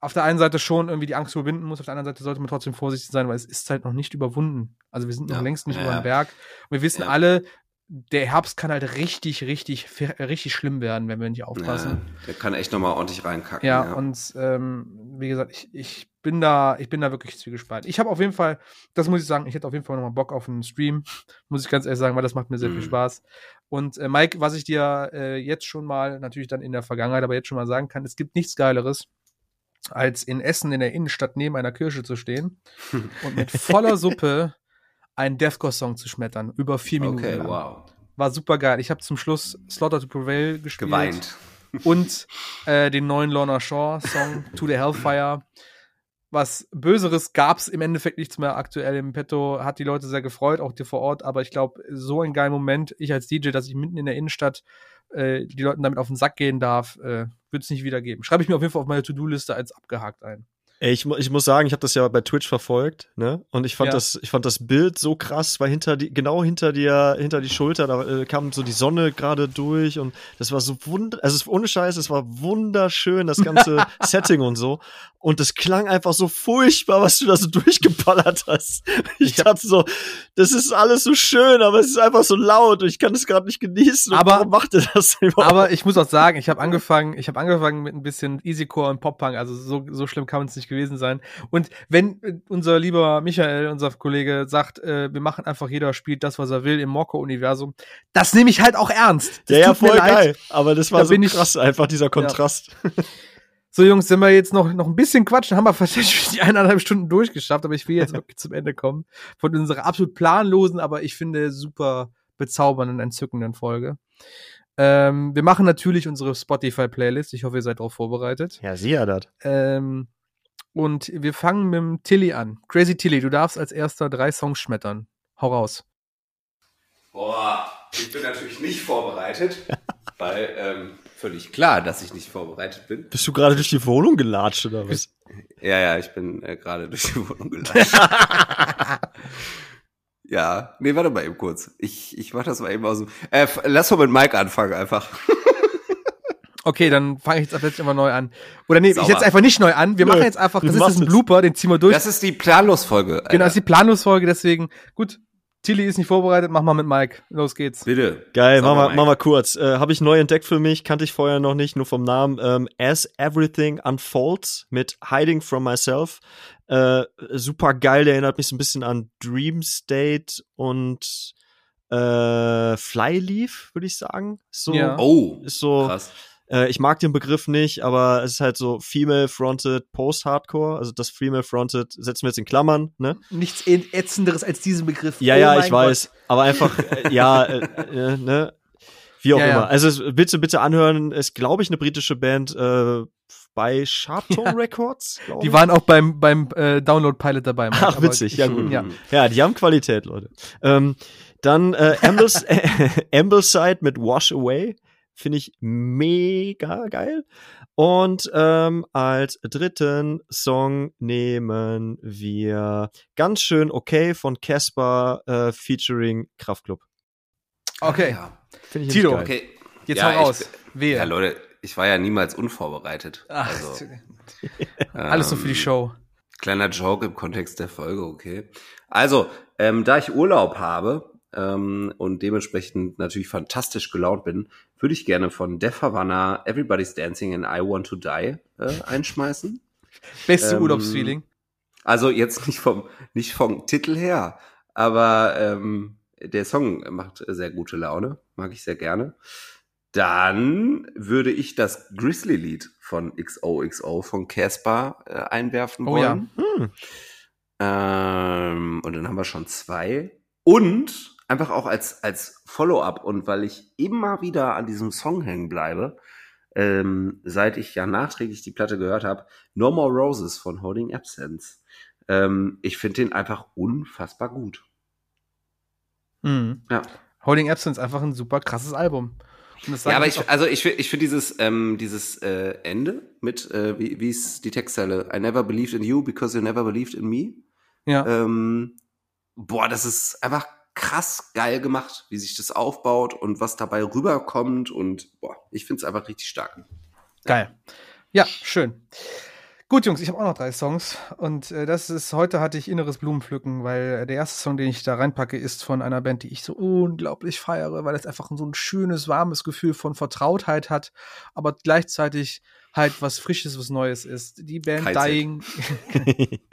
auf der einen Seite schon irgendwie die Angst überwinden muss, auf der anderen Seite sollte man trotzdem vorsichtig sein, weil es ist halt noch nicht überwunden. Also wir sind noch Ja. längst nicht Ja, über den Berg. Und wir wissen Ja. alle, der Herbst kann halt richtig, richtig, richtig schlimm werden, wenn wir nicht aufpassen. Der kann echt nochmal ordentlich reinkacken. Ja, und ähm, wie gesagt, ich, ich bin da, ich bin da wirklich zwiegespalten. Ich habe auf jeden Fall, das muss ich sagen, ich hätte auf jeden Fall nochmal Bock auf einen Stream, muss ich ganz ehrlich sagen, weil das macht mir sehr viel Mhm. Spaß. Und äh, Mike, was ich dir äh, jetzt schon mal, natürlich dann in der Vergangenheit, aber jetzt schon mal sagen kann, es gibt nichts Geileres, als in Essen in der Innenstadt neben einer Kirche zu stehen und mit voller Suppe einen Deathcore-Song zu schmettern, über vier Minuten Okay, lang. wow. War super geil. Ich habe zum Schluss Slaughter to Prevail gespielt Geweint. und äh, den neuen Lorna Shaw Song To the Hellfire. Was Böseres gab's im Endeffekt nichts mehr aktuell im Petto. Hat die Leute sehr gefreut, auch die vor Ort. Aber ich glaube, so ein geiler Moment, ich als DJ, dass ich mitten in der Innenstadt äh, die Leuten damit auf den Sack gehen darf, äh, wird es nicht wieder geben. Schreibe ich mir auf jeden Fall auf meine To-Do-Liste als abgehakt ein. Ey, ich, ich muss sagen, ich habe das ja bei Twitch verfolgt, ne? Und ich fand Ja. das, ich fand das Bild so krass, weil hinter die, genau hinter dir, hinter die Schulter, da äh, kam so die Sonne gerade durch und das war so wund, also ohne Scheiß, es war wunderschön, das ganze Setting und so. Und es klang einfach so furchtbar, was du da so durchgeballert hast. Ich dachte so, das ist alles so schön, aber es ist einfach so laut und ich kann es gerade nicht genießen. Aber- warum macht ihr das überhaupt? Aber ich muss auch sagen, ich habe angefangen, ich habe angefangen mit ein bisschen Easycore und Pop-Punk, also so, so schlimm kann es nicht gewesen sein. Und wenn äh, unser lieber Michael, unser Kollege, sagt, äh, wir machen einfach jeder spielt das, was er will im Mokko-Universum, das nehme ich halt auch ernst. Das ja, ja, voll leid. geil. Aber das war Da so bin ich- krass, einfach dieser Kontrast. So, Jungs, wenn wir jetzt noch, noch ein bisschen quatschen, haben wir tatsächlich die eineinhalb Stunden durchgeschafft, aber ich will jetzt wirklich zum Ende kommen. Von unserer absolut planlosen, aber ich finde super bezaubernden, entzückenden Folge. Ähm, wir machen natürlich unsere Spotify-Playlist. Ich hoffe, ihr seid darauf vorbereitet. Ja, sieh ja das. Ähm, und wir fangen mit dem Tilly an. Crazy Tilly, du darfst als erster drei Songs schmettern. Hau raus. Boah, ich bin natürlich nicht vorbereitet, weil ähm, völlig klar, dass ich nicht vorbereitet bin. Bist du gerade durch die Wohnung gelatscht oder was? Ja, ja, ich bin äh, gerade durch die Wohnung gelatscht. ja, nee, warte mal eben kurz. Ich, ich mach das mal eben aus dem... Äh, lass mal mit Mike anfangen einfach. Okay, dann fange ich jetzt ab jetzt immer neu an. Oder nee, ich Sauber. setze einfach nicht neu an. Wir Nö, machen jetzt einfach, das ist jetzt ein. Blooper, den ziehen wir durch. Das ist die Planlosfolge. Alter. genau, das ist die Planungsfolge, deswegen, gut, Tilly ist nicht vorbereitet, mach mal mit Mike. Los geht's. Bitte. Geil, mach mal, mach mal kurz. Äh, Habe ich neu entdeckt für mich, kannte ich vorher noch nicht, nur vom Namen. Ähm, As Everything Unfolds mit Hiding from Myself. Äh, super geil, der erinnert mich so ein bisschen an Dream State und äh, Flyleaf, würde ich sagen. So, Ja. Oh, ist so, krass. Äh, ich mag den Begriff nicht, aber es ist halt so Female-Fronted Post-Hardcore. Also das Female-Fronted setzen wir jetzt in Klammern, ne? Nichts ätzenderes als diesen Begriff. Ja, Oh ja, ich weiß. Aber einfach, äh, ja, äh, äh, ne? Wie auch Ja, immer. ja. Also bitte, bitte anhören. Ist, glaube ich, eine britische Band. Äh, bei Sharptone Ja. Records. Die ich. waren auch beim, beim äh, Download-Pilot dabei. Mike, Ach, witzig, ja gut. Ja. Ja, die haben Qualität, Leute. Ähm, dann äh, Ambus Ambleside mit Wash Away. Finde ich mega geil. Und ähm, als dritten Song nehmen wir ganz schön okay von Casper äh, featuring Kraftklub. Okay, Ja. Finde ich Tito. Okay. jetzt Ja, hau raus. ich- Wehe. Ja, Leute, ich war ja niemals unvorbereitet. Ach, also, alles so für die ähm, Show. Kleiner Joke im Kontext der Folge, okay. Also, ähm, da ich Urlaub habe ähm, und dementsprechend natürlich fantastisch gelaunt bin, würde ich gerne von Def Havana Everybody's Dancing and I Want to Die äh, einschmeißen. Beste ähm, Urlaubsfeeling. Also jetzt nicht vom nicht vom Titel her, aber ähm, der Song macht sehr gute Laune, mag ich sehr gerne. Dann würde ich das Grizzly-Lied von XOXO von Casper äh, einwerfen Oh ja. wollen. Hm. Ähm, und dann haben wir schon zwei. Und einfach auch als, als Follow-up und weil ich immer wieder an diesem Song hängen bleibe, ähm, seit ich ja nachträglich die Platte gehört habe, No More Roses von Holding Absence. Ähm, ich finde den einfach unfassbar gut. Mhm. Ja. Holding Absence einfach ein super krasses Album. Ja, aber ich, also ich finde ich finde dieses, ähm, dieses äh, Ende mit, äh, wie, wie ist die Textzeile? I never believed in you because you never believed in me. ja. Ähm, boah, das ist einfach krass geil gemacht, wie sich das aufbaut und was dabei rüberkommt und boah, ich finde es einfach richtig stark. Geil. Ja, schön. Gut, Jungs, ich habe auch noch drei Songs und äh, das ist, heute hatte ich inneres Blumenpflücken, weil äh, der erste Song, den ich da reinpacke, ist von einer Band, die ich so unglaublich feiere, weil es einfach so ein schönes, warmes Gefühl von Vertrautheit hat, aber gleichzeitig halt was Frisches, was Neues ist. Die Band KZ. Dying,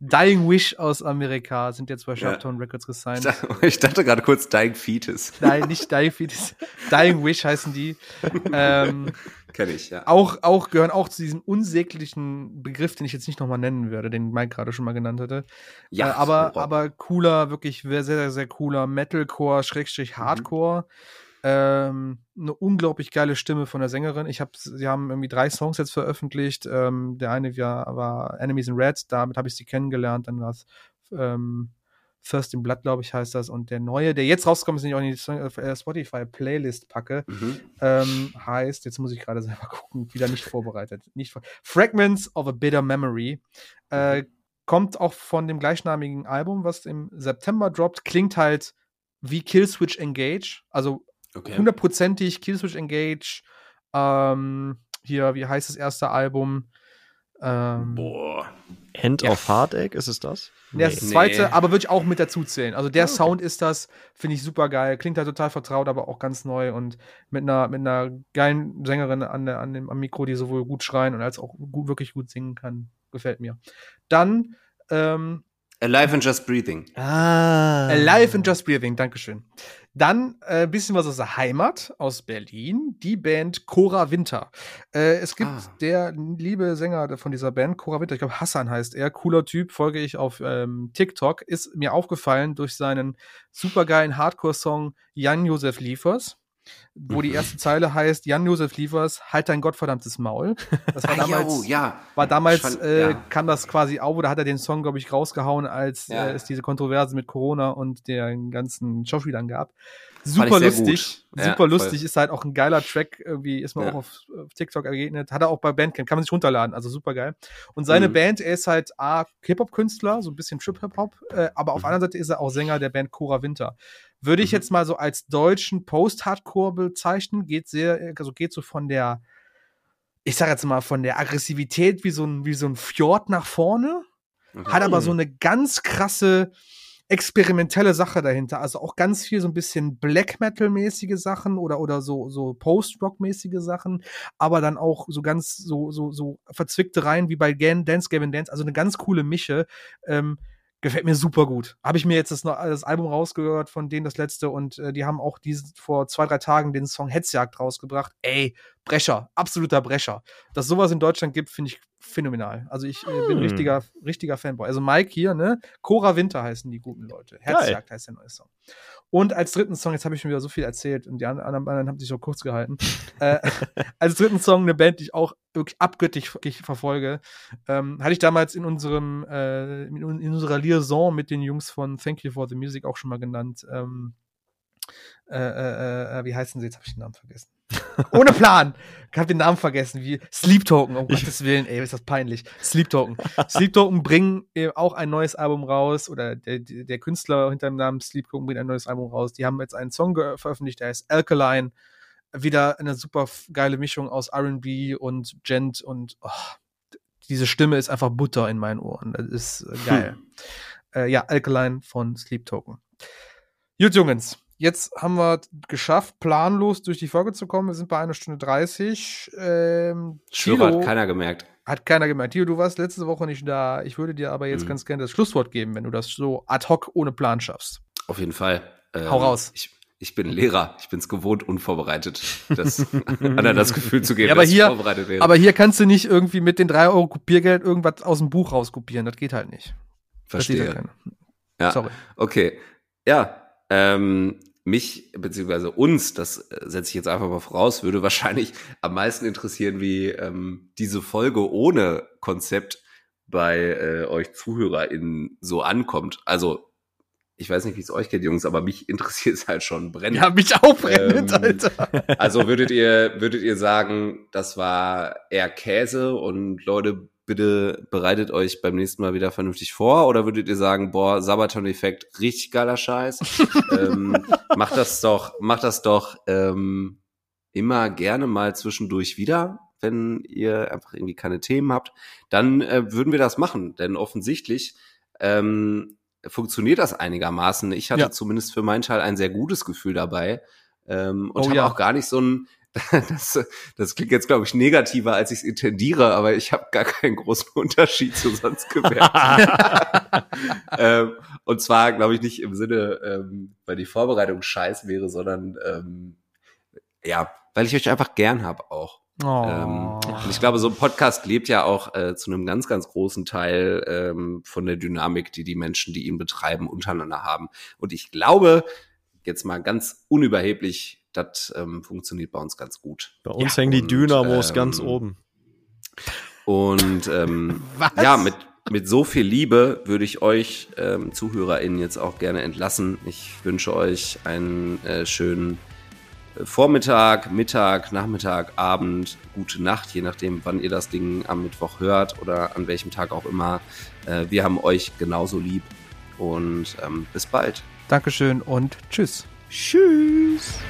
Dying Wish aus Amerika sind jetzt bei Ja. Sharptone Records Ich gesigned. ich dachte gerade kurz Dying Fetus. Nein, nicht Dying Fetus. Dying Wish heißen die. Ähm, Kenne ich, ja. auch, auch gehören auch zu diesem unsäglichen Begriff, den ich jetzt nicht nochmal nennen würde, den Mike gerade schon mal genannt hatte. äh, aber, Rock. aber cooler, wirklich sehr, sehr, sehr cooler Metalcore, Schrägstrich Mhm. Ähm, eine unglaublich geile Stimme von der Sängerin. Ich habe, sie haben irgendwie drei Songs jetzt veröffentlicht. Ähm, der eine war, war Enemies in Red, damit habe ich sie kennengelernt. Dann war es ähm, First in Blood, glaube ich, heißt das. Und der neue, der jetzt rauskommt, ist den ich auch in die äh, Spotify-Playlist packe Mhm. ähm, heißt, jetzt muss ich gerade selber gucken, wieder nicht vorbereitet. Nicht vor Fragments of a Bitter Memory. Äh, kommt auch von dem gleichnamigen Album, was im September droppt. Klingt halt wie Killswitch Engage. Also Okay. hundertprozentig Killswitch Engage. Ähm, hier, wie heißt das erste Album? Ähm, Boah. End Ja. of Heartache, ist es das? Der ist das Nee. zweite, aber würde ich auch mit dazu zählen. Also der Ah, okay. Sound ist das, finde ich super geil. Klingt halt total vertraut, aber auch ganz neu und mit einer, mit einer geilen Sängerin an der, an dem, am Mikro, die sowohl gut schreien und als auch gut, wirklich gut singen kann. Gefällt mir. Dann ähm, Alive and Just Breathing. Ah. Alive and Just Breathing, Dankeschön. Dann ein äh, bisschen was aus der Heimat, aus Berlin, die Band Cora Winter. Äh, es gibt Ah. der liebe Sänger von dieser Band, Cora Winter, ich glaube Hassan heißt er, cooler Typ, folge ich auf ähm, TikTok, ist mir aufgefallen durch seinen supergeilen Hardcore-Song Jan Josef Liefers, wo die Mhm. erste Zeile heißt, Jan Josef Liefers, halt dein gottverdammtes Maul. Das war damals, jo, ja. war damals, fand- äh, ja. kam das quasi auf, oder hat er den Song, glaube ich, rausgehauen, als Ja. äh, es diese Kontroverse mit Corona und den ganzen Schauspielern gab. Super lustig, gut. Ja, super voll. lustig, ist halt auch ein geiler Track, irgendwie ist man Ja. auch auf, auf TikTok ergegnet, hat er auch bei Bandcamp, kann man sich runterladen, also super geil. Und seine Mhm. Band, er ist halt A, Hip-Hop-Künstler, so ein bisschen Trip-Hip-Hop, äh, aber auf Mhm. der anderen Seite ist er auch Sänger der Band Cora Winter. Würde ich Mhm. jetzt mal so als deutschen Post-Hardcore bezeichnen, geht sehr, also geht so von der, ich sag jetzt mal, von der Aggressivität wie so ein, wie so ein Fjord nach vorne, Okay. hat aber Mhm. so eine ganz krasse experimentelle Sache dahinter. Also auch ganz viel so ein bisschen Black Metal-mäßige Sachen oder, oder so, so Post-Rock-mäßige Sachen, aber dann auch so ganz so, so, so verzwickte Reihen wie bei Gan Dance Gavin Dance. Also eine ganz coole Mische. Ähm, gefällt mir super gut. Habe ich mir jetzt das, das Album rausgehört von denen, das letzte, und äh, die haben auch diesen, vor zwei, drei Tagen den Song Hetzjagd rausgebracht. Ey, Brecher, absoluter Brecher. Dass sowas in Deutschland gibt, finde ich phänomenal. Also ich äh, bin Hm. richtiger, richtiger Fanboy. Also Mike hier, ne? Cora Winter heißen die guten Leute. Herzjagd heißt der neue Song. Und als dritten Song, jetzt habe ich schon wieder so viel erzählt und die an- anderen anderen haben sich so kurz gehalten. äh, als dritten Song eine Band, die ich auch wirklich abgöttisch wirklich verfolge, ähm, hatte ich damals in unserem äh, in, in unserer Liaison mit den Jungs von Thank You for the Music auch schon mal genannt. Ähm, äh, äh, äh, wie heißen sie? Jetzt habe ich den Namen vergessen. Ohne Plan. Ich habe den Namen vergessen. Wie Sleep Token. Um Gottes Willen, ey, ist das peinlich. Sleep Token. Sleep Token bringen äh, auch ein neues Album raus oder der, der Künstler hinter dem Namen Sleep Token bringt ein neues Album raus. Die haben jetzt einen Song veröffentlicht, der heißt Alkaline. Wieder eine super geile Mischung aus R&B und Gent und oh, diese Stimme ist einfach Butter in meinen Ohren. Das ist äh, geil. Äh, ja, Alkaline von Sleep Token. Gut, Jungs. Jetzt haben wir geschafft, planlos durch die Folge zu kommen. Wir sind bei einer Stunde 30. Ähm, Schwörer Thilo- hat keiner gemerkt. hat keiner gemerkt. Tio, du warst letzte Woche nicht da. Ich würde dir aber jetzt Mhm. ganz gerne das Schlusswort geben, wenn du das so ad hoc ohne Plan schaffst. Auf jeden Fall. Ähm, Hau raus. Ich, ich bin Lehrer. Ich bin es gewohnt, unvorbereitet, das anderen das Gefühl zu geben, Ja, aber dass hier- ich vorbereitet wäre. Aber hier kannst du nicht irgendwie mit den 3 Euro Kopiergeld irgendwas aus dem Buch rauskopieren. Das geht halt nicht. Verstehe. Ja. Sorry. Okay. Ja. Ähm, mich, beziehungsweise uns, das äh, setze ich jetzt einfach mal voraus, würde wahrscheinlich am meisten interessieren, wie ähm, diese Folge ohne Konzept bei äh, euch ZuhörerInnen so ankommt. Also, ich weiß nicht, wie es euch geht, Jungs, aber mich interessiert es halt schon brennend. Ja, mich auch brennend, Ähm, Alter. Also würdet ihr, würdet ihr sagen, das war eher Käse und Leute, bitte bereitet euch beim nächsten Mal wieder vernünftig vor? Oder würdet ihr sagen, boah, Sabaton-Effekt, richtig geiler Scheiß? ähm, macht das doch, macht das doch ähm, immer gerne mal zwischendurch wieder, wenn ihr einfach irgendwie keine Themen habt. Dann äh, würden wir das machen, denn offensichtlich ähm, funktioniert das einigermaßen. Ich hatte Ja. zumindest für meinen Teil ein sehr gutes Gefühl dabei ähm, und Oh habe ja. auch gar nicht so ein das, das klingt jetzt, glaube ich, negativer, als ich es intendiere, aber ich habe gar keinen großen Unterschied zu sonst gemerkt. ähm, und zwar, glaube ich, nicht im Sinne, ähm, weil die Vorbereitung scheiß wäre, sondern ähm, ja, weil ich euch einfach gern habe auch. Oh. Ähm, und ich glaube, so ein Podcast lebt ja auch äh, zu einem ganz, ganz großen Teil ähm, von der Dynamik, die die Menschen, die ihn betreiben, untereinander haben. Und ich glaube, jetzt mal ganz unüberheblich, das ähm, funktioniert bei uns ganz gut. Bei uns Ja, hängen die Dynamos ähm, ganz oben. Und ähm, ja, mit, mit so viel Liebe würde ich euch ähm, ZuhörerInnen jetzt auch gerne entlassen. Ich wünsche euch einen äh, schönen äh, Vormittag, Mittag, Nachmittag, Abend, gute Nacht, je nachdem, wann ihr das Ding am Mittwoch hört oder an welchem Tag auch immer. Äh, wir haben euch genauso lieb und ähm, bis bald. Dankeschön und tschüss. Tschüss.